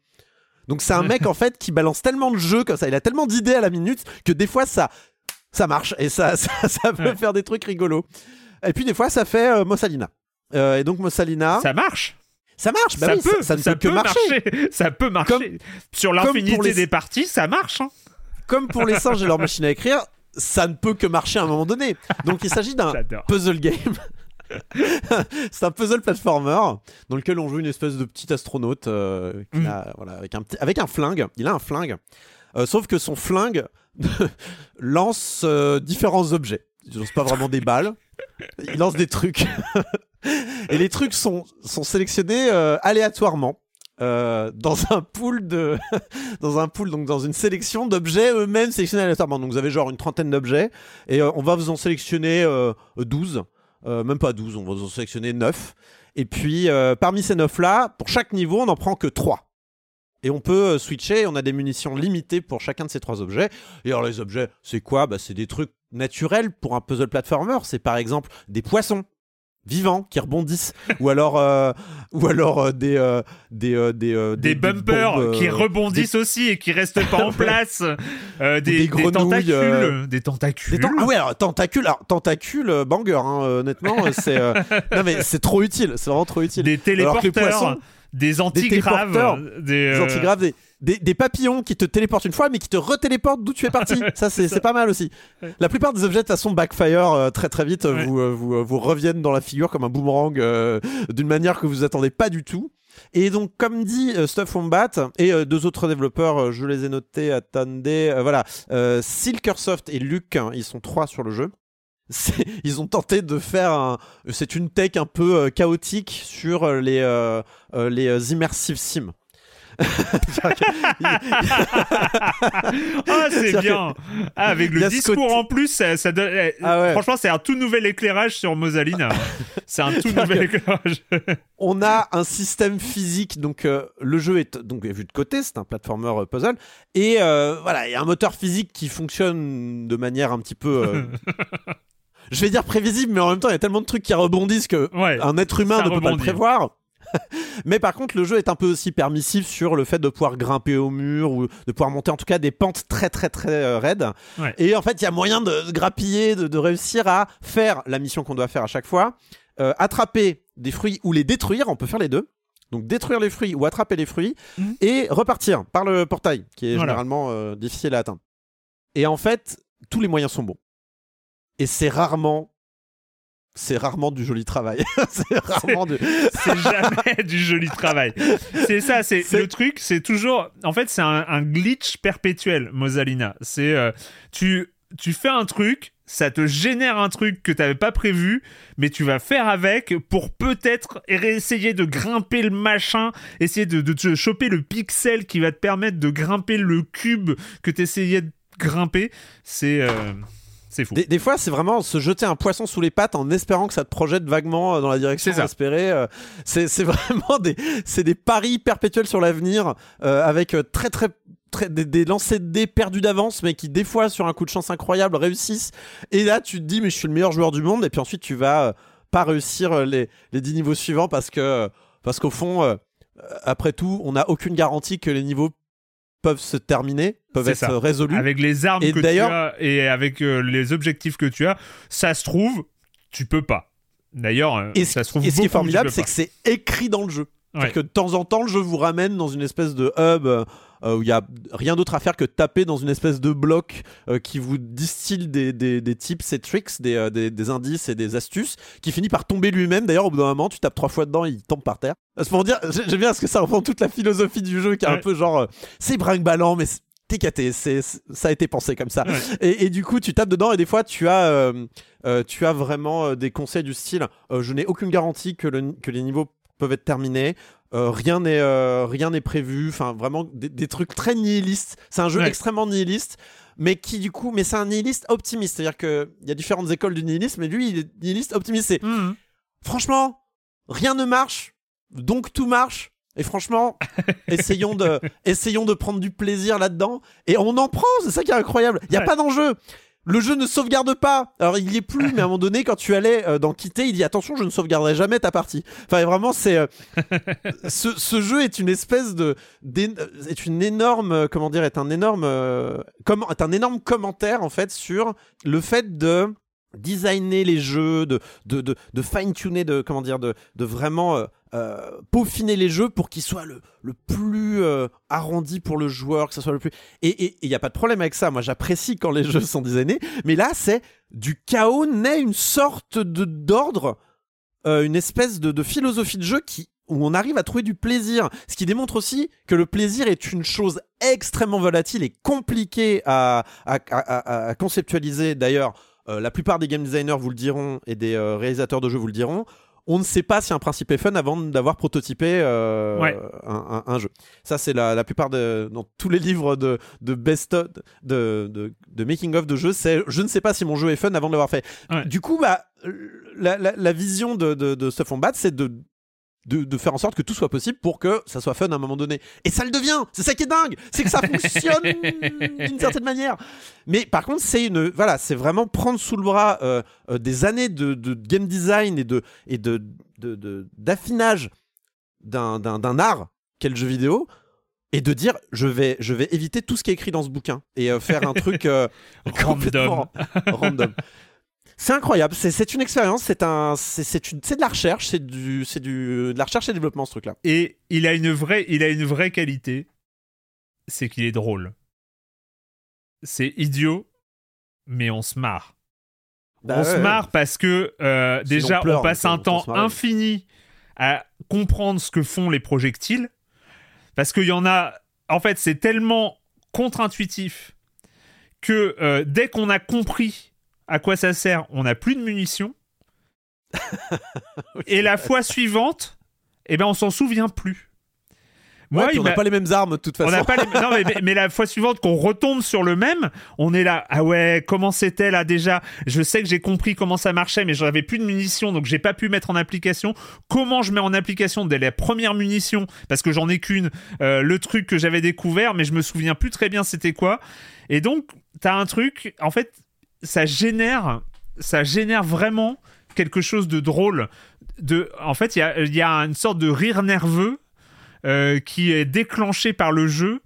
donc c'est un mec en fait qui balance tellement de jeux comme ça il a tellement d'idées à la minute que des fois ça ça marche et ça ça, peut faire des trucs rigolos. Et puis des fois ça fait Mossalina et donc Mossalina ça marche ça marche, bah ça oui, peut, ça, ne peut que marcher. Ça peut marcher. Sur l'infinité des parties, ça marche. Hein. Comme pour les singes et leur machine à écrire, ça ne peut que marcher à un moment donné. Donc il s'agit d'un puzzle game. c'est un puzzle platformer dans lequel on joue une espèce de petit astronaute euh, mm. voilà, avec, un avec un flingue. Il a un flingue. Euh, sauf que son flingue lance euh, différents objets. Il lance pas vraiment des balles. Il lance des trucs. Et les trucs sont, sont sélectionnés euh, aléatoirement. Euh, dans un pool de dans un pool donc dans une sélection d'objets eux-mêmes sélectionnés aléatoirement donc vous avez genre une trentaine d'objets et euh, on va vous en sélectionner 12 même pas 12 on va vous en sélectionner 9 et puis parmi ces 9 là pour chaque niveau on n'en prend que 3 et on peut switcher, on a des munitions limitées pour chacun de ces trois objets. Et alors les objets, c'est quoi? Bah, C'est des trucs naturels pour un puzzle platformer. C'est par exemple des poissons vivants qui rebondissent. Ou alors euh, ou alors euh, des, euh, des, des, des bumpers qui rebondissent aussi et qui restent pas en place. Des, des, tentacules. des tentacules. ah ouais alors tentacules alors, tentacules banger hein, honnêtement c'est non mais c'est trop utile c'est vraiment trop utile. Des téléporteurs des antigraves des, antigraves des des, papillons qui te téléportent une fois, mais qui te retéléportent d'où tu es parti. Ça, c'est pas mal aussi. La plupart des objets, de toute façon, backfire euh, très très vite, vous, euh, vous, euh, vous, reviennent dans la figure comme un boomerang d'une manière que vous attendez pas du tout. Et donc, comme dit Stuff Wombat et deux autres développeurs, je les ai notés, attendez, voilà, Silkersoft et Luke, hein, ils sont trois sur le jeu. Ils ont tenté de faire un. C'est une tech un peu chaotique sur les, les immersive sims. Ah, c'est bien. Ah, avec le discours en plus, ça, donne. Ah franchement, c'est un tout nouvel éclairage sur Mosalina. c'est un tout nouvel éclairage. On a un système physique, donc euh, le jeu est donc vu de côté, c'est un platformer euh, puzzle, et euh, voilà, il y a un moteur physique qui fonctionne de manière un petit peu. je vais dire prévisible, mais en même temps, il y a tellement de trucs qui rebondissent que un être humain ne peut pas le prévoir. Mais par contre, le jeu est un peu aussi permissif sur le fait de pouvoir grimper au mur ou de pouvoir monter en tout cas des pentes très très très euh, raides. Et en fait, il y a moyen de, grappiller, de, réussir à faire la mission qu'on doit faire à chaque fois. Euh, attraper des fruits ou les détruire, on peut faire les deux. Donc détruire les fruits ou attraper les fruits mhm. et repartir par le portail qui est généralement euh, difficile à atteindre. Et en fait, tous les moyens sont bons. Et c'est rarement c'est rarement du joli travail. c'est rarement du... c'est jamais du joli travail. C'est ça, c'est le truc, c'est toujours. En fait, c'est un, glitch perpétuel, Mosalina. C'est euh, tu tu fais un truc, ça te génère un truc que tu n'avais pas prévu, mais tu vas faire avec pour peut-être essayer de grimper le machin, essayer de, de te choper le pixel qui va te permettre de grimper le cube que tu essayais de grimper. C'est. Euh, C'est fou. Des, fois, c'est vraiment se jeter un poisson sous les pattes en espérant que ça te projette vaguement dans la direction espérée. C'est vraiment des, des paris perpétuels sur l'avenir avec très très des, des lancers de dés perdus d'avance, mais qui des fois sur un coup de chance incroyable réussissent. Et là, tu te dis, mais je suis le meilleur joueur du monde. Et puis ensuite, tu vas euh, pas réussir euh, les, les 10 niveaux suivants parce que parce qu'au fond, euh, après tout, on n'a aucune garantie que les niveaux peuvent se terminer, peuvent être résolus. Avec les armes que tu as et avec les objectifs que tu as, ça se trouve, tu peux pas. D'ailleurs, ça se trouve. Et ce qui est formidable, c'est que c'est écrit dans le jeu. que de temps en temps, le jeu vous ramène dans une espèce de hub euh, où il y a rien d'autre à faire que taper dans une espèce de bloc euh, qui vous distille des, des, des tips et tricks, euh, des, des, indices et des astuces, qui finit par tomber lui-même. D'ailleurs, au bout d'un moment, tu tapes trois fois dedans, il tombe par terre. C'est pour dire, j'aime bien parce que ça reprend toute la philosophie du jeu qui est un peu genre, c'est brinque-ballant, mais c'est, ça a été pensé comme ça. Et, et, du coup, tu tapes dedans et des fois, tu as, tu as vraiment des conseils du style, je n'ai aucune garantie que, le, que les niveaux peuvent être terminés. Euh, rien n'est euh, rien n'est prévu. Enfin, vraiment des, trucs très nihilistes. C'est un jeu extrêmement nihiliste, mais qui du coup, mais c'est un nihiliste optimiste. C'est-à-dire que il y a différentes écoles du nihilisme, mais lui, il est nihiliste optimiste. C'est mmh. franchement, rien ne marche, donc tout marche. Et franchement, essayons de, essayons de prendre du plaisir là-dedans. Et on en prend, c'est ça qui est incroyable. Il n'y a pas d'enjeu le jeu ne sauvegarde pas. Alors il y est plus, mais à un moment donné, quand tu allais euh, dans quitter, il dit attention, je ne sauvegarderai jamais ta partie. Enfin vraiment, c'est euh, ce, jeu est une espèce de est une énorme euh, comment dire est un énorme comment est un énorme commentaire en fait sur le fait de designer les jeux, de de, de, fine tuner, de comment dire, de de vraiment euh, peaufiner les jeux pour qu'ils soient le, le plus euh, arrondi pour le joueur, que ça soit le plus. Et il n'y a pas de problème avec ça. Moi, j'apprécie quand les jeux sont designés. Mais là, c'est du chaos naît une sorte de d'ordre, euh, une espèce de, philosophie de jeu qui où on arrive à trouver du plaisir. Ce qui démontre aussi que le plaisir est une chose extrêmement volatile et compliquée à, à, à conceptualiser. D'ailleurs, la plupart des game designers vous le diront et des réalisateurs de jeux vous le diront on ne sait pas si un principe est fun avant d'avoir prototypé euh, un, jeu. Ça, c'est la, plupart de dans tous les livres de, de best of, de, de, making of de jeux, c'est je ne sais pas si mon jeu est fun avant de l'avoir fait. Du coup, bah, la, vision de, de, de Stuff on Bat, c'est de de, faire en sorte que tout soit possible pour que ça soit fun à un moment donné. Et ça le devient. C'est ça qui est dingue. C'est que ça fonctionne d'une certaine manière. Mais par contre, c'est une, voilà, c'est vraiment prendre sous le bras euh, euh, des années de, game design et de et de d'affinage d'un d'un art qu'est le jeu vidéo et de dire je vais je vais éviter tout ce qui est écrit dans ce bouquin et euh, faire un truc random. random. C'est incroyable, c'est une expérience, c'est un, de la recherche, c'est du, c'est du, de la recherche et développement ce truc-là. Et il a une vraie, il a une vraie qualité, c'est qu'il est drôle. C'est idiot, mais on se marre. Bah on se marre parce que euh, déjà on, passe un temps infini à comprendre ce que font les projectiles, parce qu'il y en a, en fait, c'est tellement contre-intuitif que euh, dès qu'on a compris à quoi ça sert On n'a plus de munitions. et la fois suivante, eh ben on s'en souvient plus. Moi, on n'a pas les mêmes armes de toute façon. On pas non, mais, la fois suivante qu'on retombe sur le même, on est là. Ah ouais, comment c'était là déjà? Je sais que j'ai compris comment ça marchait, mais j'avais plus de munitions, donc j'ai pas pu mettre en application. Comment je mets en application dès les premières munitions? Parce que j'en ai qu'une. Euh, le truc que j'avais découvert, mais je me souviens plus très bien c'était quoi. Et donc, t'as un truc. En fait, ça génère, ça génère vraiment quelque chose de drôle. De, en fait, il y a, une sorte de rire nerveux euh, qui est déclenché par le jeu.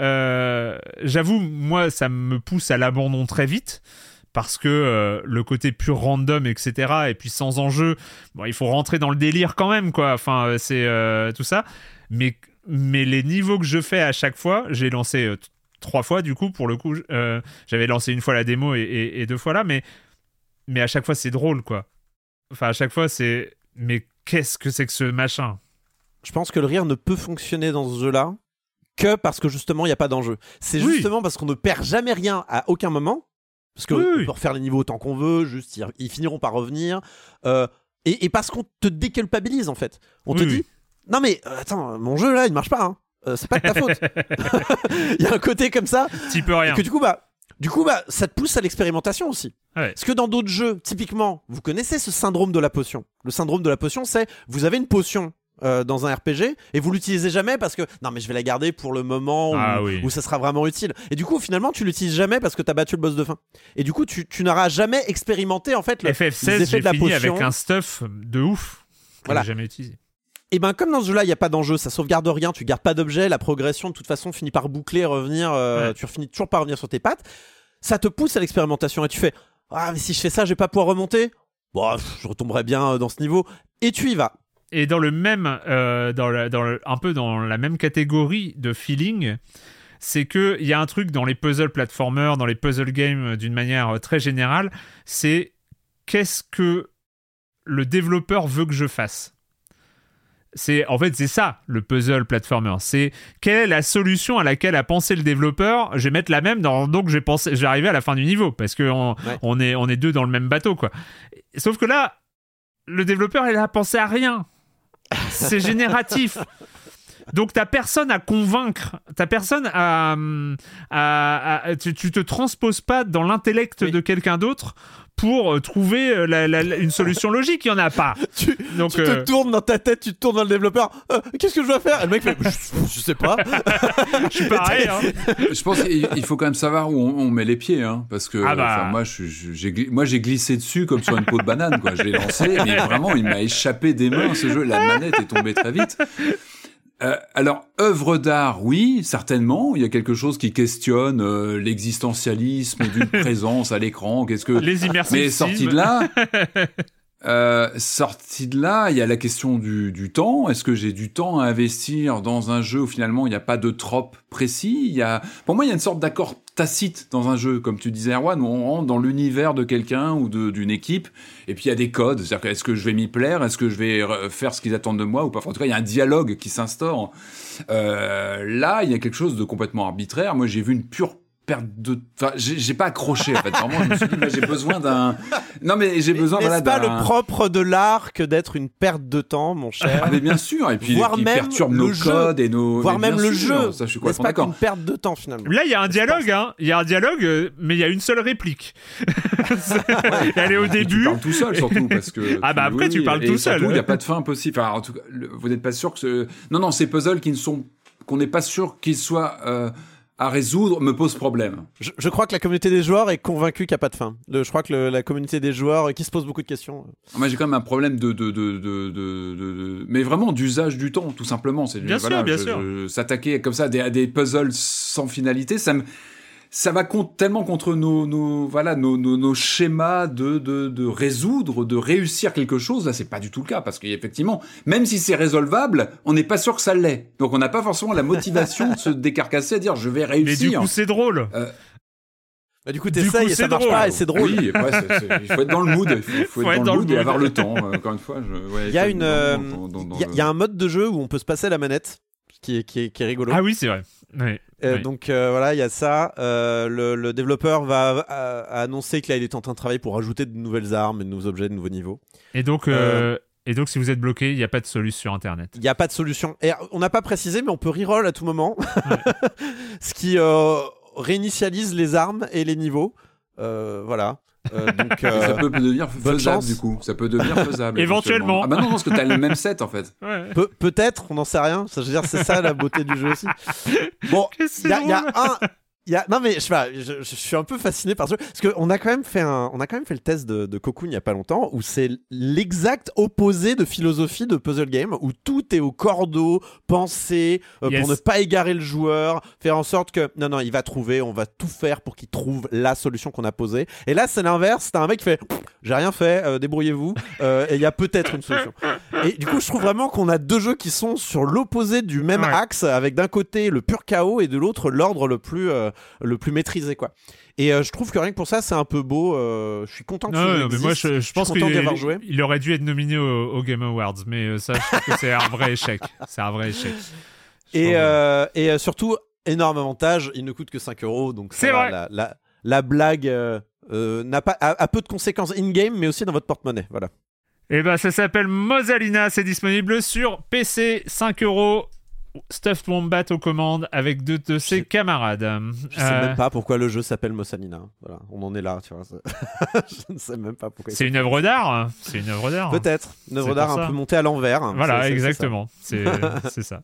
Euh, j'avoue, moi, ça me pousse à l'abandon très vite parce que euh, le côté pur random, etc. Et puis sans enjeu, bon, il faut rentrer dans le délire quand même, quoi. Enfin, c'est tout ça. Mais, mais les niveaux que je fais à chaque fois, j'ai lancé trois fois du coup pour le coup euh, j'avais lancé une fois la démo et, deux fois là mais mais à chaque fois c'est drôle quoi. Enfin à chaque fois c'est mais qu'est-ce que c'est que ce machin? Je pense que le rire ne peut fonctionner dans ce jeu là que parce que justement il n'y a pas d'enjeu. C'est justement parce qu'on ne perd jamais rien à aucun moment parce qu'on peut refaire les niveaux autant qu'on veut juste ils, finiront par revenir euh, et, parce qu'on te déculpabilise en fait. On te dit non mais euh, attends mon jeu là il marche pas hein. Euh, c'est pas de ta faute. Il y a un côté comme ça. Tu peux rien. que du coup, bah, Du coup, bah, ça te pousse à l'expérimentation aussi. Ouais. Parce que dans d'autres jeux, typiquement, vous connaissez ce syndrome de la potion. Le syndrome de la potion, c'est vous avez une potion euh, dans un RPG et vous l'utilisez jamais parce que non mais je vais la garder pour le moment où, Ah oui. où ça sera vraiment utile. Et du coup finalement tu l'utilises jamais parce que t'as battu le boss de fin. Et du coup tu, tu n'auras jamais expérimenté en fait le, les FF16, effets j'ai de la fini potion. avec un stuff de ouf que Voilà. jamais utilisé. Et ben comme dans ce jeu-là, il y a pas d'enjeu, ça sauvegarde rien, tu gardes pas d'objet, la progression de toute façon finit par boucler, revenir, euh, Ouais. tu finis toujours par revenir sur tes pattes. Ça te pousse à l'expérimentation et tu fais ah mais si je fais ça, je vais pas pouvoir remonter. Bon, je retomberai bien euh, dans ce niveau et tu y vas. Et dans le même, euh, dans, la- dans le- un peu dans la même catégorie de feeling, c'est que il y a un truc dans les puzzle platformers, dans les puzzle games euh, d'une manière très générale, c'est qu'est-ce que le développeur veut que je fasse. C'est en fait c'est ça le puzzle platformer. C'est quelle est la solution à laquelle a pensé le développeur. Je vais mettre la même dans, donc je vais arriver à la fin du niveau parce que on, Ouais. on est on est deux dans le même bateau quoi. Sauf que là, le développeur il a pensé à rien. C'est génératif. Donc t'as personne à convaincre, t'as personne à, à- à- tu, tu te transposes pas dans l'intellect Oui. de quelqu'un d'autre pour euh, trouver euh, la- la- la- une solution logique. Il y en a pas. Tu, Donc tu euh, te tournes dans ta tête, tu te tournes dans le développeur. Euh, Qu'est-ce que je dois faire? Et le mec fait je, je sais pas. je suis pareil. hein. Je pense qu'il il faut quand même savoir où on, on met les pieds, hein, parce que Ah bah. j'ai moi, j'ai glissé dessus comme sur une peau de banane, quoi. Je l'ai lancé, mais vraiment, il m'a échappé des mains ce jeu. La manette est tombée très vite. Euh, alors, œuvre d'art, oui, certainement. Il y a quelque chose qui questionne euh, l'existentialisme d'une présence à l'écran. Qu'est-ce que Les immersifs. mais sorti de là, euh, sorti de là, il y a la question du, du temps. Est-ce que j'ai du temps à investir dans un jeu où finalement il n'y a pas de trope précis? Il y a, pour moi, il y a une sorte d'accord tacite dans un jeu, comme tu disais, Erwan, où on rentre dans l'univers de quelqu'un ou d'une équipe, et puis il y a des codes. C'est-à-dire est-ce que je vais m'y plaire? Est-ce que je vais euh, faire ce qu'ils attendent de moi ou pas? En tout cas, il y a un dialogue qui s'instaure. Euh, là, il y a quelque chose de complètement arbitraire. Moi, j'ai vu une pure perte de. Enfin, j'ai pas accroché en fait. Vraiment, je me suis dit, là, j'ai besoin d'un. Non, mais j'ai besoin voilà, pas le propre de l'art que d'être une perte de temps, mon cher Ah, mais bien sûr, et puis Voire qui même perturbe le nos jeu. codes et nos. Voire même le sûr, jeu. Ça, je suis complètement pas d'accord. qu'une perte de temps finalement Là, il y a un dialogue, hein. Il y a un dialogue, euh, mais il y a une seule réplique. Elle est au Et tu début. parles tout seul surtout parce que. Ah, bah, après, tu parles et tout seul. Il n'y a pas de fin possible. Enfin, en tout cas, le- vous n'êtes pas sûr que ce. Non, non, ces puzzles qui ne sont qu'on n'est pas sûr qu'ils soient euh, à résoudre me posent problème. je, je crois que la communauté des joueurs est convaincue qu'il n'y a pas de fin. Le- je crois que le- la communauté des joueurs euh, qui se pose beaucoup de questions. Moi, j'ai quand même un problème de, de, de, de, de- de- de- mais vraiment d'usage du temps, tout simplement. C'est Bien sûr, bien sûr. S'attaquer comme ça à des, à des puzzles sans finalité, ça me, ça va contre- tellement contre nos, nos voilà, nos, nos, nos schémas de, de, de résoudre, de réussir quelque chose. Là, c'est pas du tout le cas parce qu'effectivement, même si c'est résolvable, on n'est pas sûr que ça l'est. Donc, on n'a pas forcément la motivation de se décarcasser à dire je vais Mais du réussir. coup, c'est drôle. Bah, du coup, t'essayes et c'est ça marche drôle. pas et c'est drôle. Oui, après, c'est- c'est- il faut être dans le mood. Il faut, faut être dans, le mood et avoir le temps. euh, Encore une fois, je, ouais, Il y a une, euh, Il y, le- y un mode de jeu où on peut se passer la manette, qui est, qui est, qui est rigolo. Ah oui, c'est vrai. Euh. Donc euh, voilà, il y a ça. Euh, le, le développeur va annoncer que là, il est en train de travailler pour ajouter de nouvelles armes, de nouveaux objets, de nouveaux niveaux. Et donc, et donc, si vous êtes bloqué, il n'y a pas de solution sur Internet. Il n'y a pas de solution. Et on n'a pas précisé, mais on peut reroll à tout moment, ce qui réinitialise les armes et les niveaux. Voilà. Euh, donc, Et euh, ça peut devenir faisable chance. du coup. Ça peut devenir faisable. Éventuellement. Ah bah non, parce que t'as le même set en fait. Ouais. Pe- Peut-être, on n'en sait rien. Ça, je veux dire, c'est ça la beauté du jeu aussi. Bon, il y, a- y un. Y a... Non mais je sais pas, je, je suis un peu fasciné par ce jeu parce qu'on a quand même fait un, on a quand même fait le test de, de Cocoon il y a pas longtemps où c'est l'exact opposé de philosophie de puzzle game où tout est au cordeau, pensé euh, Yes. pour ne pas égarer le joueur, faire en sorte que non non il va trouver, on va tout faire pour qu'il trouve la solution qu'on a posée. Et là c'est l'inverse, t'as un mec qui fait j'ai rien fait, euh, débrouillez-vous euh, et il y a peut-être une solution. Et du coup je trouve vraiment qu'on a deux jeux qui sont sur l'opposé du même Ouais. axe avec d'un côté le pur chaos et de l'autre l'ordre le plus euh, le plus maîtrisé quoi. Et euh, je trouve que rien que pour ça c'est un peu beau. euh, je suis content que Non, non, mais moi, je, je pense qu'il il aurait dû être nominé au, au Game Awards, mais euh, ça, je trouve que c'est un vrai échec. C'est un vrai échec. Et, euh, et euh, surtout, énorme avantage, il ne coûte que 5 euros. Donc C'est vrai. La, la, la blague euh, euh, n'a pas, a, a peu de conséquences in-game, mais aussi dans votre porte-monnaie. Voilà. Eh ben, ça s'appelle Mosalina. C'est disponible sur PC, 5 euros. Stuffed Wombat aux commandes avec deux de ses camarades. Je sais même pas pourquoi le jeu s'appelle Mossalina. Voilà, on en est là, tu vois. je ne sais même pas pourquoi. C'est une œuvre d'art. C'est une œuvre d'art. Peut-être. Une œuvre d'art un peu montée à l'envers. Voilà, exactement. C'est ça.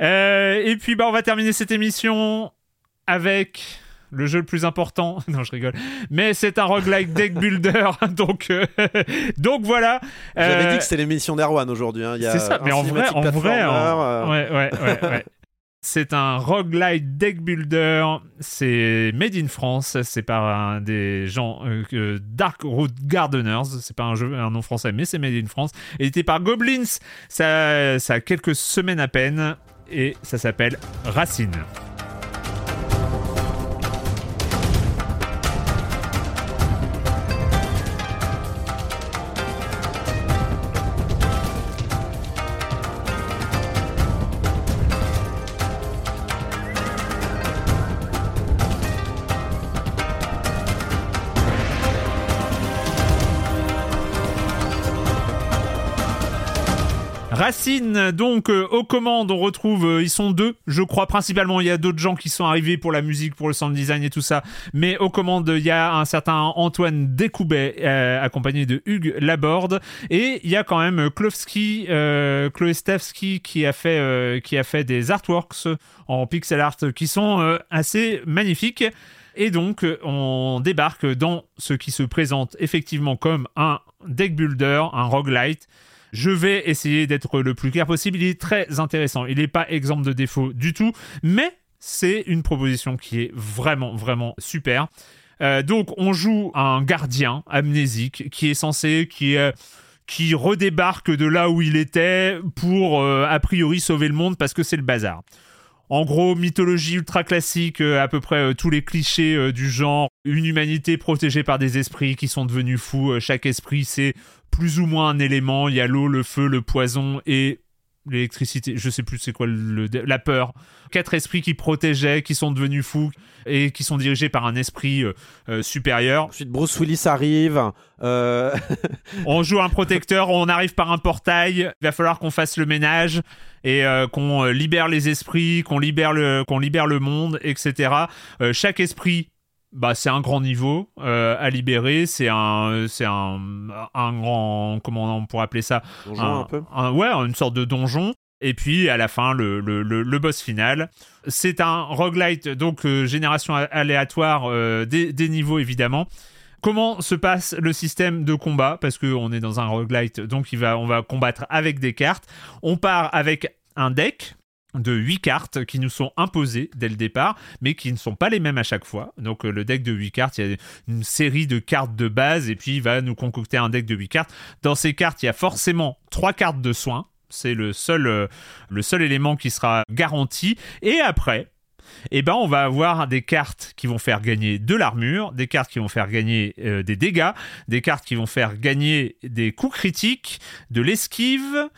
Euh, et puis, bah, on va terminer cette émission avec le jeu le plus important. Non, je rigole. Mais c'est un roguelike deck builder. donc, euh, donc voilà. J'avais dit que c'était l'émission d'Erwan aujourd'hui. Hein. C'est ça, mais en vrai, en vrai. Euh. Ouais, ouais, ouais. ouais. C'est un roguelike deck builder. C'est made in France. C'est par un des gens euh, Dark Road Gardeners. C'est pas un jeu, un nom français, mais c'est made in France. Édité par Goblins. Ça, ça a quelques semaines à peine et ça s'appelle Racine. Racine, donc euh, aux commandes, on retrouve, euh, ils sont deux, je crois principalement. Il y a d'autres gens qui sont arrivés pour la musique, pour le sound design et tout ça. Mais aux commandes, il y a un certain Antoine Découbet, euh, accompagné de Hugues Laborde, et il y a quand même Klowski, Chloé Stevski qui a fait, qui a fait des artworks en pixel art qui sont assez magnifiques. Et donc, on débarque dans ce qui se présente effectivement comme un deck builder, un roguelite je vais essayer d'être le plus clair possible. Il est très intéressant. Il n'est pas exemple de défaut du tout, mais c'est une proposition qui est vraiment, vraiment super. Euh, donc, on joue un gardien amnésique qui est censé, qui qui redébarque de là où il était pour euh, a priori sauver le monde parce que c'est le bazar. En gros, mythologie ultra classique, euh, à peu près tous les clichés du genre, une humanité protégée par des esprits qui sont devenus fous. chaque esprit, c'est plus ou moins un élément. Il y a l'eau, le feu, le poison et l'électricité. Je sais plus c'est quoi le, la peur. Quatre esprits qui protégeaient, qui sont devenus fous et qui sont dirigés par un esprit euh, euh, supérieur. Ensuite, Bruce Willis arrive. Euh, on joue un protecteur, on arrive par un portail. Il va falloir qu'on fasse le ménage et qu'on libère les esprits, qu'on libère le, qu'on libère le monde, etc. chaque esprit bah, c'est un grand niveau euh, à libérer. C'est un, c'est un, un grand, comment on pourrait appeler ça? Donjon un, peu? ouais, une sorte de donjon. Et puis à la fin, le, le, le, boss final. C'est un roguelite, donc euh, génération aléatoire euh, des, des, niveaux évidemment. Comment se passe le système de combat? Parce qu'on est dans un roguelite, donc il va, on va combattre avec des cartes. On part avec un deck de 8 cartes qui nous sont imposées dès le départ, mais qui ne sont pas les mêmes à chaque fois. Donc euh, le deck de 8 cartes, il y a une série de cartes de base, et puis il va nous concocter un deck de 8 cartes. Dans ces cartes, il y a forcément 3 cartes de soins. C'est le seul, euh, le seul élément qui sera garanti. Et après, eh ben, on va avoir des cartes qui vont faire gagner de l'armure, des cartes qui vont faire gagner euh, des dégâts, des cartes qui vont faire gagner des coups critiques, de l'esquive,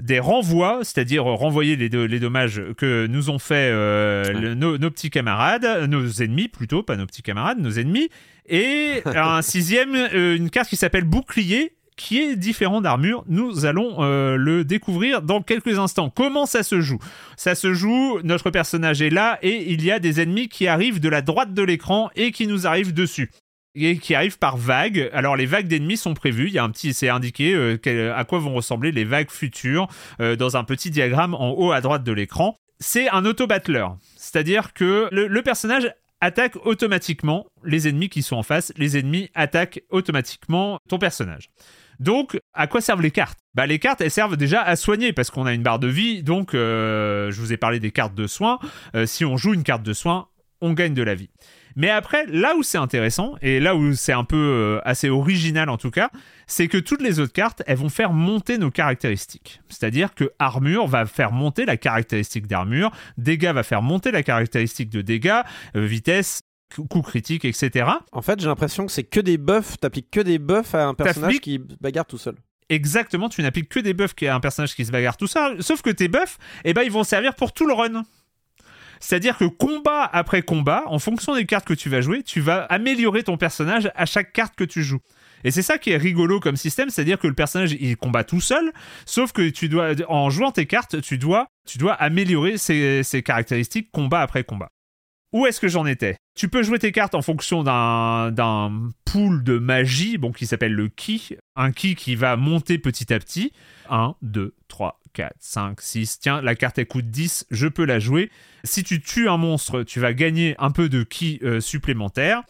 des renvois, c'est-à-dire renvoyer les, les, dommages que nous ont fait euh, nos, petits camarades, nos ennemis plutôt, pas nos petits camarades, nos ennemis. Et un sixième, euh, une carte qui s'appelle bouclier, qui est différent d'armure. Nous allons euh, le découvrir dans quelques instants. Comment ça se joue? Ça se joue, notre personnage est là et il y a des ennemis qui arrivent de la droite de l'écran et qui nous arrivent dessus et qui arrive par vagues. Alors les vagues d'ennemis sont prévues, il y a un petit c'est indiqué euh, à quoi vont ressembler les vagues futures euh, dans un petit diagramme en haut à droite de l'écran. C'est un auto-battleur, c'est-à-dire que le, personnage attaque automatiquement les ennemis qui sont en face, les ennemis attaquent automatiquement ton personnage. Donc, à quoi servent les cartes? Bah, les cartes, elles servent déjà à soigner parce qu'on a une barre de vie. Donc, euh, je vous ai parlé des cartes de soins. si on joue une carte de soins, on gagne de la vie. Mais après, là où c'est intéressant, et là où c'est un peu euh, assez original en tout cas, c'est que toutes les autres cartes, elles vont faire monter nos caractéristiques. C'est-à-dire que armure va faire monter la caractéristique d'armure, dégâts va faire monter la caractéristique de dégâts, euh, vitesse, coup critique, etc. En fait, j'ai l'impression que c'est que des buffs, t'appliques que des buffs à un personnage qui bagarre tout seul. Exactement, tu n'appliques que des buffs à un personnage qui se bagarre tout seul, sauf que tes buffs, eh ben, ils vont servir pour tout le run. C'est-à-dire que combat après combat, en fonction des cartes que tu vas jouer, tu vas améliorer ton personnage à chaque carte que tu joues. Et c'est ça qui est rigolo comme système, c'est-à-dire que le personnage il combat tout seul, sauf que tu dois, en jouant tes cartes, tu dois, tu dois améliorer ses, ses caractéristiques combat après combat. Où est-ce que j'en étais? Tu peux jouer tes cartes en fonction d'un pool de magie, bon, qui s'appelle le ki, un ki qui va monter petit à petit. 1, 2, 3, 4, 5, 6. Tiens, la carte elle coûte 10, je peux la jouer. Si tu tues un monstre, tu vas gagner un peu de ki euh, supplémentaire.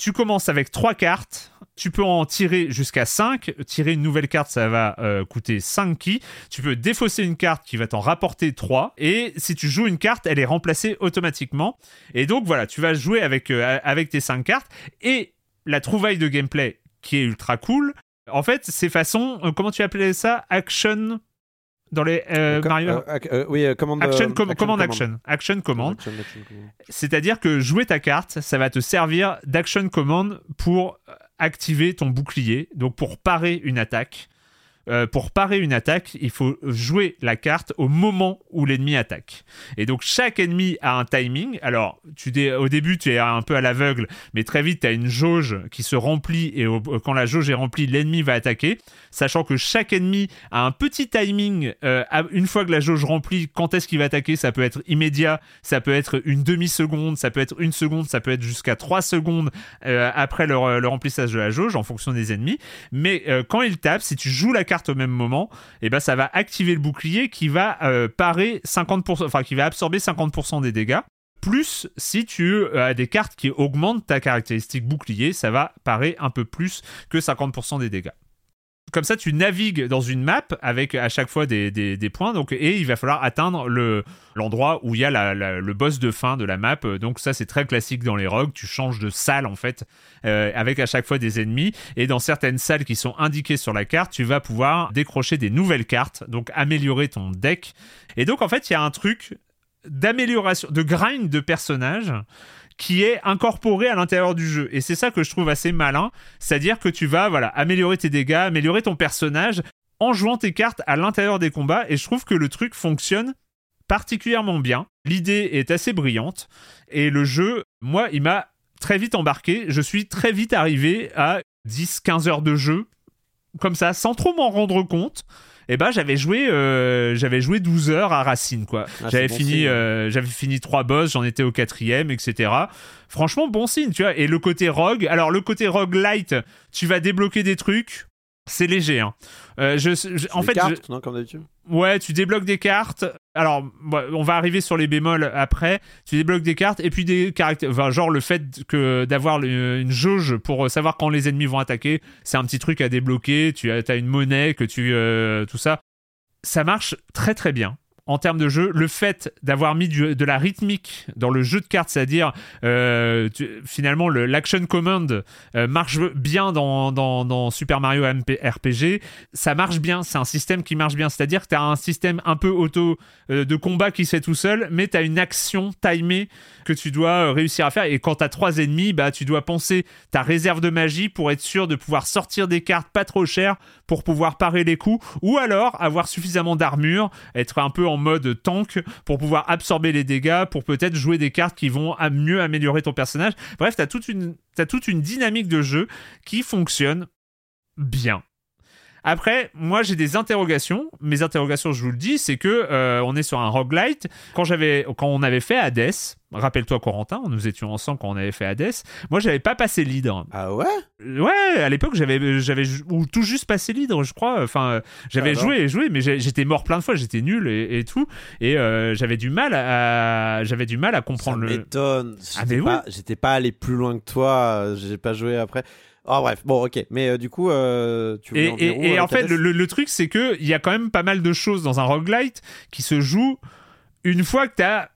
Tu commences avec 3 cartes. Tu peux en tirer jusqu'à 5. Tirer une nouvelle carte, ça va euh, coûter 5 ki. Tu peux défausser une carte qui va t'en rapporter 3. Et si tu joues une carte, elle est remplacée automatiquement. Et donc voilà, tu vas jouer avec, euh, avec tes 5 cartes. Et la trouvaille de gameplay qui est ultra cool. En fait, c'est façon, comment tu appelais ça? Action? Dans les euh, Mario euh, euh, oui, commande, action, command, action, action command. C'est-à-dire que jouer ta carte, ça va te servir d'action command pour activer ton bouclier, donc pour parer une attaque. Euh, pour parer une attaque, il faut jouer la carte au moment où l'ennemi attaque. Et donc chaque ennemi a un timing. Alors, tu au début, tu es un peu à l'aveugle, mais très vite, tu as une jauge qui se remplit et quand la jauge est remplie, l'ennemi va attaquer. Sachant que chaque ennemi a un petit timing. Euh, une fois que la jauge remplit, quand est-ce qu'il va attaquer? Ça peut être immédiat, ça peut être une demi-seconde, ça peut être une seconde, ça peut être jusqu'à trois secondes euh, après le, remplissage de la jauge en fonction des ennemis. Mais quand il tape, si tu joues la carte au même moment, et eh ben ça va activer le bouclier qui va euh, parer 50%, enfin qui va absorber 50% des dégâts. Plus si tu euh, as des cartes qui augmentent ta caractéristique bouclier, ça va parer un peu plus que 50% des dégâts comme ça, tu navigues dans une map avec à chaque fois des, points. Donc, et il va falloir atteindre le, l'endroit où il y a le boss de fin de la map. Donc, ça, c'est très classique dans les rogues. Tu changes de salle, en fait, euh, avec à chaque fois des ennemis. Et dans certaines salles qui sont indiquées sur la carte, tu vas pouvoir décrocher des nouvelles cartes. Donc, améliorer ton deck. Et donc, en fait, il y a un truc d'amélioration, de grind de personnages qui est incorporé à l'intérieur du jeu. Et c'est ça que je trouve assez malin, c'est-à-dire que tu vas voilà, améliorer tes dégâts, améliorer ton personnage en jouant tes cartes à l'intérieur des combats et je trouve que le truc fonctionne particulièrement bien. L'idée est assez brillante et le jeu, moi, il m'a très vite embarqué. Je suis très vite arrivé à 10-15 heures de jeu comme ça, sans trop m'en rendre compte et eh ben j'avais joué euh, j'avais joué 12 heures à Racine quoi. Ah, j'avais fini euh, j'avais fini trois boss, j'en étais au quatrième, etc. Franchement bon signe, tu vois. Et le côté rogue, alors le côté rogue light, tu vas débloquer des trucs, c'est léger. Hein. Euh, je, en fait, cartes, non, comme d'habitude? Ouais, tu débloques des cartes. Alors, on va arriver sur les bémols après. Tu débloques des cartes et puis des caractères. Enfin, genre le fait que d'avoir une jauge pour savoir quand les ennemis vont attaquer, c'est un petit truc à débloquer. Tu as, une monnaie que tu euh, tout ça. Ça marche très très bien en termes de jeu, le fait d'avoir mis de la rythmique dans le jeu de cartes, c'est-à-dire euh, finalement l'action command euh, marche bien dans, Super Mario RPG, ça marche bien, c'est un système qui marche bien, c'est-à-dire que tu as un système un peu auto euh, de combat qui se fait tout seul, mais tu as une action timée que tu dois réussir à faire, et quand tu as trois ennemis, bah, tu dois penser ta réserve de magie pour être sûr de pouvoir sortir des cartes pas trop chères pour pouvoir parer les coups, ou alors avoir suffisamment d'armure, être un peu en mode tank pour pouvoir absorber les dégâts, pour peut-être jouer des cartes qui vont mieux améliorer ton personnage. Bref, tu as, toute une, as toute une dynamique de jeu qui fonctionne bien. Après, moi j'ai des interrogations. Mes interrogations, je vous le dis, c'est que euh, on est sur un roguelite. Quand j'avais, quand on avait fait Hades, rappelle-toi Corentin, nous étions ensemble quand on avait fait Hades. Moi, j'avais pas passé l'hydre. Ah ouais? Ouais, à l'époque j'avais, j'avais ou tout juste passé l'hydre, je crois. Enfin, j'avais joué et joué, mais j'étais mort plein de fois, j'étais nul et, tout, et euh, j'avais du mal à, j'avais du mal à comprendre Ça le. M'étonne. Ah, j'étais, pas, j'étais pas allé plus loin que toi. J'ai pas joué après. Ah bref, bon ok, mais euh, du coup, euh, tu Et, et, et en fait, le, truc, c'est que il y a quand même pas mal de choses dans un roguelite qui se jouent une fois que t'as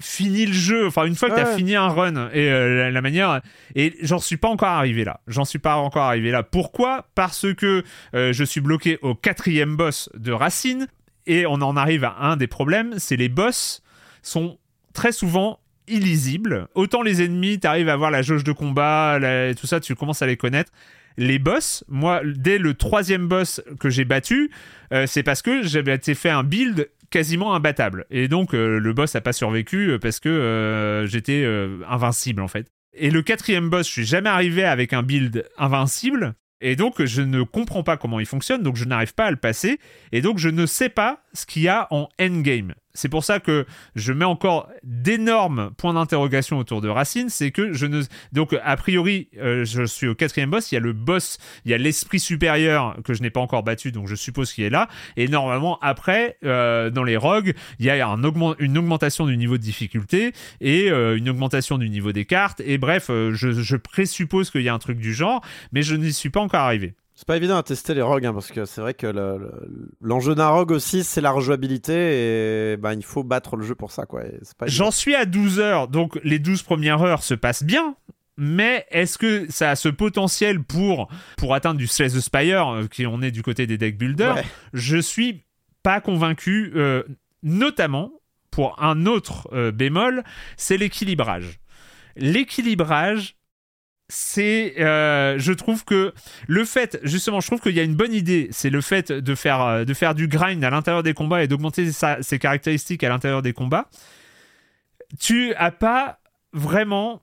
fini le jeu, enfin une fois que t'as fini un run. Et euh, la, manière et j'en suis pas encore arrivé là, j'en suis pas encore arrivé là. Pourquoi? Parce que je suis bloqué au quatrième boss de Racine et on en arrive à un des problèmes, c'est les boss sont très souvent illisible. Autant les ennemis, tu arrives à voir la jauge de combat, tout ça, tu commences à les connaître. Les boss, moi, dès le troisième boss que j'ai battu, euh, c'est parce que j'avais fait un build quasiment imbattable. Et donc, euh, le boss n'a pas survécu euh, parce que j'étais invincible, en fait. Et le quatrième boss, je suis jamais arrivé avec un build invincible. Et donc, je ne comprends pas comment il fonctionne, donc je n'arrive pas à le passer. Et donc, je ne sais pas ce qu'il y a en endgame. C'est pour ça que je mets encore d'énormes points d'interrogation autour de Racine. C'est que je ne. Donc, a priori, euh, je suis au quatrième boss. Il y a le boss, il y a l'esprit supérieur que je n'ai pas encore battu, donc je suppose qu'il est là. Et normalement, après, euh, dans les rogues, il y a un une augmentation du niveau de difficulté et euh, une augmentation du niveau des cartes. Et bref, je, je présuppose qu'il y a un truc du genre, mais je n'y suis pas encore arrivé. C'est pas évident à tester les rogues, hein, parce que c'est vrai que l'enjeu d'un rogue aussi, c'est la rejouabilité, et ben, il faut battre le jeu pour ça. quoi. J'en suis à 12 heures, donc les 12 premières heures se passent bien, mais est-ce que ça a ce potentiel pour, pour atteindre du Slay the Spire, euh, qui on est du côté des deck builders Je suis pas convaincu, euh, notamment pour un autre euh, bémol, c'est l'équilibrage. L'équilibrage, c'est euh, je trouve que le fait justement je trouve qu'il y a une bonne idée c'est le fait de faire euh, de faire du grind à l'intérieur des combats et d'augmenter ses caractéristiques à l'intérieur des combats tu as pas vraiment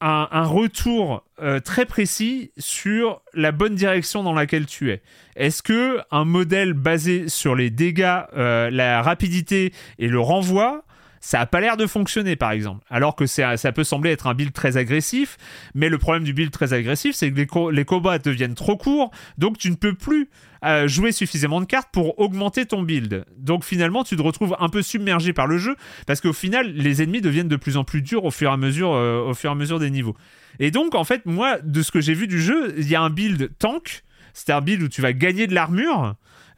un, retour euh, très précis sur la bonne direction dans laquelle tu es. Est-ce que un modèle basé sur les dégâts, la rapidité et le renvoi ça a pas l'air de fonctionner par exemple. Alors que ça, peut sembler être un build très agressif, mais le problème du build très agressif, c'est que les, combats deviennent trop courts, donc tu ne peux plus euh, jouer suffisamment de cartes pour augmenter ton build. Donc finalement, tu te retrouves un peu submergé par le jeu, parce qu'au final, les ennemis deviennent de plus en plus durs au fur et à mesure, euh, au fur et à mesure des niveaux. Et donc en fait, moi, de ce que j'ai vu du jeu, il y a un build tank, c'est un build où tu vas gagner de l'armure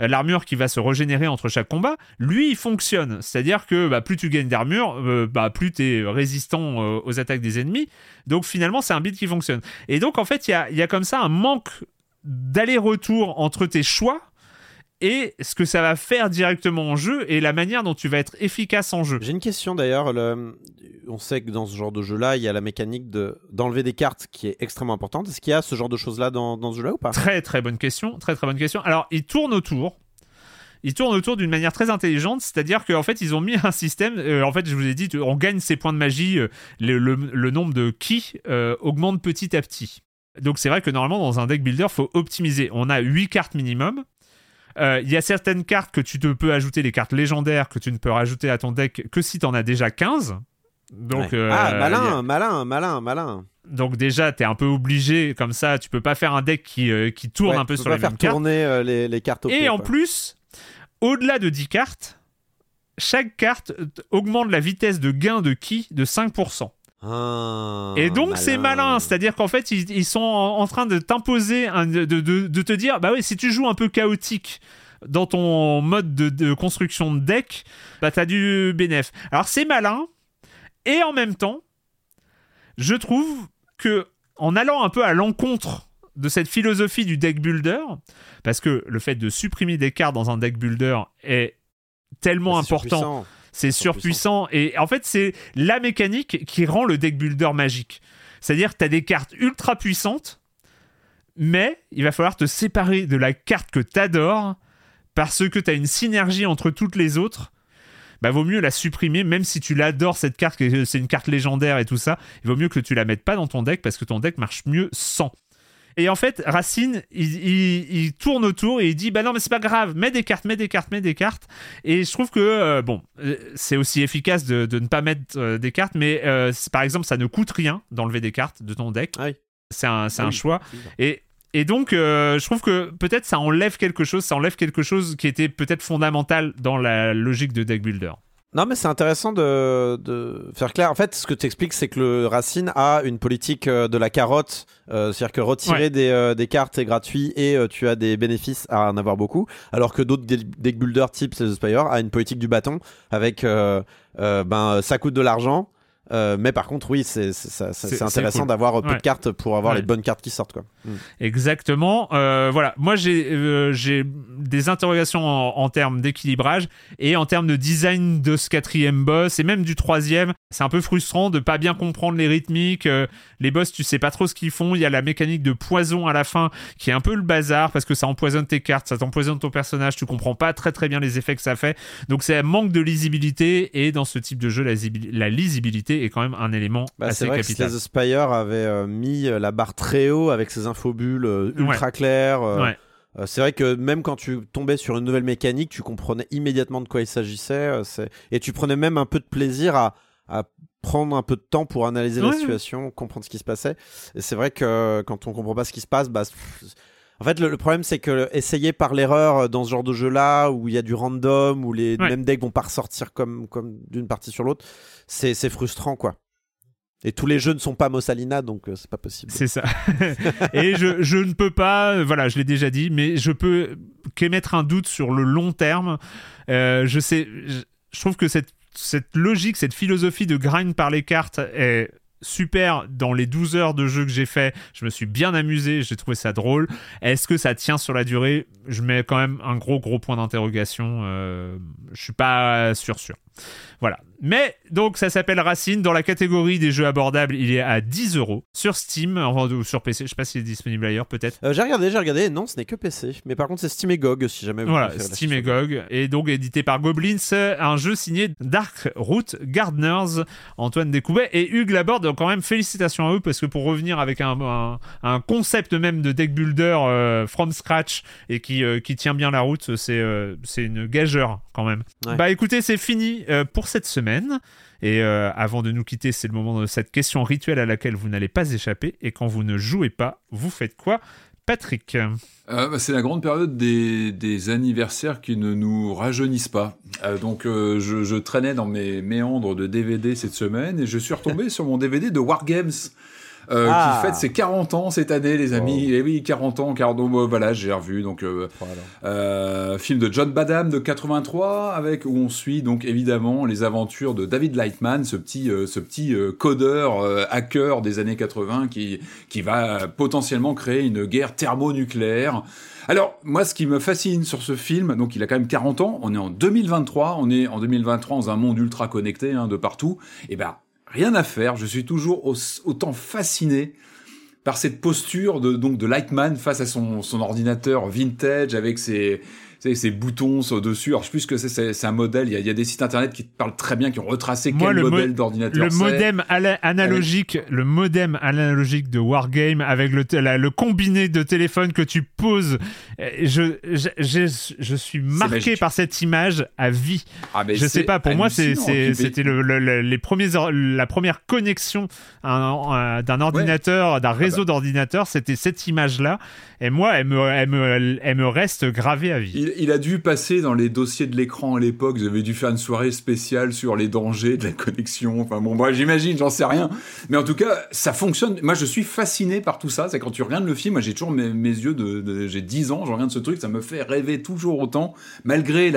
l'armure qui va se régénérer entre chaque combat, lui, il fonctionne. C'est-à-dire que bah, plus tu gagnes d'armure, euh, bah, plus tu es résistant euh, aux attaques des ennemis. Donc finalement, c'est un build qui fonctionne. Et donc, en fait, il y a, y a comme ça un manque d'aller-retour entre tes choix et ce que ça va faire directement en jeu et la manière dont tu vas être efficace en jeu. J'ai une question d'ailleurs. On sait que dans ce genre de jeu-là, il y a la mécanique d'enlever des cartes qui est extrêmement importante. Est-ce qu'il y a ce genre de choses-là dans, dans ce jeu-là ou pas? Très très bonne question. Très très bonne question. Alors, il tourne autour. Il tourne autour d'une manière très intelligente, c'est-à-dire qu'en fait, ils ont mis un système. Euh, en fait, je vous ai dit, on gagne ses points de magie, euh, le, nombre de qui euh, augmente petit à petit. Donc, c'est vrai que normalement, dans un deck builder, faut optimiser. On a 8 cartes minimum. Euh, il y a certaines cartes que tu te peux ajouter, les cartes légendaires que tu ne peux rajouter à ton deck que si tu en as déjà 15. Donc, euh, ah, malin, malin, malin, malin. Donc déjà, tu es un peu obligé, comme ça, tu peux pas faire un deck qui, euh, qui tourne un peu sur les mêmes cartes. tourner les, les, cartes Et en plus, au-delà de 10 cartes, chaque carte augmente la vitesse de gain de ki de 5%. Ah, et donc c'est malin, c'est-à-dire qu'en fait ils, sont en, train de t'imposer, de, de, te dire, bah oui, si tu joues un peu chaotique dans ton mode de, construction de deck, bah t'as du bénéf. Alors c'est malin, et en même temps, je trouve que en allant un peu à l'encontre de cette philosophie du deck builder, parce que le fait de supprimer des cartes dans un deck builder est tellement bah, important. C'est surpuissant. Et en fait, c'est la mécanique qui rend le deck builder magique. C'est-à-dire que tu as des cartes ultra puissantes, mais il va falloir te séparer de la carte que tu adores parce que tu as une synergie entre toutes les autres. Bah, vaut mieux la supprimer, même si tu l'adores cette carte, c'est une carte légendaire et tout ça. Il vaut mieux que tu la mettes pas dans ton deck parce que ton deck marche mieux sans. Et en fait, Racine, il, tourne autour et il dit Bah non, mais c'est pas grave, mets des cartes, mets des cartes, mets des cartes. Et je trouve que, euh, bon, euh, c'est aussi efficace de, ne pas mettre euh, des cartes, mais par exemple, ça ne coûte rien d'enlever des cartes de ton deck. C'est un, ah un choix. Et, et donc, je trouve que peut-être ça enlève quelque chose, ça enlève quelque chose qui était peut-être fondamental dans la logique de deck builder. Non, mais c'est intéressant de, de, faire clair. En fait, ce que tu expliques, c'est que le Racine a une politique euh, de la carotte. Euh, c'est-à-dire que retirer des, euh, des, cartes est gratuit et tu as des bénéfices à en avoir beaucoup. Alors que d'autres deck builders type The Spire a une politique du bâton avec ben, ça coûte de l'argent. Euh, mais par contre, oui, c'est intéressant d'avoir peu de cartes pour avoir les bonnes cartes qui sortent. Quoi. Mm. Exactement. Euh, voilà, moi euh, j'ai des interrogations en, termes d'équilibrage et en termes de design de ce quatrième boss et même du troisième. C'est un peu frustrant de pas bien comprendre les rythmiques. les boss, tu sais pas trop ce qu'ils font. Il y a la mécanique de poison à la fin qui est un peu le bazar parce que ça empoisonne tes cartes, ça t'empoisonne ton personnage. Tu comprends pas très très bien les effets que ça fait. Donc c'est un manque de lisibilité et dans ce type de jeu, la, la lisibilité est quand même un élément bah, assez vrai capital. Que Spire avait mis la barre très haut avec ses infobules ultra claires. Ouais. Euh, c'est vrai que même quand tu tombais sur une nouvelle mécanique, tu comprenais immédiatement de quoi il s'agissait. Euh, et tu prenais même un peu de plaisir à, prendre un peu de temps pour analyser la situation, comprendre ce qui se passait. Et c'est vrai que quand on comprend pas ce qui se passe, bah, en fait, le, problème, c'est que essayer par l'erreur euh, dans ce genre de jeu-là, où il y a du random, où les mêmes decks vont pas ressortir comme, comme d'une partie sur l'autre, c'est frustrant, quoi. Et tous les jeux ne sont pas Mossalina, donc euh, c'est pas possible. C'est ça. et je, je, ne peux pas, euh, voilà, je l'ai déjà dit, mais je peux qu'émettre un doute sur le long terme. Euh, je sais, je, trouve que cette, cette logique, cette philosophie de grind par les cartes est super dans les 12 heures de jeu que j'ai fait. Je me suis bien amusé, j'ai trouvé ça drôle. Est-ce que ça tient sur la durée? Je mets quand même un gros gros point d'interrogation. Euh, je suis pas sûr sûr. Voilà. Mais donc ça s'appelle Racine. Dans la catégorie des jeux abordables, il est à 10 euros sur Steam ou sur PC. Je sais pas s'il est disponible ailleurs, peut-être. Euh, j'ai regardé, j'ai regardé. Non, ce n'est que PC. Mais par contre, c'est Steam et GOG si jamais vous Voilà, Steam et GOG. Et donc édité par Goblins, un jeu signé Dark Root Gardeners, Antoine Découbet et Hugues Laborde. Donc quand même félicitations à eux parce que pour revenir avec un, un, concept même de deck builder euh, from scratch et qui, euh, qui tient bien la route, c'est c'est une gageure quand même. Bah écoutez, c'est fini pour cette semaine. Et euh, avant de nous quitter, c'est le moment de cette question rituelle à laquelle vous n'allez pas échapper. Et quand vous ne jouez pas, vous faites quoi Patrick? Euh, bah, C'est la grande période des, anniversaires qui ne nous rajeunissent pas. Euh, donc je, je, traînais dans mes méandres de DVD cette semaine et je suis retombé sur mon DVD de Wargames. Euh, qui ah. fête ses 40 ans cette année, les amis. Et eh oui, 40 ans, car donc, voilà, j'ai revu. Donc, euh, euh, film de John Badham de 83, avec où on suit donc évidemment les aventures de David Lightman, ce petit, ce petit codeur, hacker des années 80 qui, qui va potentiellement créer une guerre thermonucléaire. Alors, moi, ce qui me fascine sur ce film, donc il a quand même 40 ans, on est en 2023, on est en 2023 dans un monde ultra connecté hein, de partout, et ben rien à faire. Je suis toujours autant fasciné par cette posture de donc de Lightman face à son, son ordinateur vintage avec ses ces boutons au-dessus. Alors, je sais plus que c'est, c'est un modèle. Il y, a, il y, a, des sites internet qui parlent très bien, qui ont retracé quel modèle d'ordinateur Le modem analogique, le modem analogique de Wargame avec le, le combiné de téléphone que tu poses. Je, je, je, suis marqué par cette image à vie. Ah, je sais pas, pour moi, c'est, c'était le, les premiers, la première connexion d'un ordinateur, d'un ah réseau bah. d'ordinateurs, c'était cette image-là. Et moi, elle me, elle me, elle me reste gravée à vie il, a dû passer dans les dossiers de l'écran à l'époque. Vous avez dû faire une soirée spéciale sur les dangers de la connexion. Enfin bon, moi j'imagine, j'en sais rien. Mais en tout cas, ça fonctionne. Moi, je suis fasciné par tout ça. C'est quand tu regardes le film, j'ai toujours mes, yeux de, j'ai 10 ans, je regarde ce truc, ça me fait rêver toujours autant, malgré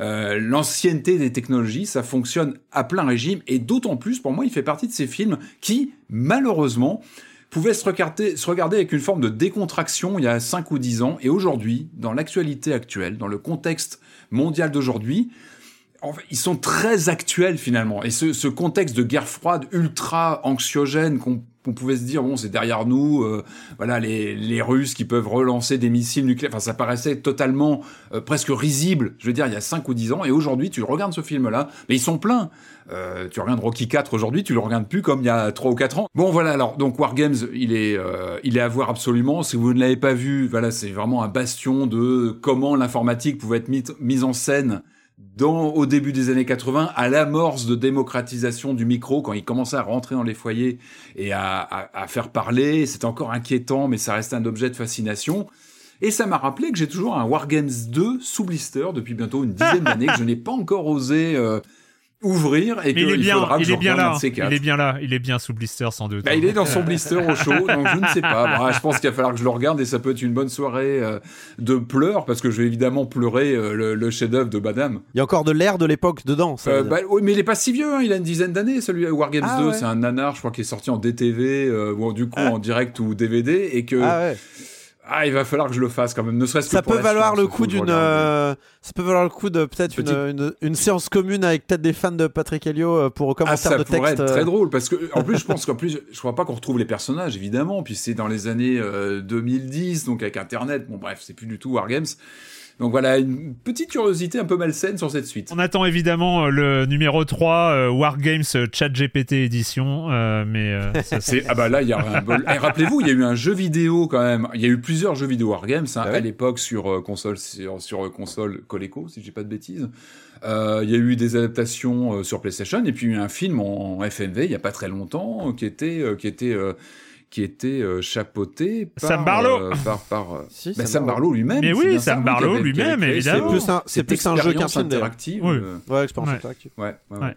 euh, l'ancienneté des technologies, ça fonctionne à plein régime, et d'autant plus, pour moi, il fait partie de ces films qui, malheureusement, pouvait se regarder, se regarder avec une forme de décontraction il y a 5 ou 10 ans. Et aujourd'hui, dans l'actualité actuelle, dans le contexte mondial d'aujourd'hui, ils sont très actuels finalement. Et ce, ce, contexte de guerre froide ultra anxiogène qu'on on pouvait se dire bon c'est derrière nous euh, voilà les, les Russes qui peuvent relancer des missiles nucléaires. Enfin ça paraissait totalement euh, presque risible. Je veux dire il y a 5 ou 10 ans. Et aujourd'hui tu regardes ce film là mais ils sont pleins. Euh, tu regardes Rocky 4 aujourd'hui tu le regardes plus comme il y a 3 ou 4 ans. Bon voilà alors donc War Games il est il est à voir absolument. Si vous ne l'avez pas vu voilà c'est vraiment un bastion de comment l'informatique pouvait être mise en scène dans, au début des années 80, à l'amorce de démocratisation du micro, quand il commençait à rentrer dans les foyers et à, faire parler, c'était encore inquiétant, mais ça restait un objet de fascination. Et ça m'a rappelé que j'ai toujours un Wargames 2 sous blister depuis bientôt une dizaine d'années que je n'ai pas encore osé euh, ouvrir et qu'il faudra que il je est bien là. Il est bien là, il est bien sous blister sans doute. Bah, il est dans son blister au chaud, donc je ne sais pas. je pense qu'il va falloir que je le regarde et ça peut être une bonne soirée euh, de pleurs parce que je vais évidemment pleurer euh, le, chef-d'œuvre de Badam. Il y a encore de l'air de l'époque dedans. Ça euh, bah, oui, mais il est pas si vieux, hein, il a une dizaine d'années celui Wargames 2, ah c'est un nanar, je crois, qui est sorti en DTV ou du coup ah. en direct ou DVD et que. Ah ouais ah, il va falloir que je le fasse quand même, ne serait-ce que ça peut valoir le coup d'une, euh, ça peut valoir le coup de peut-être une, une, séance commune avec peut-être des fans de Patrick Helio euh, pour commentaire ah, ça de texte. Ça pourrait être très euh. drôle parce que en plus je pense qu'en plus je crois pas qu'on retrouve les personnages évidemment, puis c'est dans les années 2010 donc avec Internet, bon bref c'est plus du tout Wargames. Donc voilà, une petite curiosité un peu malsaine sur cette suite. On attend évidemment le numéro 3, Wargames Chat GPT édition, mais ça, c'est... Ah bah là, il y a un bol. Eh, rappelez-vous, il y a eu un jeu vidéo quand même. Il y a eu plusieurs jeux vidéo Wargames hein, ah à l'époque sur console, sur, sur console Coleco, si je dis pas de bêtises. Euh, il y a eu des adaptations euh, sur PlayStation et puis il y a eu un film en, FMV il n'y a pas très longtemps qui était qui était qui était chapeauté par Sam Barlow. par, par bah, Sam, Barlow lui-même. Mais oui, Sam Barlow lui-même, évidemment. C'est plus un, jeu qu'un film interactif. Oui. Ouais, expérience interactive. Ouais, ouais,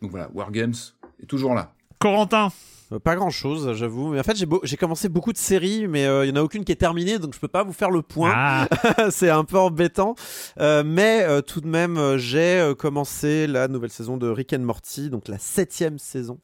Donc voilà, Wargames est toujours là. Corentin. Euh, pas grand chose, j'avoue. Mais en fait, j'ai commencé beaucoup de séries, mais euh, il n'y en a aucune qui est terminée, donc je peux pas vous faire le point. Ah. c'est un peu embêtant. Euh, mais tout de même, j'ai commencé la nouvelle saison de Rick and Morty, donc la septième saison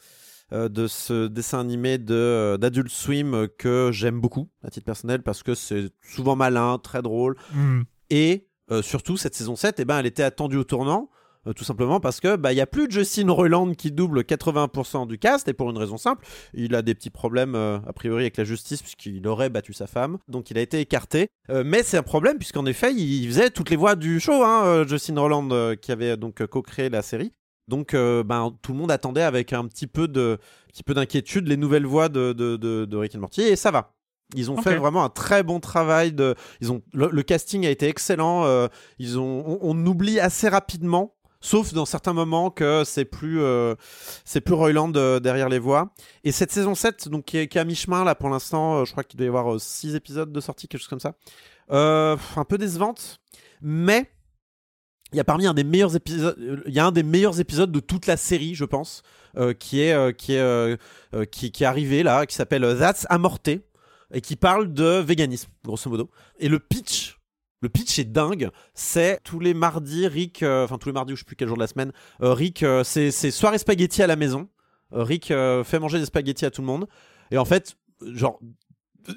de ce dessin animé de d'Adult Swim que j'aime beaucoup à titre personnel parce que c'est souvent malin, très drôle. Hmm. Et surtout, cette saison 7, eh ben, elle était attendue au tournant. Euh, tout simplement parce que bah il y a plus de Justin Roiland qui double 80% du cast et pour une raison simple, il a des petits problèmes euh, a priori avec la justice puisqu'il aurait battu sa femme, donc il a été écarté. Euh, mais c'est un problème puisqu'en effet il, faisait toutes les voix du show, hein, Justin Roiland qui avait donc co-créé la série. Donc ben, tout le monde attendait avec un petit peu de petit peu d'inquiétude les nouvelles voix de, de, de, Rick and Morty et ça va. Ils ont fait vraiment un très bon travail. De, ils ont, le, casting a été excellent. ils ont, on, oublie assez rapidement sauf dans certains moments que c'est plus euh, c'est plus Royland euh, derrière les voix. Et cette saison 7, donc qui est, à mi-chemin là pour l'instant, euh, je crois qu'il doit y avoir 6 épisodes de sortie, quelque chose comme ça. un peu décevante, mais il y a parmi un des meilleurs épisodes, il y a un des meilleurs épisodes de toute la série, je pense, qui est qui est arrivé là, qui s'appelle That's Amorté et qui parle de véganisme, grosso modo. Et le pitch le pitch est dingue. C'est tous les mardis, Rick, euh, enfin tous les mardis, je sais plus quel jour de la semaine, euh, Rick, euh, c'est soirée spaghetti à la maison. Rick fait manger des spaghettis à tout le monde. Et en fait, genre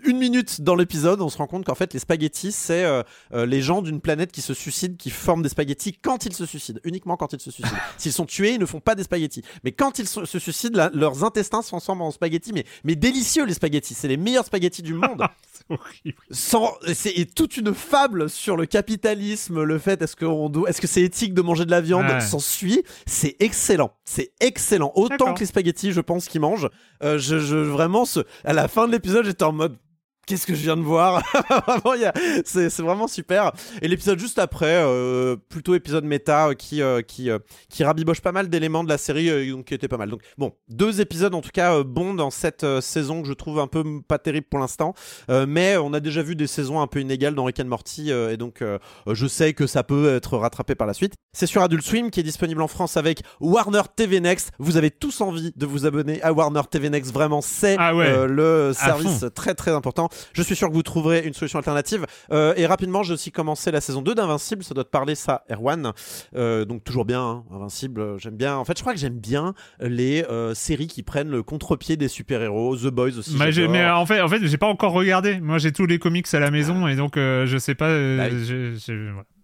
une minute dans l'épisode, on se rend compte qu'en fait, les spaghettis, c'est euh, euh, les gens d'une planète qui se suicident, qui forment des spaghettis quand ils se suicident, uniquement quand ils se suicident. S'ils sont tués, ils ne font pas des spaghettis. Mais quand ils se, suicident, leurs intestins se transforment en spaghettis, mais, mais délicieux les spaghettis. C'est les meilleurs spaghettis du monde. c'est toute une fable sur le capitalisme, le fait est-ce que est-ce que c'est éthique de manger de la viande? S'en suit, c'est excellent, c'est excellent. Autant que les spaghettis, je pense qu'ils mangent. Euh, je, je, vraiment, ce, à la fin de l'épisode, j'étais en mode qu'est-ce que je viens de voir? C'est vraiment super. Et l'épisode juste après euh, plutôt épisode méta euh, qui euh, qui qui rabiboche pas mal d'éléments de la série donc qui était pas mal. Donc bon deux épisodes en tout cas bons dans cette saison que je trouve un peu pas terrible pour l'instant. Mais on a déjà vu des saisons un peu inégales dans Rick and Morty et donc je sais que ça peut être rattrapé par la suite. C'est sur Adult Swim qui est disponible en France avec Warner TV Next. Vous avez tous envie de vous abonner à Warner TV Next. Vraiment c'est ah le service très très important je suis sûr que vous trouverez une solution alternative. Euh, et rapidement, j'ai aussi commencé la saison 2 d'Invincible. Ça doit te parler, ça, Erwan. Euh, donc, toujours bien, hein, Invincible. Euh, j'aime bien. En fait, je crois que j'aime bien les séries qui prennent le contre-pied des super-héros. The Boys aussi. mais en fait, en fait j'ai pas encore regardé. Moi, j'ai tous les comics à la maison et donc je sais pas. Bah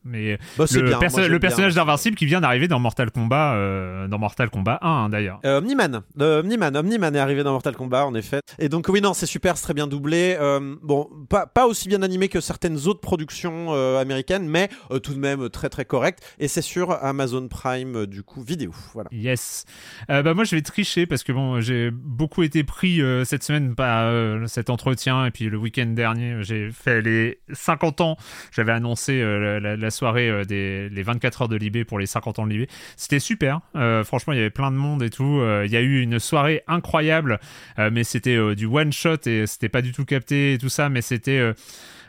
mais bah, le, le personnage d'Invincible qui vient d'arriver dans Mortal Kombat, euh, dans Mortal Kombat 1 hein, d'ailleurs. Euh, Omniman, euh, Omniman, Omniman est arrivé dans Mortal Kombat en effet. Et donc oui non c'est super, c'est très bien doublé. Euh, bon pas, pas aussi bien animé que certaines autres productions américaines, mais tout de même très très correct. Et c'est sur Amazon Prime du coup vidéo. Voilà. Yes. bah moi je vais tricher parce que bon j'ai beaucoup été pris cette semaine par cet entretien et puis le week-end dernier j'ai fait les 50 ans. J'avais annoncé la soirée euh, des les 24 heures de Libé pour les 50 ans de Libé. C'était super. Euh, franchement, il y avait plein de monde et tout. Euh, il y a eu une soirée incroyable, mais c'était du one shot et c'était pas du tout capté et tout ça, mais c'était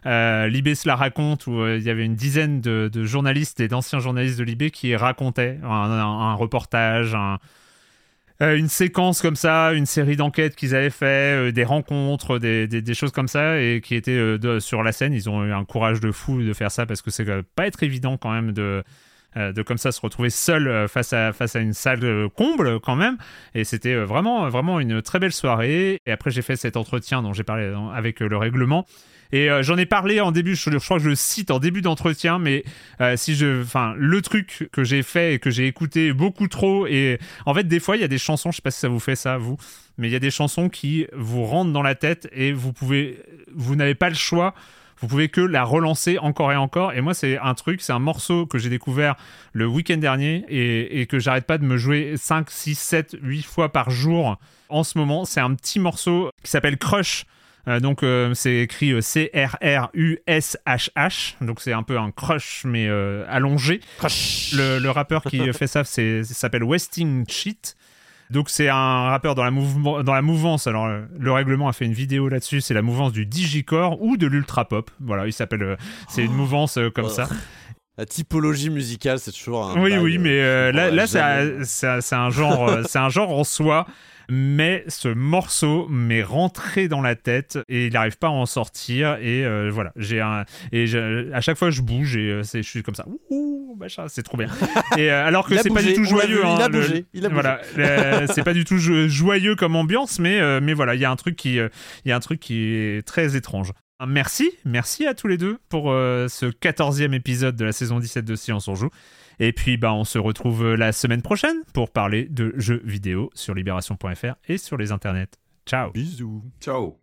Libé se la raconte où il y avait une dizaine de, journalistes et d'anciens journalistes de Libé qui racontaient un, reportage, une séquence comme ça, une série d'enquêtes qu'ils avaient fait, des rencontres, des, choses comme ça, et qui étaient sur la scène. Ils ont eu un courage de fou de faire ça parce que c'est pas être évident quand même de, de comme ça se retrouver seul face à, face à une salle comble quand même. Et c'était vraiment, vraiment une très belle soirée. Et après, j'ai fait cet entretien dont j'ai parlé avec le règlement. Et euh, j'en ai parlé en début, je, crois que je le cite en début d'entretien, mais euh, si je, le truc que j'ai fait et que j'ai écouté beaucoup trop, et en fait, des fois, il y a des chansons, je sais pas si ça vous fait ça, vous, mais il y a des chansons qui vous rentrent dans la tête et vous vous n'avez pas le choix vous pouvez que la relancer encore et encore. Et moi, c'est un truc, c'est un morceau que j'ai découvert le week-end dernier et, et que j'arrête pas de me jouer 5, 6, 7, 8 fois par jour en ce moment. C'est un petit morceau qui s'appelle Crush. Euh, donc euh, c'est écrit C-R-R-U-S-H-H. Donc c'est un peu un crush mais euh, allongé. Crush. Le, le rappeur qui fait ça s'appelle Westing Cheat. Donc c'est un rappeur dans la, mouvement, dans la mouvance. Alors le règlement a fait une vidéo là-dessus. C'est la mouvance du digicore ou de l'ultra pop. Voilà, il s'appelle. c'est une mouvance euh, comme ça. La typologie musicale, c'est toujours un. Oui, oui, mais euh, là, là c'est un- genre, c'est un genre en soi. Mais ce morceau m'est rentré dans la tête et il n'arrive pas à en sortir. Et euh, voilà, j'ai un et à chaque fois je bouge et euh, je suis comme ça. Ouh, machin, c'est trop bien. Et euh, alors que c'est pas du tout joyeux. hein, il a le- bougé, il a bougé. Voilà, c'est pas du tout jo- joyeux comme ambiance, mais mais voilà, il y a un truc qui, il y a un truc qui est très étrange. Merci, merci à tous les deux pour ce 14e épisode de la saison 17 de Science on joue. Et puis bah on se retrouve la semaine prochaine pour parler de jeux vidéo sur libération.fr et sur les internets. Ciao. Bisous. Ciao.